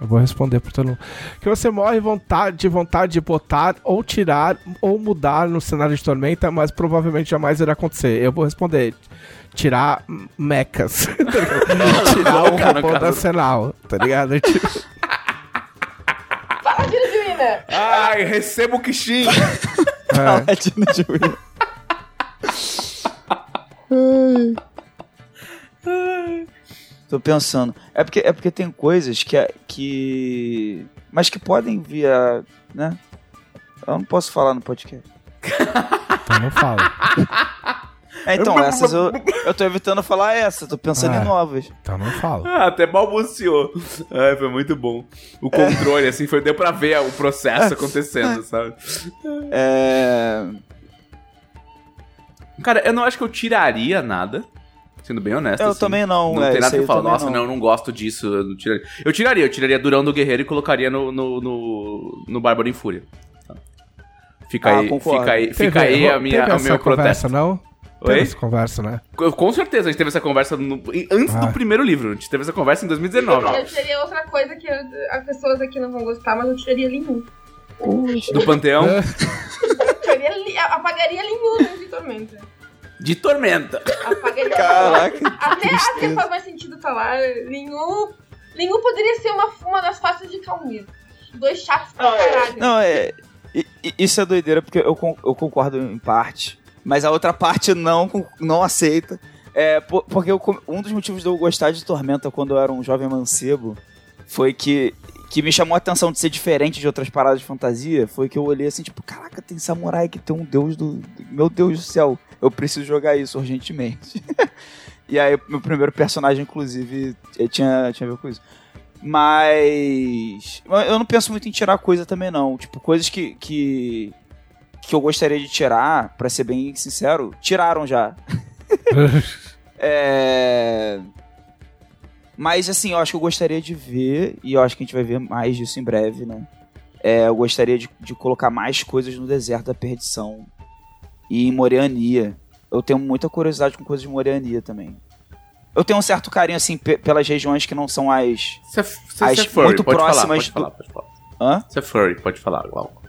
Eu vou responder por todo mundo. O que você morre vontade, de vontade de botar, ou tirar, ou mudar no cenário de tormenta, mas provavelmente jamais irá acontecer. Eu vou responder. Tirar m- mechas. tá tirar o robô caso. nacional, tá ligado? Fala! Ai, receba o Kishin! É. Paladino de William. Ai. Tô pensando. É porque, é porque tem coisas que, é- que. Mas que podem vir a. né? Eu não posso falar no podcast. Então não fala. É, então, essas eu, eu tô evitando falar essa, tô pensando Ah. em novas. Então não fala. Ah, até balbuciou. Ai, foi muito bom. O controle, assim, foi, deu pra ver o processo acontecendo, sabe? É. Cara, eu não acho que eu tiraria nada. Sendo bem honesto. Eu assim. também não, Não é, tem nada que eu falo, nossa, não. não. eu não gosto disso. Eu, não tiraria. eu tiraria, eu tiraria Durão do Guerreiro e colocaria no, no, no, no Bárbaro em Fúria. Tá. Fica Ah, aí, concordo. fica aí, Teve- fica aí a minha, o meu conversa, protesto. não? Teve Oi? essa conversa, né? Eu- Com certeza, a gente teve essa conversa no- antes Ah. do primeiro livro. A gente teve essa conversa em 2019. Eu tiraria outra coisa que eu- as pessoas aqui não vão gostar, mas eu tiraria Linhu. Do Panteão. É. Eu tiraria, li- apagaria Linhu dentro de Tormenta. De Tormenta. Apagaria Caraca, Até, que até faz mais sentido tá lá. Linhu. Linhu poderia ser uma, uma das faces de Calmir. Dois chatos pra Ah, é. caralho. Não, é. Isso é doideira, porque eu, eu concordo em parte, mas a outra parte não, não aceita. É, po- porque eu um dos motivos de eu gostar de Tormenta quando eu era um jovem mancebo foi que, que me chamou a atenção de ser diferente de outras paradas de fantasia. Foi que eu olhei assim, tipo, caraca, tem samurai que tem um deus do. Meu Deus do céu, eu preciso jogar isso urgentemente. e aí, meu primeiro personagem, inclusive, eh, tinha, tinha a ver com isso. Mas Eu não penso muito em tirar coisa também, não. Tipo, coisas que. que, que eu gostaria de tirar, pra ser bem sincero, tiraram já. É. Mas assim, eu acho que eu gostaria de ver, e eu acho que a gente vai ver mais disso em breve, né? É, eu gostaria de, de colocar mais coisas no deserto da perdição e em Moreania. Eu tenho muita curiosidade com coisas de Moreania também. Eu tenho um certo carinho, assim, pe- pelas regiões que não são as. Você é, As é furry, muito pode falar, próximas pode do- falar, pode falar. Hã? Você é furry, pode falar, Glauco.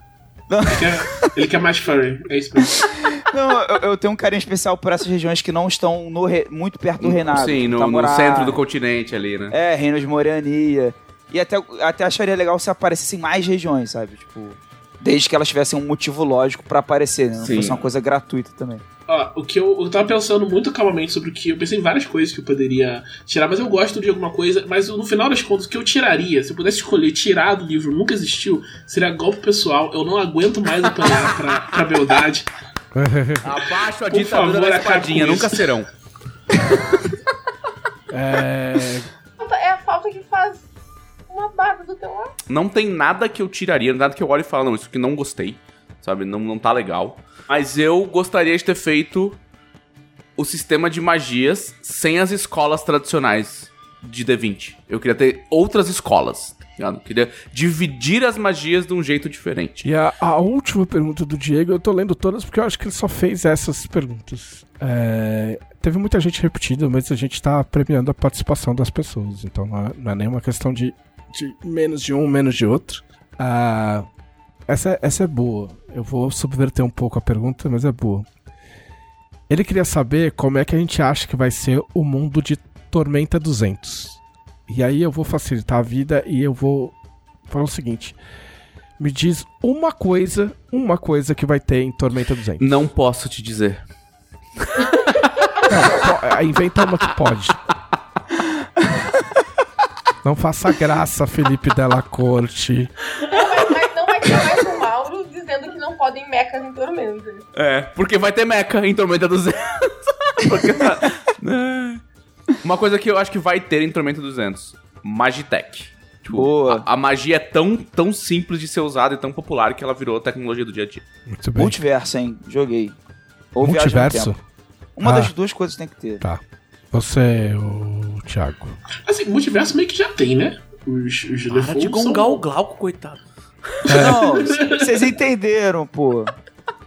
Ele quer, ele quer mais furry, é isso mesmo. Não, eu, eu tenho um carinho especial por essas regiões que não estão no re- muito perto do reinado. Sim, tipo no, no centro do continente ali, né? É, Reino de Moreania. E até, até acharia legal se aparecessem mais regiões, sabe? Tipo, desde que elas tivessem um motivo lógico pra aparecer, né? Não Sim. fosse uma coisa gratuita também. Ó, o que eu, eu tava pensando muito calmamente sobre o que. Eu pensei em várias coisas que eu poderia tirar, mas eu gosto de alguma coisa. Mas no final das contas, o que eu tiraria, se eu pudesse escolher tirar do livro nunca existiu, seria golpe pessoal. Eu não aguento mais apanhar pra, pra beldade. Abaixo a Por ditadura favor, da espadinha, nunca serão. É, É a falta que faz uma barba do teu lado. Não tem nada que eu tiraria, nada que eu olhe e falo, não, isso aqui não gostei, sabe? Não, não tá legal. Mas eu gostaria de ter feito o sistema de magias sem as escolas tradicionais de D20. Eu queria ter outras escolas, tá? Eu queria dividir as magias de um jeito diferente. E a, a última pergunta do Diego, eu tô lendo todas porque eu acho que ele só fez essas perguntas. É, teve muita gente repetida, mas a gente tá premiando a participação das pessoas. Então não é, não é nenhuma questão de, de menos de um, menos de outro. Ah, essa, essa é boa. Eu vou subverter um pouco a pergunta, mas é boa. Ele queria saber como é que a gente acha que vai ser o mundo de Tormenta 200. E aí eu vou facilitar a vida e eu vou falar o seguinte. Me diz uma coisa, uma coisa que vai ter em Tormenta 200. Não posso te dizer. Não, é, inventa uma que pode. Não faça graça, Felipe Della Corte. Não vai, mas não vai ter mais um Mauro mecas em Tormenta. É, porque vai ter mecha em Tormenta 200. Porque tá- É. Uma coisa que eu acho que vai ter em Tormenta 200. Magitech. Tipo, Boa. A, a magia é tão, tão simples de ser usada e tão popular que ela virou tecnologia do dia a dia. Muito bem. Multiverso, hein? Joguei. Ou Multiverso? Uma Ah. das duas coisas tem que ter. Tá. Você, o Thiago. Assim, multiverso meio que já tem, né? Os, os Ah, de são- gongar o Glauco, coitado. Não, c- vocês entenderam, pô.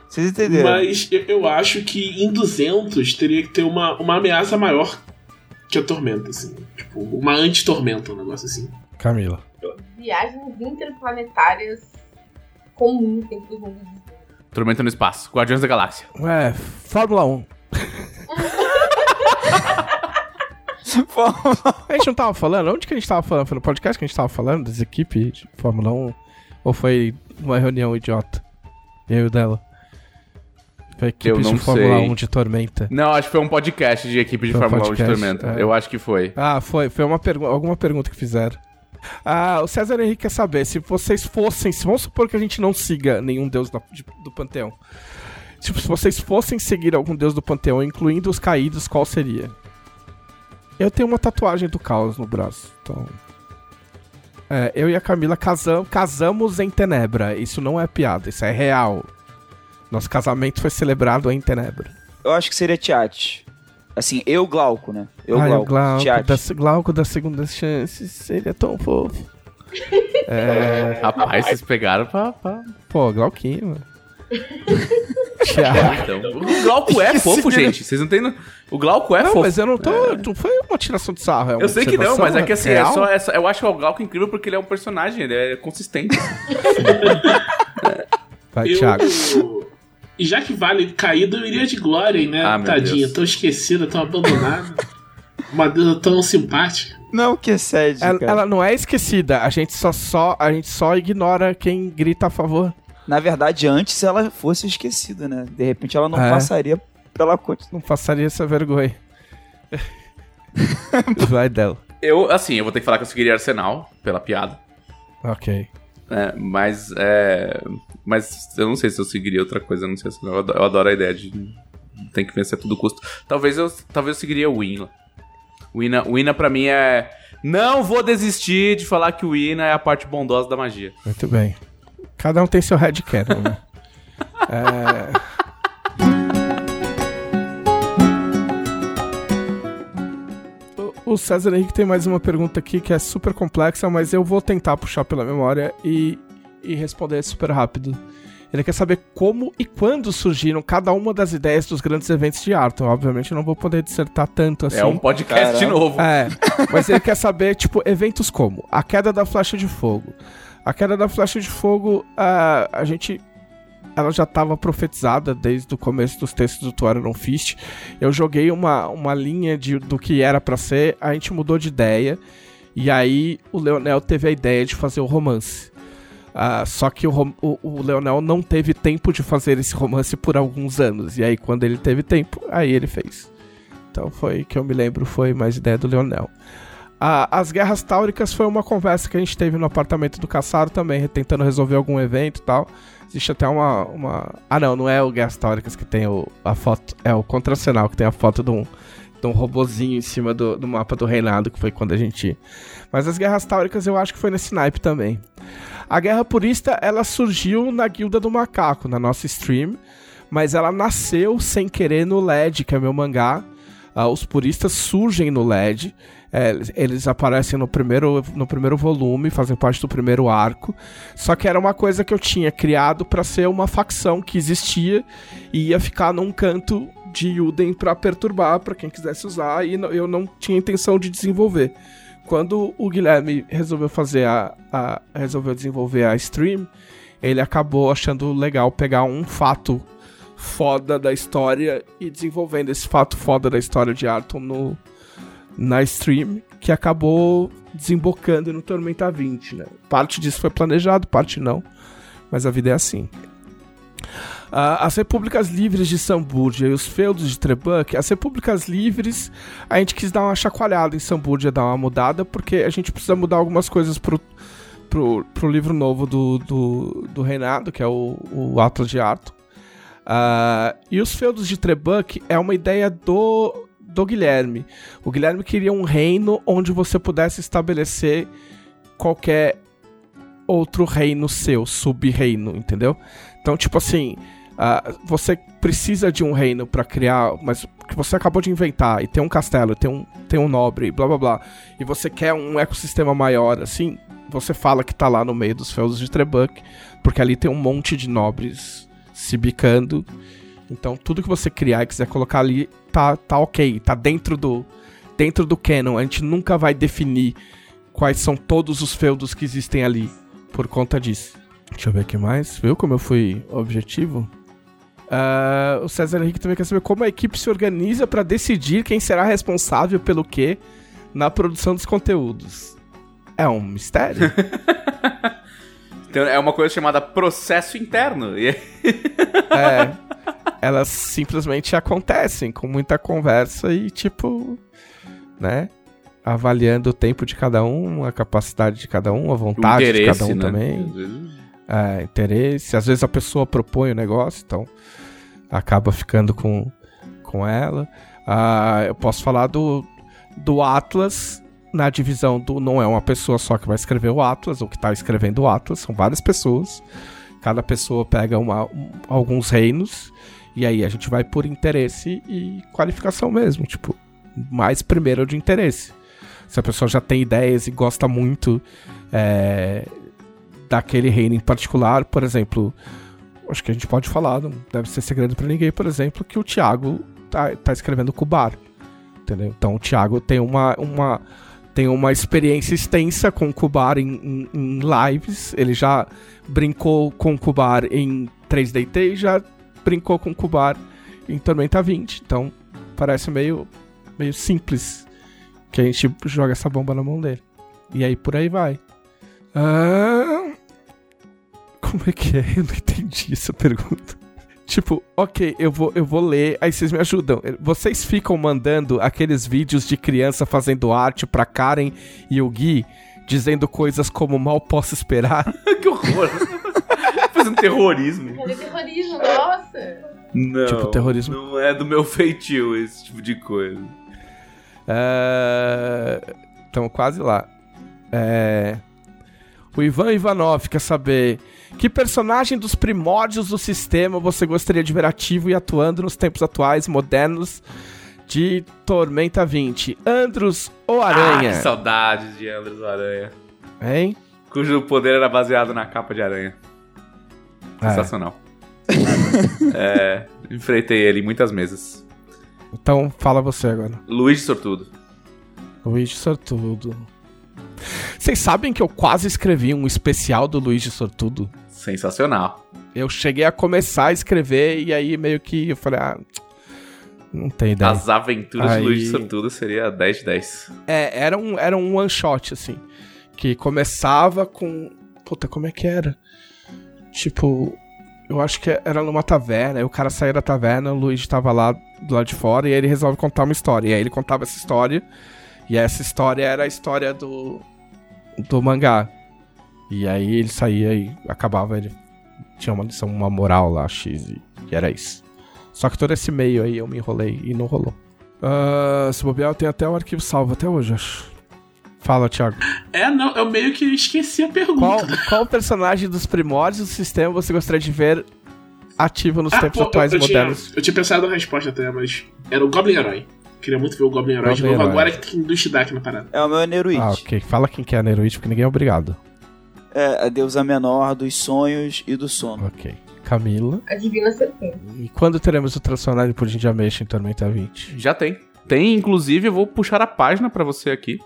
Vocês entenderam. Mas eu, eu acho que em 200 teria que ter uma, uma ameaça maior que a Tormenta, assim. Tipo, uma anti-tormenta, um negócio assim. Camila. Viagens interplanetárias comuns entre os mundos. Tormenta no espaço. Guardiões da Galáxia. É, Fórmula 1. A gente não tava falando? Onde que a gente tava falando? Foi no podcast que a gente tava falando das equipes de Fórmula 1? Ou foi uma reunião idiota? Eu e o dela? Foi equipes não de Fórmula sei. 1 de Tormenta. Não, acho que foi um podcast de equipe de Foi um Fórmula 1 de podcast, Tormenta. é. Eu acho que foi. Ah, foi. Foi uma pergu alguma pergunta que fizeram. Ah, o César Henrique quer saber se vocês fossem. Se, vamos supor que a gente não siga nenhum deus da- de- do panteão. Tipo, se vocês fossem seguir algum deus do panteão, incluindo os caídos, qual seria? Eu tenho uma tatuagem do caos no braço, então. É, eu e a Camila casam, casamos em Tenebra. Isso não é piada, isso é real. Nosso casamento foi celebrado em Tenebra. Eu acho que seria Tiate. Assim, eu Glauco, né? Eu Ai, o Glauco. Glauco Tiate. da, Glauco da segunda chance, seria tão fofo. É. Rapaz, vocês pegaram pra. pra... Pô, Glauquinho, mano. Thiago. Então, o Glauco é fofo, gente. Vocês não entendem? O Glauco é Não, fofo. mas eu não tô. Não foi uma tiração de sarro. É uma Eu sei que não, mas é que assim, é real. só, é só- eu acho o Glauco incrível porque ele é um personagem, ele é consistente. Vai, eu, Thiago. E já que vale caído, eu iria de Glória, né? Ah, Tadinha, tão esquecida, tão abandonada. Uma deusa tão simpática. Não, que sede, Ela, ela não é esquecida, a gente só, só, a gente só ignora quem grita a favor. Na verdade, antes ela fosse esquecida, né? De repente ela não É. passaria pela conta. Não passaria essa vergonha. Vai dela. eu, assim, eu vou ter que falar que eu seguiria Arsenal, pela piada. Ok. né, mas, é. Mas eu não sei se eu seguiria outra coisa, eu não sei se eu adoro, eu adoro a ideia de. Tem que vencer a todo custo. Talvez eu, talvez eu seguiria o Wina. O Wina, o Wina pra mim é. Não vou desistir de falar que o Wina é a parte bondosa da magia. Muito bem. Cada um tem seu headcanon, né? é... O- O César Henrique tem mais uma pergunta aqui que é super complexa, mas eu vou tentar puxar pela memória e, e responder super rápido. Ele quer saber como e quando surgiram cada uma das ideias dos grandes eventos de Arton. Obviamente eu não vou poder dissertar tanto assim. É um podcast Caramba. novo. É, mas ele quer saber, tipo, eventos como a queda da flecha de fogo. A queda da flecha de fogo, ah, a gente. Ela já estava profetizada desde o começo dos textos do Tuaron Fist. Eu joguei uma, uma linha de, do que era pra ser, a gente mudou de ideia. E aí o Leonel teve a ideia de fazer o romance. Ah, só que o, o, o Leonel não teve tempo de fazer esse romance por alguns anos. E aí, quando ele teve tempo, aí ele fez. Então foi que eu me lembro, foi mais ideia do Leonel. Ah, as guerras táuricas foi uma conversa que a gente teve no apartamento do Caçaro também, tentando resolver algum evento e tal. Existe até uma, uma. Ah não, não é o Guerras Táuricas que tem o, a foto. É o Contracional que tem a foto de um, de um robozinho em cima do, do mapa do reinado, que foi quando a gente. Mas as guerras táuricas eu acho que foi nesse naipe também. A Guerra Purista, ela surgiu na Guilda do Macaco, na nossa stream, mas ela nasceu sem querer no LED, que é meu mangá. Ah, os puristas surgem no LED, é, eles- aparecem no primeiro, no primeiro volume, fazem parte do primeiro arco. Só que era uma coisa que eu tinha criado pra ser uma facção que existia e ia ficar num canto de Yuden pra perturbar pra quem quisesse usar e eu não tinha intenção de desenvolver. Quando o Guilherme resolveu fazer a, a- resolveu desenvolver a stream, ele acabou achando legal pegar um fato foda da história e desenvolvendo esse fato foda da história de Arton no, na stream, que acabou desembocando no Tormenta 20, né? Parte disso foi planejado, parte não, mas a vida é assim. Ah, as repúblicas livres de Sambúrdia e os feudos de Trebuch, as repúblicas livres, a gente quis dar uma chacoalhada em Sambúrdia, dar uma mudada, porque a gente precisa mudar algumas coisas pro, pro, pro livro novo do, do, do Reinado, que é o, o Atlas de Arton. Ah, e os feudos de Trebuck é uma ideia do, do Guilherme. O Guilherme queria um reino onde você pudesse estabelecer qualquer outro reino seu, sub-reino, entendeu? Então, tipo assim, ah, você precisa de um reino pra criar, mas que você acabou de inventar e tem um castelo, tem um, tem um nobre, blá blá blá, e você quer um ecossistema maior, assim, você fala que tá lá no meio dos feudos de Trebuck, porque ali tem um monte de nobres se bicando. Então, tudo que você criar e quiser colocar ali tá, tá ok, tá dentro do dentro do canon. A gente nunca vai definir quais são todos os feudos que existem ali por conta disso. Deixa eu ver o que mais. Viu como eu fui objetivo? Ah, o César Henrique também quer saber como a equipe se organiza para decidir quem será responsável pelo que na produção dos conteúdos. É um mistério? Então, é uma coisa chamada processo interno. E é. Elas simplesmente acontecem com muita conversa e, tipo, né? Avaliando o tempo de cada um, a capacidade de cada um, a vontade de cada um né? também. Às vezes- É, interesse. Às vezes a pessoa propõe o negócio, então acaba ficando com, com ela. Ah, eu posso falar do, do Atlas na divisão do. Não é uma pessoa só que vai escrever o Atlas, ou que tá escrevendo o Atlas, são várias pessoas. Cada pessoa pega uma, um- alguns reinos, e aí a gente vai por interesse e qualificação mesmo. Tipo, mais primeiro de interesse. Se a pessoa já tem ideias e gosta muito é, daquele reino em particular, por exemplo, acho que a gente pode falar, não deve ser segredo pra ninguém, por exemplo, que o Thiago tá, tá escrevendo Kubar. Entendeu? Então o Thiago tem uma, uma, tem uma experiência extensa com Kubar em, em- em lives. Ele já brincou com Kubar em 3DT e já brincou com Kubar em Tormenta 20. Então parece meio, meio simples que a gente joga essa bomba na mão dele. E aí por aí vai. Ah, como é que é? Eu não entendi essa pergunta. Tipo, ok, eu vou, eu vou ler, aí vocês me ajudam. Vocês ficam mandando aqueles vídeos de criança fazendo arte pra Karen e o Gui, dizendo coisas como mal posso esperar? que horror. Fazendo terrorismo. Olha terrorismo, nossa. Não. Tipo terrorismo. Não é do meu feitio esse tipo de coisa. Estamos quase lá. É, O Ivan Ivanov quer saber que personagem dos primórdios do sistema você gostaria de ver ativo e atuando nos tempos atuais, modernos, de Tormenta 20? Andros ou Ah, Aranha? que saudades de Andros Aranha. hein? Cujo poder era baseado na capa de aranha. É. Sensacional. é, enfrentei ele muitas mesas. Então fala você agora. Luigi Sortudo. Luigi Sortudo. Vocês sabem que eu quase escrevi um especial do Luigi Sortudo? Sensacional. Eu cheguei a começar a escrever e aí meio que eu falei, ah, não tem ideia. As aventuras Aí- de Luigi Sortudo seria 10 de 10. É, era um, era um one shot, assim. Que começava com. Puta, como é que era? Tipo, eu acho que era numa taverna, aí o cara saía da taverna, o Luigi tava lá do lado de fora, e aí ele resolve contar uma história. E aí ele contava essa história, e essa história era a história do. do mangá. E aí ele saía e acabava, ele tinha uma lição, uma moral lá, X, e, e era isso. Só que todo esse meio aí eu me enrolei e não rolou. Ah, se bobear, eu tenho até o arquivo salvo até hoje, acho. Fala, Thiago. É, não, eu meio que esqueci a pergunta. Qual, qual personagem dos primórdios do sistema você gostaria de ver ativo nos Ah, tempos pô, atuais eu, eu tinha, modernos? eu tinha pensado na resposta até, mas era o Goblin Herói. Queria muito ver o Goblin Herói de novo, Herói. agora que tem do Shidak na parada. É o meu Neruit. Ah, ok. Fala quem que é a Neruit, porque ninguém é obrigado. É a deusa menor dos sonhos e do sono. Ok. Camila. A Divina Serpente. E quando teremos o tradicional de pudim de ameixa em Tormenta 20? Já tem. Tem, inclusive, eu vou puxar a página pra você aqui,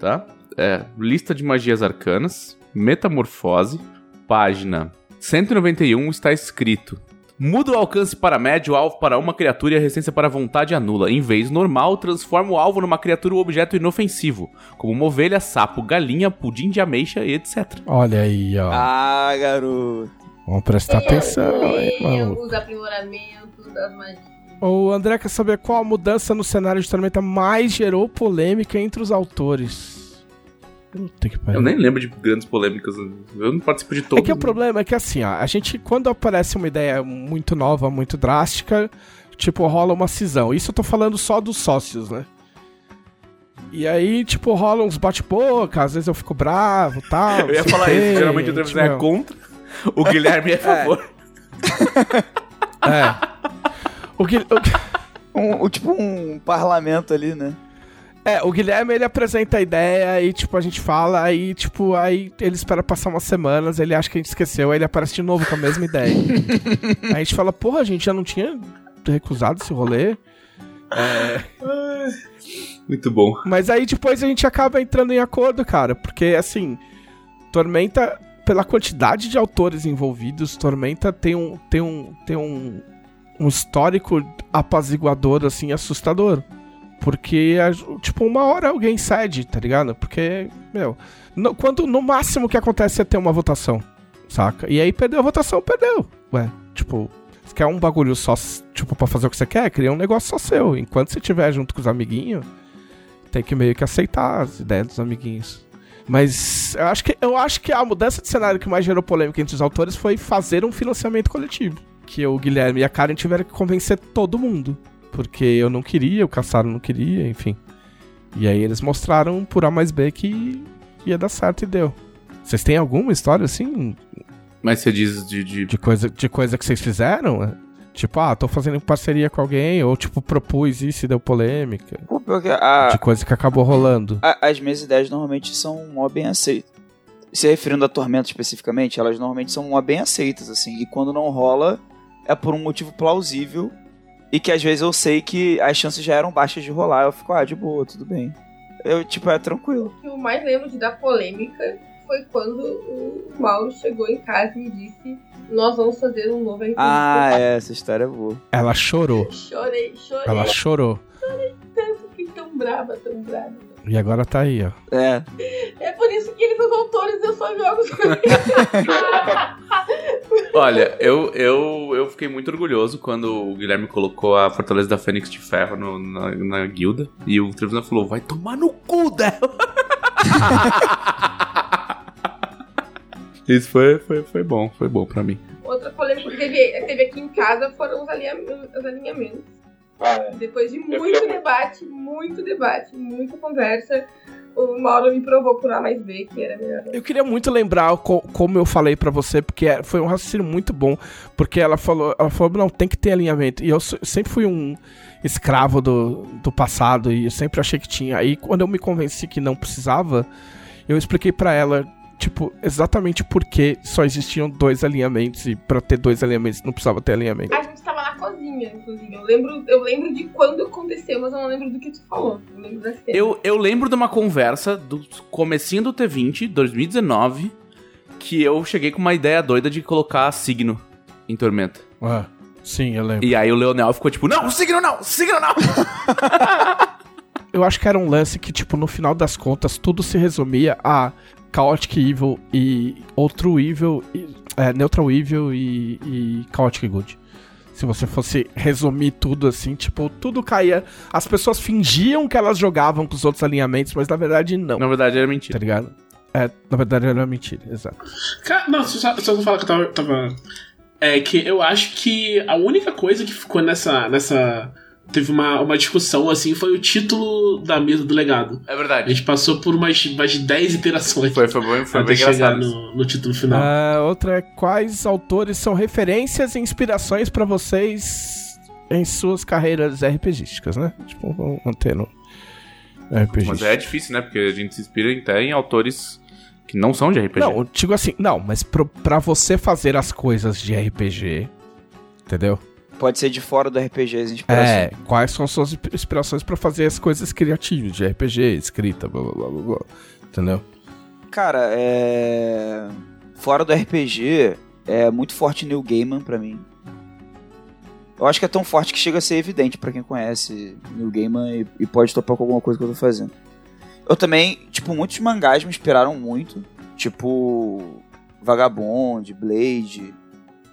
tá? É, lista de magias arcanas, metamorfose, página 191 está escrito. Muda o alcance para médio, o alvo para uma criatura e a resistência para vontade anula. Em vez normal, transforma o alvo numa criatura ou objeto inofensivo, como uma ovelha, sapo, galinha, pudim de ameixa e etc. Olha aí, ó. Ah, garoto. Vamos prestar atenção, mano. Os aprimoramentos das magias. O André quer saber qual a mudança no cenário de Tormenta mais gerou polêmica entre os autores. Puta que pariu. Eu nem lembro de grandes polêmicas. Eu não participo de todos. É que o problema é que assim, ó, a gente, quando aparece uma ideia muito nova, muito drástica, tipo, rola uma cisão. Isso eu tô falando só dos sócios, né? E aí, tipo, rola uns bate-boca, às vezes eu fico bravo e tal. Eu ia falar isso. Geralmente o Travis tipo, é contra. O Guilherme é a favor. É. O, Gui- o- Um, um- tipo um parlamento ali, né? É, o Guilherme, ele apresenta a ideia e, tipo, a gente fala, aí, tipo, aí ele espera passar umas semanas, ele acha que a gente esqueceu, aí ele aparece de novo com a mesma ideia. aí a gente fala, porra, a gente já não tinha recusado esse rolê. Muito bom. Mas aí depois a gente acaba entrando em acordo, cara, porque assim, Tormenta, pela quantidade de autores envolvidos, Tormenta tem um tem um tem um, um histórico apaziguador assim assustador. Porque tipo, uma hora alguém cede, tá ligado? Porque, meu, no- quando no máximo que acontece é ter uma votação, saca? E aí perdeu a votação, perdeu. Ué, tipo, você quer um bagulho só, tipo, pra fazer o que você quer? Cria um negócio só seu. Enquanto você estiver junto com os amiguinhos, tem que meio que aceitar as ideias dos amiguinhos. Mas eu acho que, eu acho que a mudança de cenário que mais gerou polêmica entre os autores foi fazer um financiamento coletivo. Que o Guilherme e a Karen tiveram que convencer todo mundo. Porque eu não queria, o Caçaro não queria, enfim. E aí eles mostraram por A mais B que ia dar certo e deu. Vocês têm alguma história assim Mas você diz de. de- de coisa, de coisa que vocês fizeram? Tipo, ah, tô fazendo parceria com alguém, ou tipo, propus isso e deu polêmica. A- De coisa que acabou rolando. a- as minhas ideias normalmente são mó bem aceitas. Se referindo a Tormenta especificamente, elas normalmente são mó bem aceitas, assim. E quando não rola, é por um motivo plausível. E que às vezes eu sei que as chances já eram baixas de rolar. Eu fico, ah, de boa, tudo bem. Eu, tipo, é tranquilo. O que eu mais lembro de dar polêmica foi quando o Mauro chegou em casa e me disse: Nós vamos fazer um novo RPG. Ah, é, essa história é boa. Ela chorou. Chorei, chorei. Ela chorou. tanto, fiquei tão brava, tão brava. E agora tá aí, ó. É. É por isso que eles são autores, eu só jogo com eles. Olha, eu, eu, eu fiquei muito orgulhoso quando o Guilherme colocou a Fortaleza da Fênix de Ferro no- na, na guilda. E o Trevisan falou: vai tomar no cu dela. Isso foi, foi, foi bom, foi bom pra mim. Outra polêmica que teve, teve aqui em casa foram os, alinha- os alinhamentos. Ah, é. Depois de muito debate, muito debate, muita conversa, o Mauro me provou por A mais B que era melhor. Eu queria muito lembrar co- como eu falei pra você, porque é- foi um raciocínio muito bom. Porque ela falou, ela falou, não, tem que ter alinhamento. E eu sempre fui um escravo do, do passado e eu sempre achei que tinha. Aí quando eu me convenci que não precisava, eu expliquei pra ela, tipo, exatamente por que só existiam dois alinhamentos e pra ter dois alinhamentos não precisava ter alinhamento. A gente tava na cozinha, inclusive. Eu lembro, eu lembro de quando aconteceu, mas eu não lembro do que tu falou. Eu lembro da cena. Eu, eu lembro de uma conversa do comecinho do T20, 2019, que eu cheguei com uma ideia doida de colocar signo em Tormenta. Ah, sim, eu lembro. E aí o Leonel ficou tipo, não, signo não, signo não. Eu acho que era um lance que, tipo, no final das contas, tudo se resumia a Chaotic Evil e outro Evil, e, é, Neutral Evil e, e Chaotic Good. Se você fosse resumir tudo assim, tipo, tudo caía. As pessoas fingiam que elas jogavam com os outros alinhamentos, mas na verdade não. Na verdade era Tá mentira. ligado? É, na verdade era mentira, exato. Cara, não, só, só não falar que eu tava, tava- É que eu acho que a única coisa que ficou nessa. nessa teve uma, uma discussão assim foi o título da mesa do legado. É A verdade. gente passou por umas, umas 10 iterações Foi, foi, bem- foi até bem chegar engraçado. no, no título final. Ah, outra é quais autores são referências e inspirações pra vocês em suas carreiras RPGísticas, né? Tipo, vamos manter no RPG. Mas é difícil, né? Porque a gente se inspira até em autores que não são de RPG. Não, eu digo assim, não, mas pro, pra você fazer as coisas de RPG, entendeu? Pode ser de fora do RPG as inspirações. É, quais são suas inspirações pra fazer as coisas criativas de RPG, escrita, blá blá blá blá, blá entendeu? Cara, é. Fora do RPG, é muito forte Neil Gaiman pra mim. Eu acho que é tão forte que chega a ser evidente pra quem conhece Neil Gaiman e, e pode topar com alguma coisa que eu tô fazendo. Eu também, tipo, muitos mangás me inspiraram muito. Tipo. Vagabond, Blade.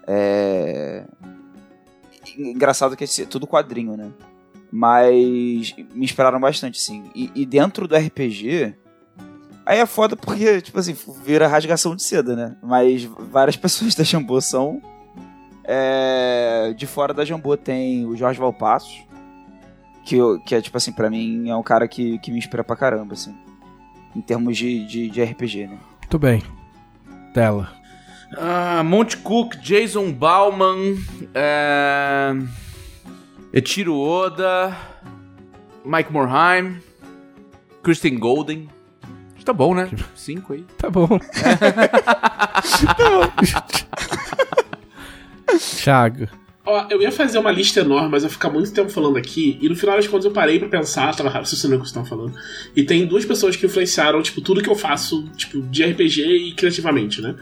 É. Engraçado que é tudo quadrinho, né? Mas me inspiraram bastante, sim. E, e dentro do RPG, Aí é foda porque, tipo assim, vira rasgação de seda, né? Mas várias pessoas da Jambô são. É, de fora da Jambô tem o Jorge Valpassos, que, que é, tipo assim, pra mim é um cara que, que me inspira pra caramba, assim. Em termos de, de, de RPG, né? Muito bem. Dela. Ah, Monte Cook, Jason Bauman, é... Etiro Oda, Mike Morheim, Kristen Golden. Tá bom, né? Cinco aí. Tá bom. Thiago. Ó, eu ia fazer uma lista enorme, mas eu ia ficar muito tempo falando aqui, e no final das contas eu parei pra pensar, tava raciocinando o que vocês estão falando. E tem duas pessoas que influenciaram, tipo, tudo que eu faço, tipo, de RPG e criativamente, né?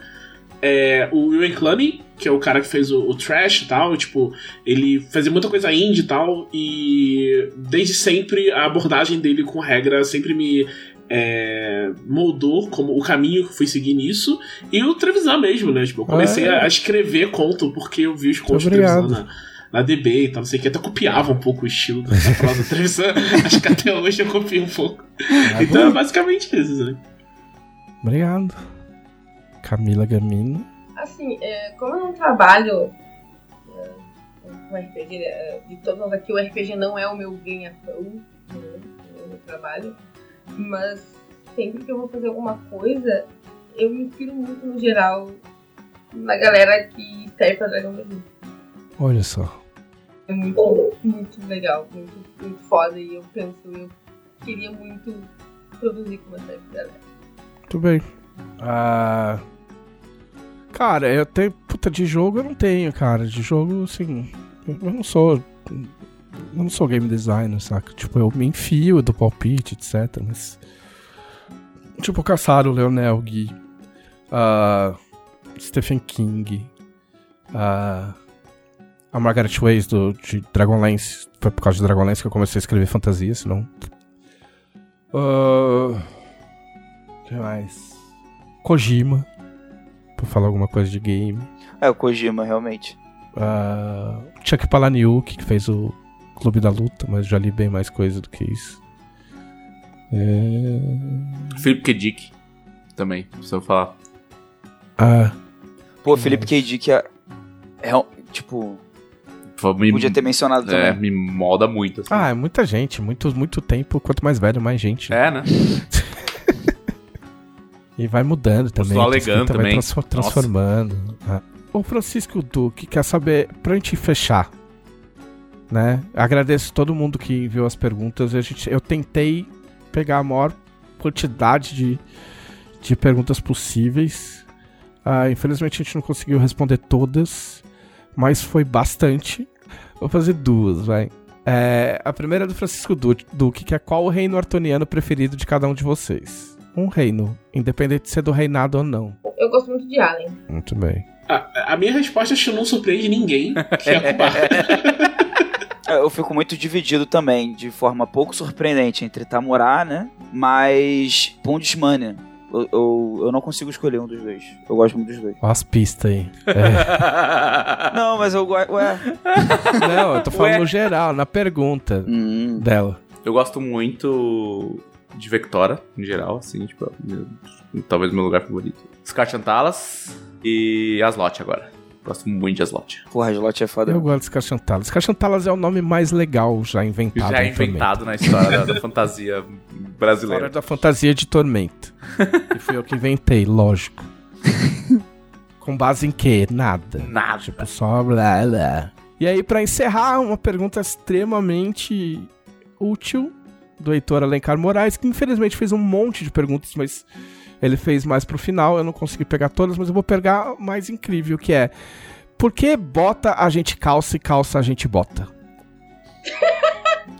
É, o Ewan Clunny, que é o cara que fez o, o Trash e tal, tipo, ele fazia muita coisa indie e tal, e desde sempre a abordagem dele com regra sempre me é, moldou como o caminho que eu fui seguir nisso. E o Trevisan mesmo, né? Tipo, eu comecei É. a, escrever conto porque eu vi os contos do. Trevisan na, na DB e tal, não sei o que. Até copiava um pouco o estilo do falar do Trevisan. Acho que até hoje eu copio um pouco. então é basicamente isso, né? Obrigado. Camila Gamino. Assim, é, como eu não trabalho é, com RPG, é, de todos nós aqui, o RPG não é o meu ganha-pão, né, o meu trabalho, mas sempre que eu vou fazer alguma coisa, eu me inspiro muito no geral na galera que escreve pra Dragon Ball. Olha só. É muito, muito legal, muito, muito foda, e eu penso, eu queria muito produzir como essa galera. Muito bem. Ah, cara, eu tenho. Puta, de jogo eu não tenho, cara. De jogo, assim. Eu não sou. Eu não sou game designer, saca? Tipo, eu me enfio do palpite, etc. Mas. Tipo, Caçaro, Leonel, Gui. ah, Stephen King. ah, a Margaret Ways do, de Dragonlance. Foi por causa de Dragonlance que eu comecei a escrever fantasia, senão. Ah, que mais? Kojima. Pra falar alguma coisa de game. É, o Kojima, realmente. Ah, Chuck Palahniuk, que fez o Clube da Luta, mas já li bem mais coisa do que isso. É... Philip K. Dick. Também, precisa falar. Ah, Pô, Felipe K. Dick é, é tipo, Me, podia ter mencionado é, também. me molda muito. Assim. ah, é muita gente, muito, muito tempo. Quanto mais velho, mais gente. É, né? E vai mudando também. Estou alegando também. Vai transfor- transformando. O Francisco Duque quer saber, pra gente fechar, né? Agradeço todo mundo que enviou as perguntas. A gente, eu tentei pegar a maior quantidade de, de perguntas possíveis. Ah, infelizmente a gente não conseguiu responder todas, mas foi bastante. Vou fazer duas, vai. É, a primeira é do Francisco Du- Duque, que é qual o reino artoniano preferido de cada um de vocês? Um reino, independente de ser do reinado ou não. Eu gosto muito de Alien. Muito bem. A, a minha resposta acho que não surpreende ninguém, que é. É, Eu fico muito dividido também, de forma pouco surpreendente, entre Tamurá, né? Mas Pundismania. Eu, eu, eu não consigo escolher um dos dois. Eu gosto muito dos dois. Olha as pistas aí. É. Não, mas eu gosto. Ué. Não, eu tô falando Ué. no geral, na pergunta Hum, dela. Eu gosto muito de Vectora, em geral, assim, tipo, meu- talvez meu lugar favorito. Scar Chantalas e Aslot agora. Gosto muito de Aslot. porra, Slot é foda. Eu gosto de Scachantalas. Scachantalas é o nome mais legal já inventado. Já é inventado na história da, da fantasia História brasileira. da fantasia de Tormenta. e fui eu que inventei, lógico. Com base em quê? Nada. Nada. Tipo, só blá blá. E aí, pra encerrar, uma pergunta extremamente útil do Heitor Alencar Moraes, que infelizmente fez um monte de perguntas, mas ele fez mais pro final. Eu não consegui pegar todas, mas eu vou pegar a mais incrível, que é... Por que bota a gente calça e calça a gente bota?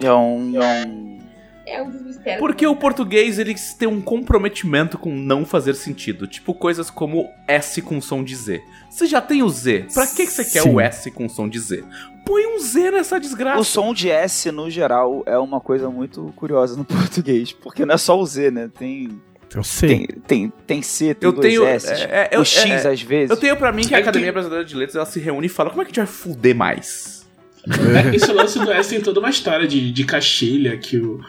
É um. É um... É um dos mistérios. Porque o português, ele tem um comprometimento com não fazer sentido. Tipo coisas como S com som de Z. Você já tem o Z. Pra que, que você quer Sim. o S com som de Z? Põe um Z nessa desgraça. O som de S, no geral, é uma coisa muito curiosa no português. Porque não é só o Z, né? Tem. Eu sei. Tem, tem, tem C, tem Eu dois tenho- S. é, é, eu- o X, é, às vezes. Eu tenho pra mim que a É Academia Brasileira de Letras ela se reúne e fala como é que a gente vai fuder mais. É, esse lance do S tem toda uma história de, de Castilha que o,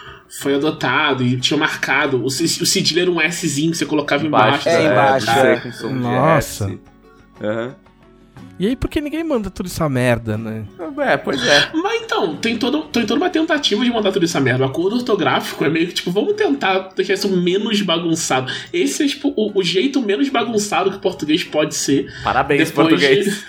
foi adotado e tinha marcado. O, o cedilha era um Szinho que você colocava embaixo. É, né? embaixo, é. Nossa. S. E aí, por que ninguém manda toda essa merda, né? É, pois é. Mas então, tem, todo, tem toda uma tentativa de mandar tudo essa merda. O acordo ortográfico é meio que tipo, vamos tentar deixar isso menos bagunçado. Esse é tipo o, o jeito menos bagunçado que o português pode ser. Parabéns, Depois português.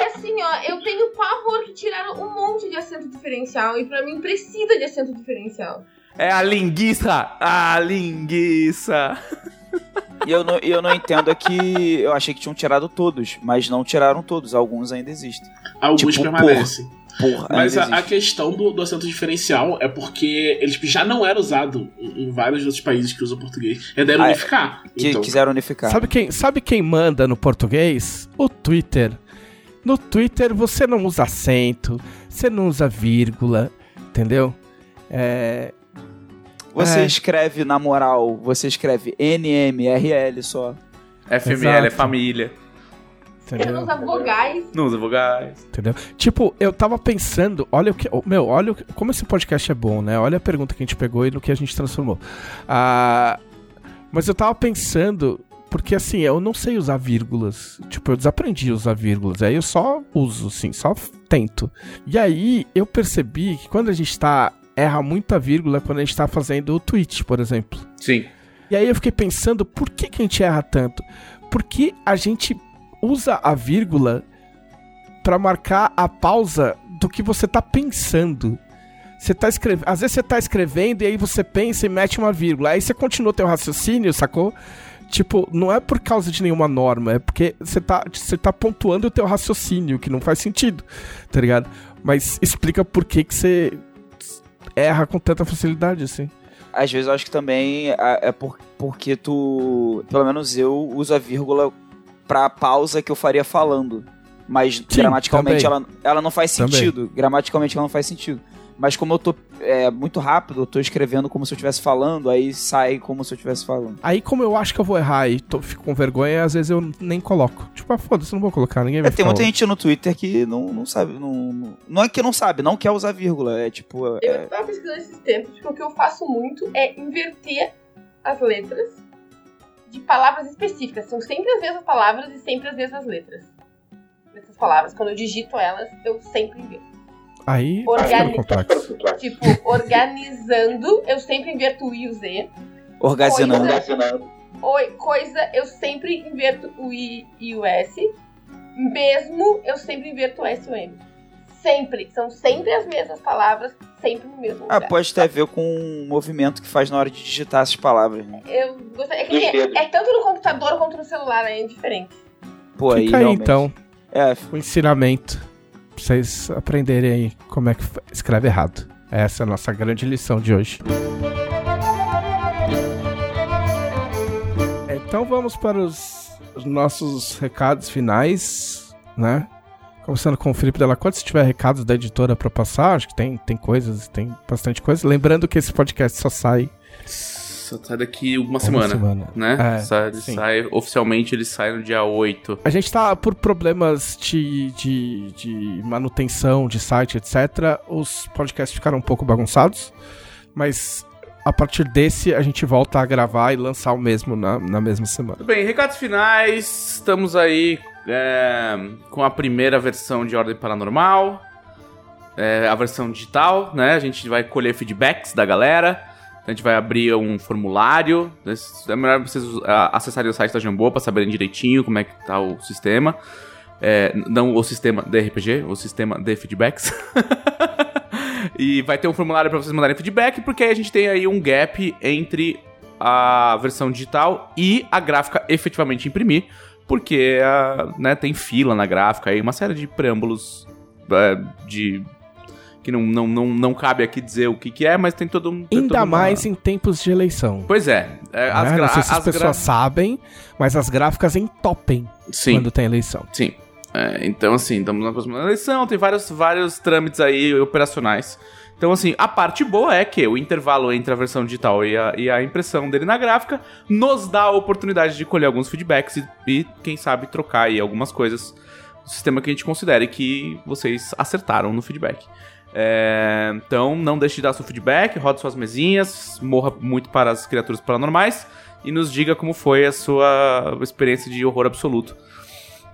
É assim, ó, eu tenho pavor que tiraram um monte de acento diferencial e pra mim precisa de acento diferencial. É a linguiça! A linguiça! E eu não, eu não entendo é que eu achei que tinham tirado todos, mas não tiraram todos, alguns ainda existem. Alguns Tipo, permanecem. Porra, Mas a, a questão do, do acento diferencial é porque ele tipo, já não era usado em, em vários outros países que usam português. E Ah, é. unificar. que Então, quiseram unificar. Sabe quem, sabe quem manda no português? O Twitter. No Twitter você não usa acento, você não usa vírgula, entendeu? É, Você É. escreve, na moral, você escreve NMRL só. FML é Exato. família. Eu entendeu? não usa vogais. Não usa vogais. Entendeu? Tipo, eu tava pensando, olha o que. Meu, olha o que- como esse podcast é bom, né? Olha a pergunta que a gente pegou e no que a gente transformou. Ah, mas eu tava pensando, porque assim, eu não sei usar vírgulas. Tipo, eu desaprendi a usar vírgulas. Aí eu só uso, assim, só tento. E aí eu percebi que quando a gente tá. Erra muita vírgula quando a gente tá fazendo o tweet, por exemplo. Sim. E aí eu fiquei pensando, por que, que a gente erra tanto? Porque a gente usa a vírgula pra marcar a pausa do que você tá pensando. Você tá escrevendo, às vezes você tá escrevendo e aí você pensa e mete uma vírgula. Aí você continua teu raciocínio, sacou? Tipo, não é por causa de nenhuma norma, é porque você tá, você tá pontuando o teu raciocínio, que não faz sentido, tá ligado? Mas explica por que que você erra com tanta facilidade, assim. Às vezes eu acho que também é por, porque tu. Pelo menos eu uso a vírgula pra pausa que eu faria falando. Mas gramaticalmente ela, ela não faz Também. sentido. Gramaticalmente ela não faz sentido. Mas como eu tô é, muito rápido, eu tô escrevendo como se eu estivesse falando, aí sai como se eu estivesse falando. Aí, como eu acho que eu vou errar e tô, fico com vergonha, às vezes eu nem coloco. Tipo, ah, foda-se, não vou colocar, ninguém vai É, tem muita gente no Twitter que não, não sabe. Não, não, não é que não sabe, não quer usar vírgula. É tipo. Eu É, tava pesquisando esses tempos, porque o que eu faço muito é inverter as letras de palavras específicas. São sempre as mesmas palavras e sempre as mesmas letras. Essas palavras, quando eu digito elas, eu sempre inverto. Aí Organi- complexo. Tipo, organizando, eu sempre inverto o I e o Z. orgazinando. Coisa-. Oi, coisa, eu sempre inverto o I e o S. Mesmo, eu sempre inverto o S e o M. Sempre. São sempre as mesmas palavras, sempre no mesmo Ah, lugar. pode ter a ver com o movimento que faz na hora de digitar essas palavras. Né? Eu gostaria. É, que é tanto no computador quanto no celular, aí é diferente. Pô, aí Fica aí, realmente. então, É, o ensinamento. Pra vocês aprenderem como é que escreve errado. Essa é a nossa grande lição de hoje. Então vamos para os os nossos recados finais, né? Começando com o Felipe Delacorte, se tiver recados da editora pra passar, acho que tem, tem coisas, tem bastante coisa. Lembrando que esse podcast só sai sai daqui uma, uma semana, semana. né? É, sai, sai- oficialmente ele sai no dia 8. A gente tá por problemas de, de, de manutenção de site, etc. Os podcasts ficaram um pouco bagunçados, mas a partir desse a gente volta a gravar e lançar o mesmo na, na mesma semana. Tudo bem, recados finais. Estamos aí é, com a primeira versão de Ordem Paranormal. É, a versão digital, né? A gente vai colher feedbacks da galera. A gente vai abrir um formulário. É melhor vocês acessarem o site da Jambô para saberem direitinho como é que tá o sistema. É, não o sistema de RPG, o sistema de feedbacks. e vai ter um formulário para vocês mandarem feedback, porque aí a gente tem aí um gap entre a versão digital e a gráfica efetivamente imprimir, porque ah, né, tem fila na gráfica aí, uma série de preâmbulos é, de que não, não, não, não cabe aqui dizer o que, que é, mas tem todo um. Ainda uma- mais em tempos de eleição. Pois é, é, as, né? gra- Não sei se as, as pessoas sabem, mas as gráficas entopem Sim. quando tem eleição. Sim. É, então, assim, estamos na próxima eleição, tem vários, vários trâmites aí operacionais. Então, assim, a parte boa é que o intervalo entre a versão digital e a, e a impressão dele na gráfica nos dá a oportunidade de colher alguns feedbacks e, e, quem sabe, trocar aí algumas coisas sistema que a gente considere que vocês acertaram no feedback. É, então, não deixe de dar seu feedback, rode suas mesinhas, morra muito para as criaturas paranormais e nos diga como foi a sua experiência de horror absoluto,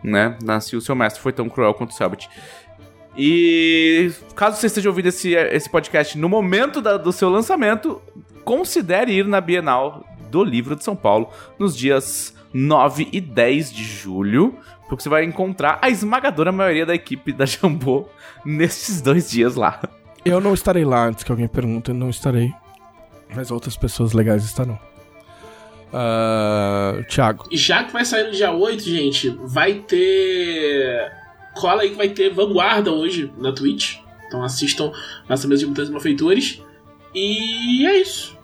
né? Se o seu mestre foi tão cruel quanto o Selbit. E caso você esteja ouvindo esse, esse podcast no momento da, do seu lançamento, considere ir na Bienal do Livro de São Paulo nos dias 9 e 10 de julho, porque você vai encontrar a esmagadora maioria da equipe da Jambô nesses dois dias lá. Eu não estarei lá, antes que alguém pergunte, eu não estarei. Mas outras pessoas legais estarão. Uh, Thiago. Já que vai sair no dia 8, gente, vai ter. Cola aí que vai ter Vanguarda hoje na Twitch. Então assistam nossa mesa de mutantes malfeitores. E é isso.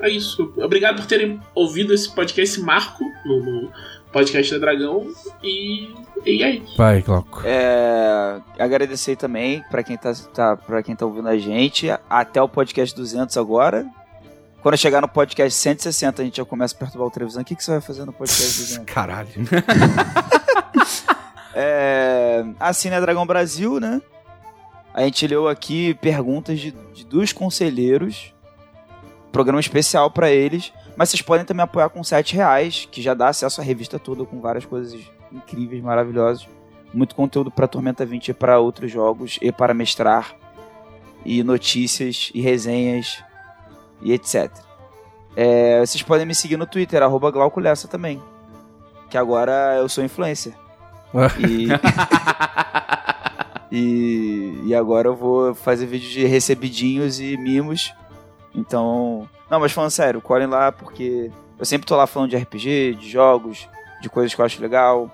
É isso. Obrigado por terem ouvido esse podcast, esse marco no, no podcast da Dragão. E, e é isso. Vai, Glauco. É, agradecer também para quem tá, tá, pra quem tá ouvindo a gente. Até o podcast 200 agora. Quando chegar no podcast 160, a gente já começa a perturbar o televisão. O que, que você vai fazer no podcast 200? Caralho. é, assine a Dragão Brasil, né? A gente leu aqui perguntas de, de dos conselheiros. Programa especial para eles. Mas vocês podem também apoiar com 7 reais, que já dá acesso à revista toda com várias coisas incríveis, maravilhosas. Muito conteúdo para Tormenta 20 e para outros jogos e para mestrar. E notícias e resenhas e etc. É, vocês podem me seguir no Twitter, arroba Glauco Lessa também. Que agora eu sou influencer. e... e... e agora eu vou fazer vídeos de recebidinhos e mimos. Então. Não, mas falando sério, colhem lá porque eu sempre tô lá falando de RPG, de jogos, de coisas que eu acho legal.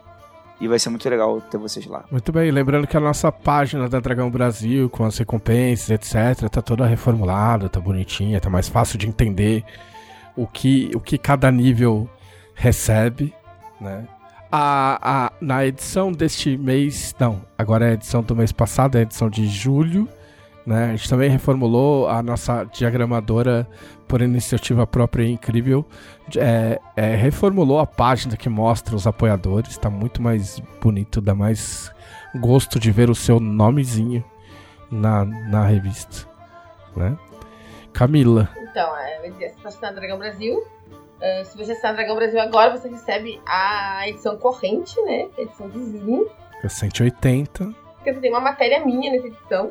E vai ser muito legal ter vocês lá. Muito bem, lembrando que a nossa página da Dragão Brasil, com as recompensas, etc., tá toda reformulada, tá bonitinha, tá mais fácil de entender o que, o que cada nível recebe, né? A, a, na edição deste mês, não, agora é a edição do mês passado, é a edição de julho, né? A gente também reformulou a nossa diagramadora por iniciativa própria e incrível. É, é, reformulou a página que mostra os apoiadores. Está muito mais bonito, dá mais gosto de ver o seu nomezinho na, na revista. Né? Camila. Então, é, você está assinando Dragão Brasil. Uh, se você assinar Dragão Brasil agora, você recebe a edição corrente, né? A edição de junho. É 180. Porque tem uma matéria minha nessa edição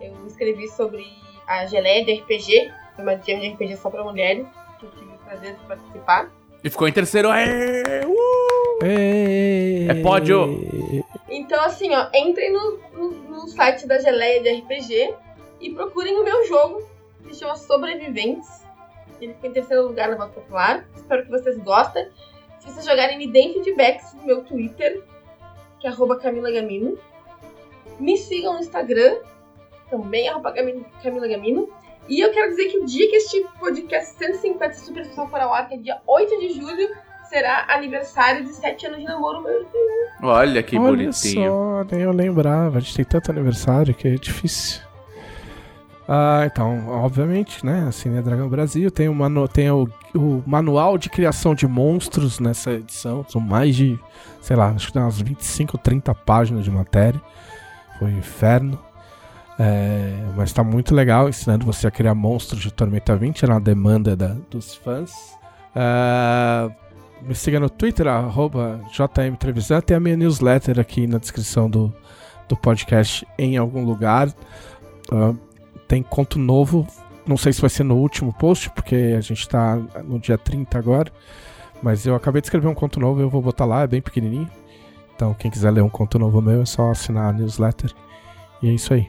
eu escrevi sobre a geleia de RPG, uma jam de RPG só pra mulheres, que eu tive o prazer de participar. E ficou em terceiro. Aê! Uh! É pódio! Então, assim, ó, entrem no, no, no, site da Geleia de RPG e procurem o meu jogo, que se chama Sobreviventes. Ele ficou em terceiro lugar na Voto Popular. Espero que vocês gostem. Se vocês jogarem, me deem feedbacks no meu Twitter, que é Camila Gamino. Me sigam no Instagram, também arroba Camila Gamino. E eu quero dizer que o dia que este podcast 150 Super Especial for ao ar, que é dia 8 de julho, será aniversário de 7 anos de namoro meu. Olha que Olha bonitinho. Só, nem eu lembrava. A gente tem tanto aniversário que é difícil. Ah, então, obviamente, né? Assim, é Dragão Brasil. Tem, o, manu tem o, o, manual de criação de monstros nessa edição. São mais de, sei lá, acho que tem umas 25, 30 páginas de matéria. Foi um inferno. É, mas tá muito legal, ensinando você a criar monstros de Tormenta 20 na demanda da, dos fãs. É, me siga no Twitter, arroba JM Tem a minha newsletter aqui na descrição do, do podcast em algum lugar. Uh, tem conto novo. Não sei se vai ser no último post, porque a gente tá no dia 30 agora. Mas eu acabei de escrever um conto novo, eu vou botar lá, é bem pequenininho. Então, quem quiser ler um conto novo meu, é só assinar a newsletter. E é isso aí.